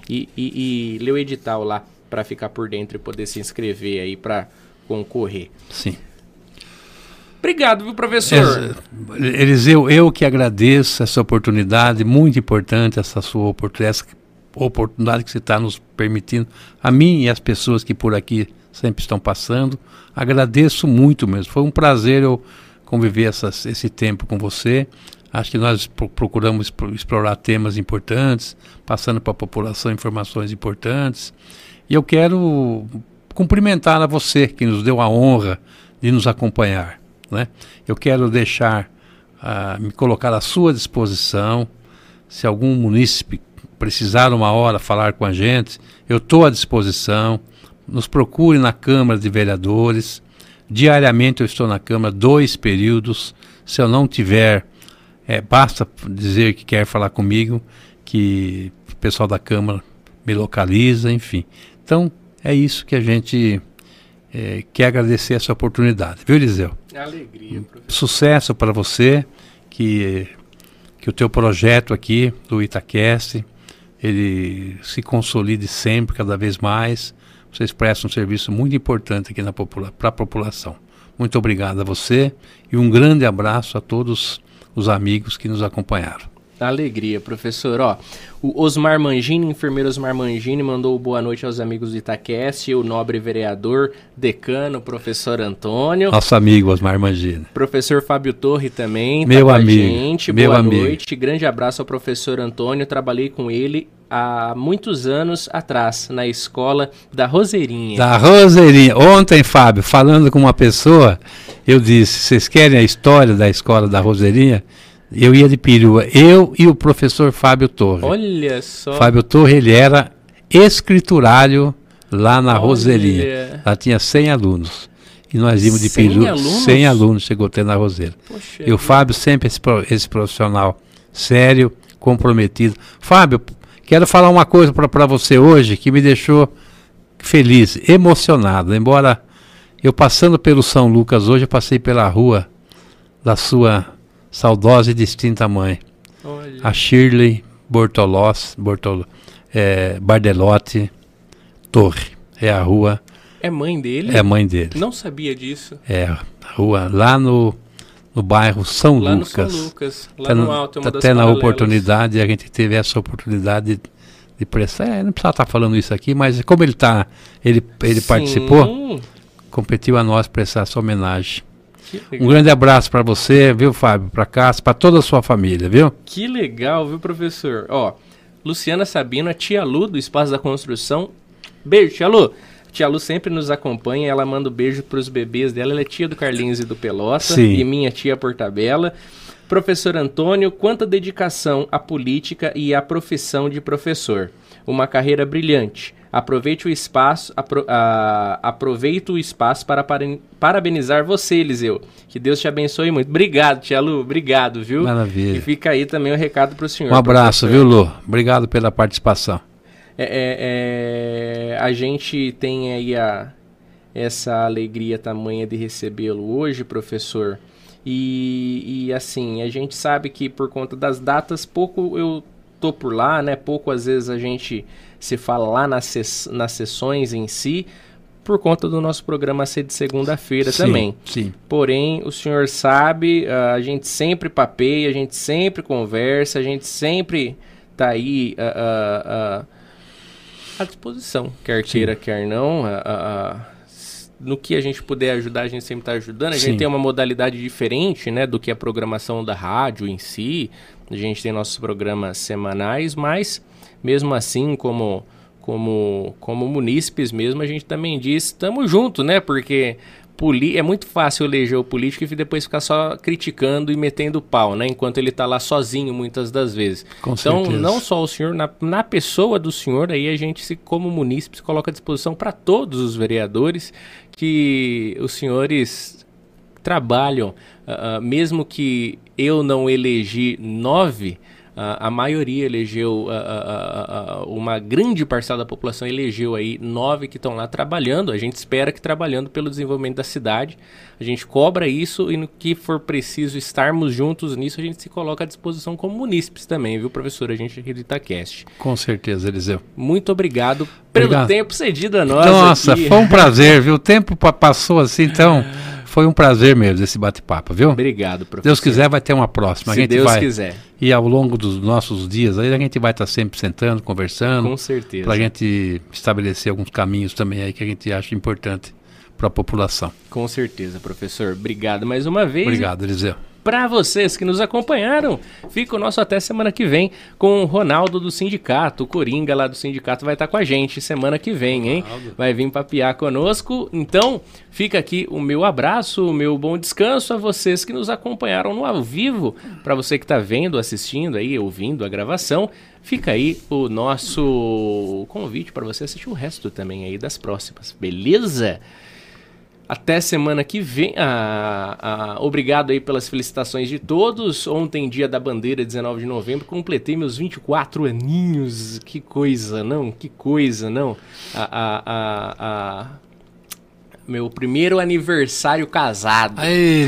E, e, e lê o edital lá para ficar por dentro e poder se inscrever aí para concorrer. Sim. Obrigado, viu, professor? Eliseu, eu que agradeço essa oportunidade, muito importante essa sua oportunidade, essa oportunidade que você está nos permitindo, a mim e as pessoas que por aqui sempre estão passando. Agradeço muito mesmo. Foi um prazer eu conviver essas, esse tempo com você. Acho que nós pro- procuramos explo- explorar temas importantes, passando para a população informações importantes. E eu quero cumprimentar a você que nos deu a honra de nos acompanhar. Né? Eu quero deixar, ah, me colocar à sua disposição. Se algum munícipe precisar uma hora falar com a gente, eu estou à disposição. Nos procure na Câmara de Vereadores. Diariamente eu estou na Câmara, dois períodos. Se eu não tiver, é, basta dizer que quer falar comigo, que o pessoal da Câmara me localiza, enfim. Então, é isso que a gente é, quer agradecer essa oportunidade. Viu, Eliseu? Alegria, professor. Sucesso para você, que, que o teu projeto aqui do Itaquest, ele se consolide sempre, cada vez mais. Vocês prestam um serviço muito importante aqui para a população. Muito obrigado a você e um grande abraço a todos os amigos que nos acompanharam. Alegria, professor. Ó, o Osmar Mangini, enfermeiro Osmar Mangini, mandou boa noite aos amigos do Itaquest, o nobre vereador, decano, professor Antônio. Nosso amigo Osmar Mangini. Professor Fábio Torre também, tá Meu a amigo, gente. meu Boa amigo. noite. Grande abraço ao professor Antônio. Trabalhei com ele há muitos anos atrás, na escola da Roseirinha. Da Roseirinha. Ontem, Fábio, falando com uma pessoa, eu disse: vocês querem a história da escola da Roseirinha? Eu ia de perua, eu e o professor Fábio Torre. Olha só. Fábio Torre, ele era escriturário lá na Olha. Roseirinha. Lá tinha 100 alunos. E nós íamos de 100 perua. alunos? 100 alunos chegou a ter na Roseira. Poxa E o Fábio sempre esse, esse profissional sério, comprometido. Fábio, quero falar uma coisa para você hoje que me deixou feliz, emocionado. Embora eu passando pelo São Lucas hoje, eu passei pela rua da sua saudosa e distinta mãe, Olha. a Shirley Bortolós, Bortolo, é, Bardelotti Torre. É a rua, É mãe dele? é mãe dele. Não sabia disso. É a rua lá no, no bairro São Lá Lucas. no São Lucas. Lá Até no no- alto, é uma das até na oportunidade, a gente teve essa oportunidade de, de prestar. É, não precisava estar falando isso aqui, mas como ele tá, ele, ele Sim, participou, competiu a nós prestar essa homenagem. Um grande abraço para você, viu, Fábio? Para Cássio, para toda a sua família, viu? Que legal, viu, professor? Ó, Luciana Sabino, a tia Lu do Espaço da Construção. Beijo, tia Lu. Tia Lu sempre nos acompanha, ela manda um beijo pros bebês dela. Ela é tia do Carlinhos e do Pelota Sim. e minha tia por tabela. Professor Antônio, quanta dedicação à política e à profissão de professor. Uma carreira brilhante. Aproveite o espaço, apro, a, aproveito o espaço para parabenizar você, Eliseu. Que Deus te abençoe muito. Obrigado, Tia Lu. Obrigado, viu? Maravilha. E fica aí também o recado para o senhor. Um abraço, professor. viu, Lu? Obrigado pela participação. É, é, é, a gente tem aí a, essa alegria tamanha de recebê-lo hoje, professor. E, e assim, a gente sabe que por conta das datas, pouco eu tô por lá, né? Pouco às vezes a gente se fala lá nas, ses nas sessões em si, por conta do nosso programa ser de segunda-feira também. Sim. Porém, o senhor sabe, a gente sempre papeia, a gente sempre conversa, a gente sempre tá aí uh, uh, uh, à disposição, quer queira, Sim. quer não. no que a gente puder ajudar, a gente sempre está ajudando. A Sim. gente tem uma modalidade diferente né, do que a programação da rádio em si. A gente tem nossos programas semanais, mas mesmo assim, como como como munícipes mesmo, a gente também diz, estamos juntos, né? Porque é muito fácil eleger o político e depois ficar só criticando e metendo pau, né? Enquanto ele está lá sozinho muitas das vezes. Com então, certeza. não só o senhor, na, na pessoa do senhor, aí a gente, se, como munícipe, se coloca à disposição para todos os vereadores que os senhores trabalham, uh, mesmo que eu não elegi nove, a, a maioria elegeu, a, a, uma grande parcela da população elegeu aí nove que estão lá trabalhando. A gente espera que trabalhando pelo desenvolvimento da cidade. A gente cobra isso e no que for preciso estarmos juntos nisso, a gente se coloca à disposição como munícipes também, viu, professor? A gente aqui do Itacast. Com certeza, Eliseu. Muito obrigado pelo obrigado. tempo cedido a nós. Nossa, aqui. foi um prazer, viu? O tempo passou assim, então. Foi um prazer mesmo esse bate-papo, viu? Obrigado, professor. Deus quiser, vai ter uma próxima. Se Deus vai, quiser. E ao longo dos nossos dias aí, a gente vai estar sempre sentando, conversando. Com certeza. Para a gente estabelecer alguns caminhos também aí que a gente acha importante para a população. Com certeza, professor. Obrigado mais uma vez. Obrigado, Eliseu para vocês que nos acompanharam. Fica o nosso até semana que vem com o Ronaldo do sindicato. O Coringa lá do sindicato vai estar com a gente semana que vem, hein? Vai vir papiar conosco. Então, fica aqui o meu abraço, o meu bom descanso a vocês que nos acompanharam no ao vivo. Para você que está vendo, assistindo aí, ouvindo a gravação. Fica aí o nosso convite para você assistir o resto também aí das próximas, beleza? Até semana que vem. Ah, ah, obrigado aí pelas felicitações de todos. Ontem, dia da bandeira, 19 de novembro, completei meus 24 aninhos. Que coisa, não? Que coisa, não? Ah, ah, ah, ah meu primeiro aniversário casado. Aí,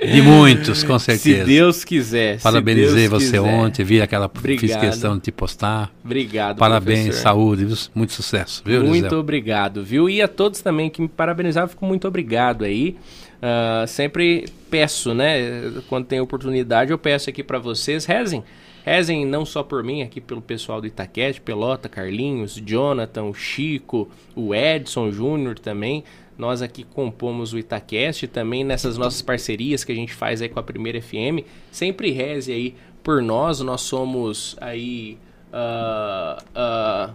De muitos, com certeza. Se Deus quiser. Parabenizei Deus você quiser. ontem, vi aquela obrigado. fiz questão de te postar. Obrigado. Parabéns, professor. saúde, muito sucesso, viu, Muito Gisele? obrigado, viu? E a todos também que me parabenizaram, fico muito obrigado aí. Uh, sempre peço, né? Quando tem oportunidade, eu peço aqui para vocês, rezem Rezem não só por mim, aqui pelo pessoal do Itaquete, Pelota, Carlinhos, Jonathan, Chico, o Edson Júnior também. Nós aqui compomos o Itacast também nessas nossas parcerias que a gente faz aí com a Primeira FM. Sempre reze aí por nós. Nós somos aí uh, uh,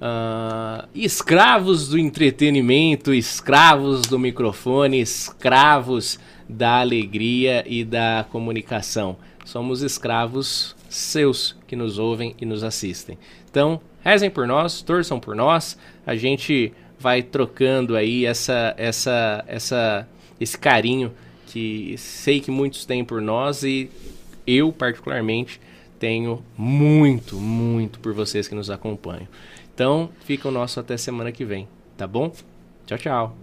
uh, escravos do entretenimento, escravos do microfone, escravos da alegria e da comunicação somos escravos seus que nos ouvem e nos assistem. Então, rezem por nós, torçam por nós, a gente vai trocando aí essa, essa, essa, esse carinho que sei que muitos têm por nós e eu, particularmente, tenho muito, muito por vocês que nos acompanham. Então, fica o nosso até semana que vem, tá bom? Tchau, tchau.